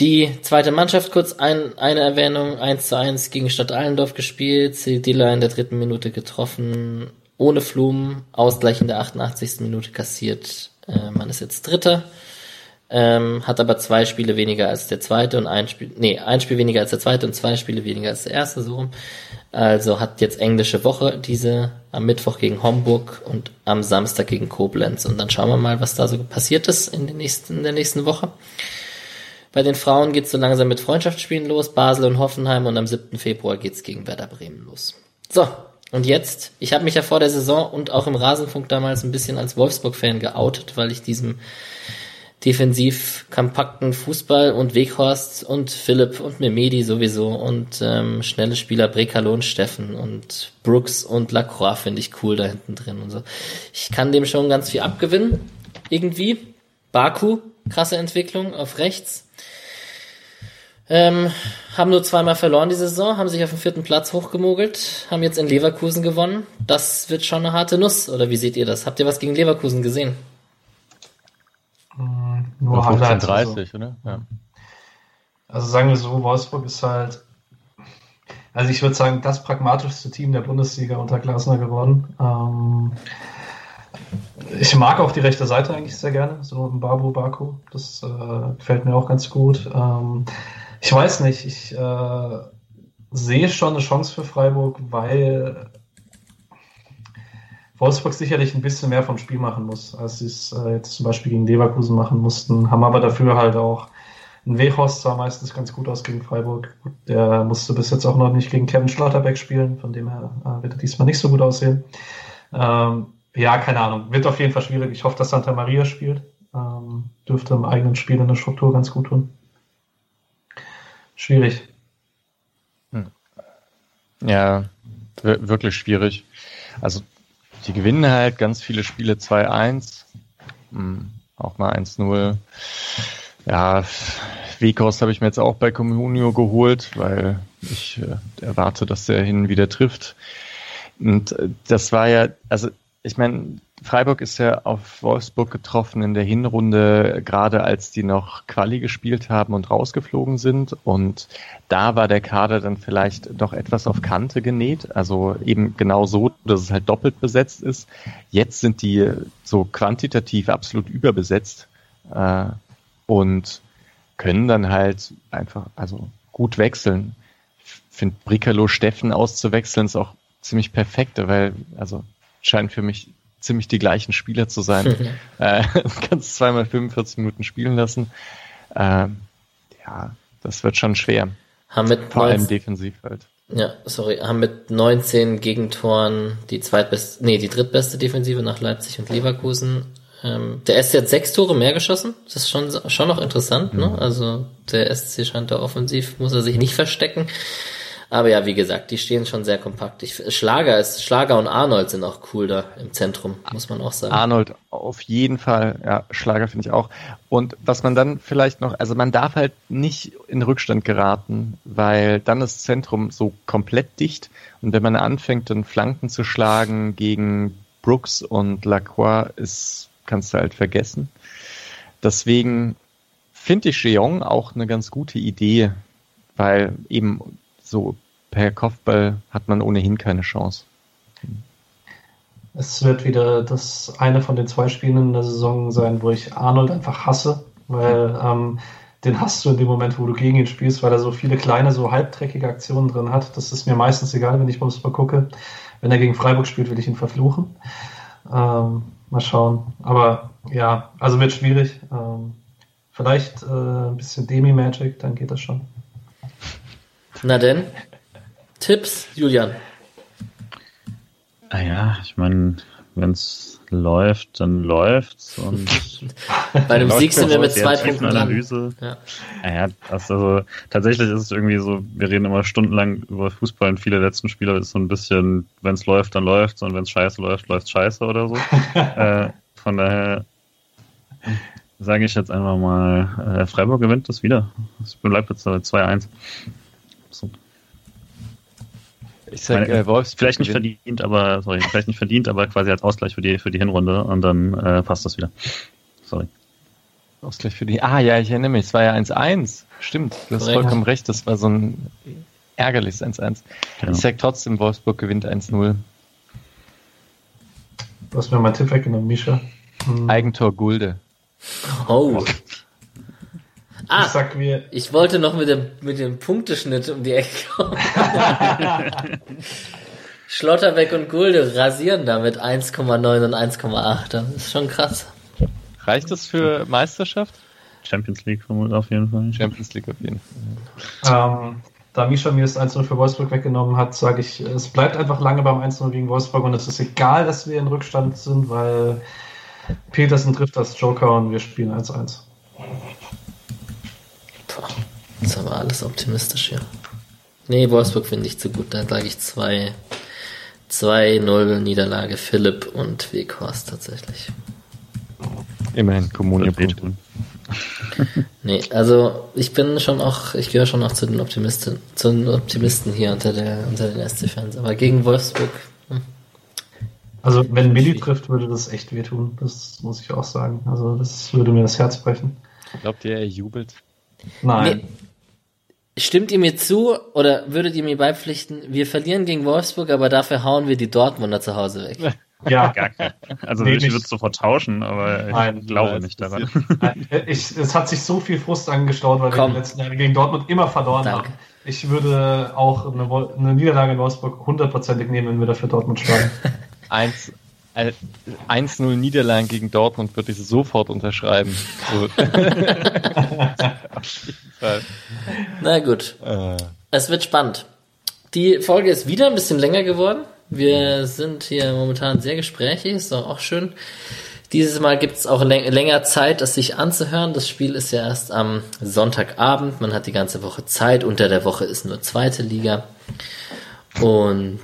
Die zweite Mannschaft, kurz ein, eine Erwähnung, 1 zu 1 gegen Stadt Allendorf gespielt, Cedilla in der dritten Minute getroffen, ohne Flum, Ausgleich in der 88. Minute kassiert, äh, man ist jetzt Dritter, ähm, hat aber zwei Spiele weniger als der zweite und ein Spiel, nee, ein Spiel weniger als der zweite und zwei Spiele weniger als der erste, so rum. Also hat jetzt englische Woche diese am Mittwoch gegen Homburg und am Samstag gegen Koblenz. Und dann schauen wir mal, was da so passiert ist in, den nächsten, in der nächsten Woche. Bei den Frauen geht's so langsam mit Freundschaftsspielen los, Basel und Hoffenheim und am 7. Februar geht's gegen Werder Bremen los. So, und jetzt, ich habe mich ja vor der Saison und auch im Rasenfunk damals ein bisschen als Wolfsburg-Fan geoutet, weil ich diesem defensiv kompakten Fußball und Weghorst und Philipp und Memedi sowieso und ähm, schnelle Spieler Brekalo und Steffen und Brooks und Lacroix finde ich cool da hinten drin und so. Ich kann dem schon ganz viel abgewinnen, irgendwie. Baku, krasse Entwicklung auf rechts. Ähm, haben nur zweimal verloren die Saison, haben sich auf den vierten Platz hochgemogelt, haben jetzt in Leverkusen gewonnen. Das wird schon eine harte Nuss, oder wie seht ihr das? Habt ihr was gegen Leverkusen gesehen? Nur 15:30, oder? Ja. Also sagen wir so, Wolfsburg ist halt, also ich würde sagen, das pragmatischste Team der Bundesliga unter Glasner geworden. Ähm, ich mag auch die rechte Seite eigentlich sehr gerne, so ein Babu Baku. Das äh, gefällt mir auch ganz gut. Ähm, ich weiß nicht, ich äh, sehe schon eine Chance für Freiburg, weil Wolfsburg sicherlich ein bisschen mehr vom Spiel machen muss, als sie es äh, jetzt zum Beispiel gegen Leverkusen machen mussten, haben aber dafür halt auch ein Wehorst sah meistens ganz gut aus gegen Freiburg. Der musste bis jetzt auch noch nicht gegen Kevin Schlotterbeck spielen, von dem her äh, wird er diesmal nicht so gut aussehen. Ähm, ja, keine Ahnung. Wird auf jeden Fall schwierig. Ich hoffe, dass Santa Maria spielt. Ähm, dürfte im eigenen Spiel in der Struktur ganz gut tun. Schwierig. Ja, wir- wirklich schwierig. Also die gewinnen halt ganz viele Spiele 2-1, hm, auch mal 1-0. Ja, Wekos habe ich mir jetzt auch bei Comunio geholt, weil ich äh, erwarte, dass der hin wieder trifft. Und äh, das war ja, also ich meine, Freiburg ist ja auf Wolfsburg getroffen in der Hinrunde, gerade als die noch Quali gespielt haben und rausgeflogen sind. Und da war der Kader dann vielleicht doch etwas auf Kante genäht. Also eben genau so, dass es halt doppelt besetzt ist. Jetzt sind die so quantitativ absolut überbesetzt äh, und können dann halt einfach, also gut wechseln. Ich finde Bricalo Steffen auszuwechseln ist auch ziemlich perfekt, weil, also scheinen für mich ziemlich die gleichen Spieler zu sein. äh, kannst zweimal 45 Minuten spielen lassen. Ähm, ja, das wird schon schwer. Haben mit Vor allem 19 defensiv halt. Ja, sorry, haben mit 19 Gegentoren die zweitbeste, nee, die drittbeste Defensive nach Leipzig und Leverkusen. Ähm, der SC hat sechs Tore mehr geschossen. Das ist schon, schon noch interessant, ne? Also der SC scheint da offensiv, muss er sich nicht verstecken. Aber ja, wie gesagt, die stehen schon sehr kompakt. Ich, Schlager ist, Schlager und Arnold sind auch cool da im Zentrum, muss man auch sagen. Arnold auf jeden Fall, ja, Schlager finde ich auch. Und was man dann vielleicht noch, also man darf halt nicht in Rückstand geraten, weil dann ist das Zentrum so komplett dicht und wenn man anfängt, dann Flanken zu schlagen gegen Brooks und Lacroix, ist, kannst du halt vergessen. Deswegen finde ich Jeong auch eine ganz gute Idee, weil eben so per Kopfball hat man ohnehin keine Chance. Es wird wieder das eine von den zwei Spielen in der Saison sein, wo ich Arnold einfach hasse, weil ähm, den hast du in dem Moment, wo du gegen ihn spielst, weil er so viele kleine, so halbdreckige Aktionen drin hat. Das ist mir meistens egal, wenn ich Fußball gucke. Wenn er gegen Freiburg spielt, will ich ihn verfluchen. Ähm, mal schauen. Aber ja, also wird schwierig. Ähm, vielleicht äh, ein bisschen Demi-Magic, dann geht das schon. Na denn, Tipps, Julian. Ah ja, ich meine, wenn es läuft, dann läuft's. Und Bei einem Sieg sind wir mit zwei Punkten dran. Analyse. Ja. Ja, also tatsächlich ist es irgendwie so, wir reden immer stundenlang über Fußball und viele letzten Spieler ist so ein bisschen, wenn es läuft, dann läuft's und wenn es scheiße läuft, läuft's scheiße oder so. äh, von daher sage ich jetzt einfach mal, äh, Freiburg gewinnt das wieder. Es bleibt jetzt äh, 2-1. So. Ich sag, Meine- äh, Wolfsburg Vielleicht nicht gewinnt. verdient, aber sorry, vielleicht nicht verdient, aber quasi als Ausgleich für die für die Hinrunde und dann äh, passt das wieder. Sorry. Ausgleich für die. Ah, ja, ich erinnere mich. Es war ja 1-1. Stimmt. Du hast Korrekt. vollkommen recht. Das war so ein ärgerliches 1-1. Genau. Ich sag trotzdem, Wolfsburg gewinnt 1-0. Du hast mir meinen Tipp weggenommen, Misha. Hm, Eigentor Gulde. Oh. Ich Ah, sag mir, ich wollte noch mit dem, mit dem Punkteschnitt um die Ecke kommen. Schlotterbeck und Gulde rasieren damit 1,9 und 1,8. Das ist schon krass. Reicht das für Meisterschaft? Champions League vermutlich auf jeden Fall. Champions League auf jeden Fall. ähm, da Misha mir das 1-0 für Wolfsburg weggenommen hat, sage ich, es bleibt einfach lange beim 1-0 gegen Wolfsburg und es ist egal, dass wir in Rückstand sind, weil Petersen trifft das Joker und wir spielen 1-1. Boah, das ist aber alles optimistisch hier. Nee, Wolfsburg finde ich zu gut. Da sage ich 2 2-0 Niederlage Philipp und Weghorst tatsächlich. Immerhin Kommune. Nee, also ich bin schon auch, ich gehöre schon auch zu den Optimisten, zu den Optimisten hier unter der unter den SC-Fans. Aber gegen Wolfsburg, hm, Also wenn Milli trifft, würde das echt wehtun. Das muss ich auch sagen. Also das würde mir das Herz brechen. Glaubt ihr, er jubelt? Nein. Nee. Stimmt ihr mir zu oder würdet ihr mir beipflichten, wir verlieren gegen Wolfsburg, aber dafür hauen wir die Dortmunder zu Hause weg? Ja, Gar kein. Also Nee, ich würde es sofort tauschen, aber ich Nein, glaube nicht daran. ich, es hat sich so viel Frust angestaut, weil wir Komm. die letzten Jahre gegen Dortmund immer verloren Danke. haben. Ich würde auch eine, eine Niederlage in Wolfsburg hundertprozentig nehmen, wenn wir dafür Dortmund schlagen. 1 äh, 1-0 Niederlagen gegen Dortmund würde ich sofort unterschreiben. So. Auf jeden Fall. Na gut, Äh, es wird spannend. Die Folge ist wieder ein bisschen länger geworden. Wir sind hier momentan sehr gesprächig, ist doch auch schön. Dieses Mal gibt es auch läng länger Zeit, es sich anzuhören. Das Spiel ist ja erst am Sonntagabend. Man hat die ganze Woche Zeit. Unter der Woche ist nur zweite Liga. Und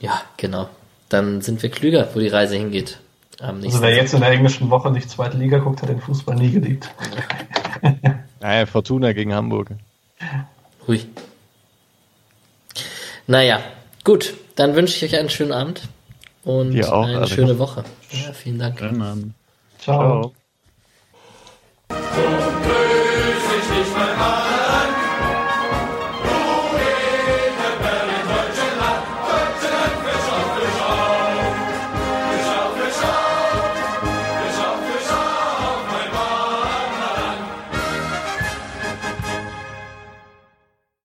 ja, genau dann sind wir klüger, wo die Reise hingeht. also wer jetzt in der englischen Woche nicht zweite Liga guckt, hat den Fußball nie geliebt. naja, Fortuna gegen Hamburg. Hui. Naja, gut, dann wünsche ich euch einen schönen Abend und auch, eine Alex. schöne Woche. Ja, vielen Dank. Schönen Ciao. Ciao. So grüß ich dich, mein Mann.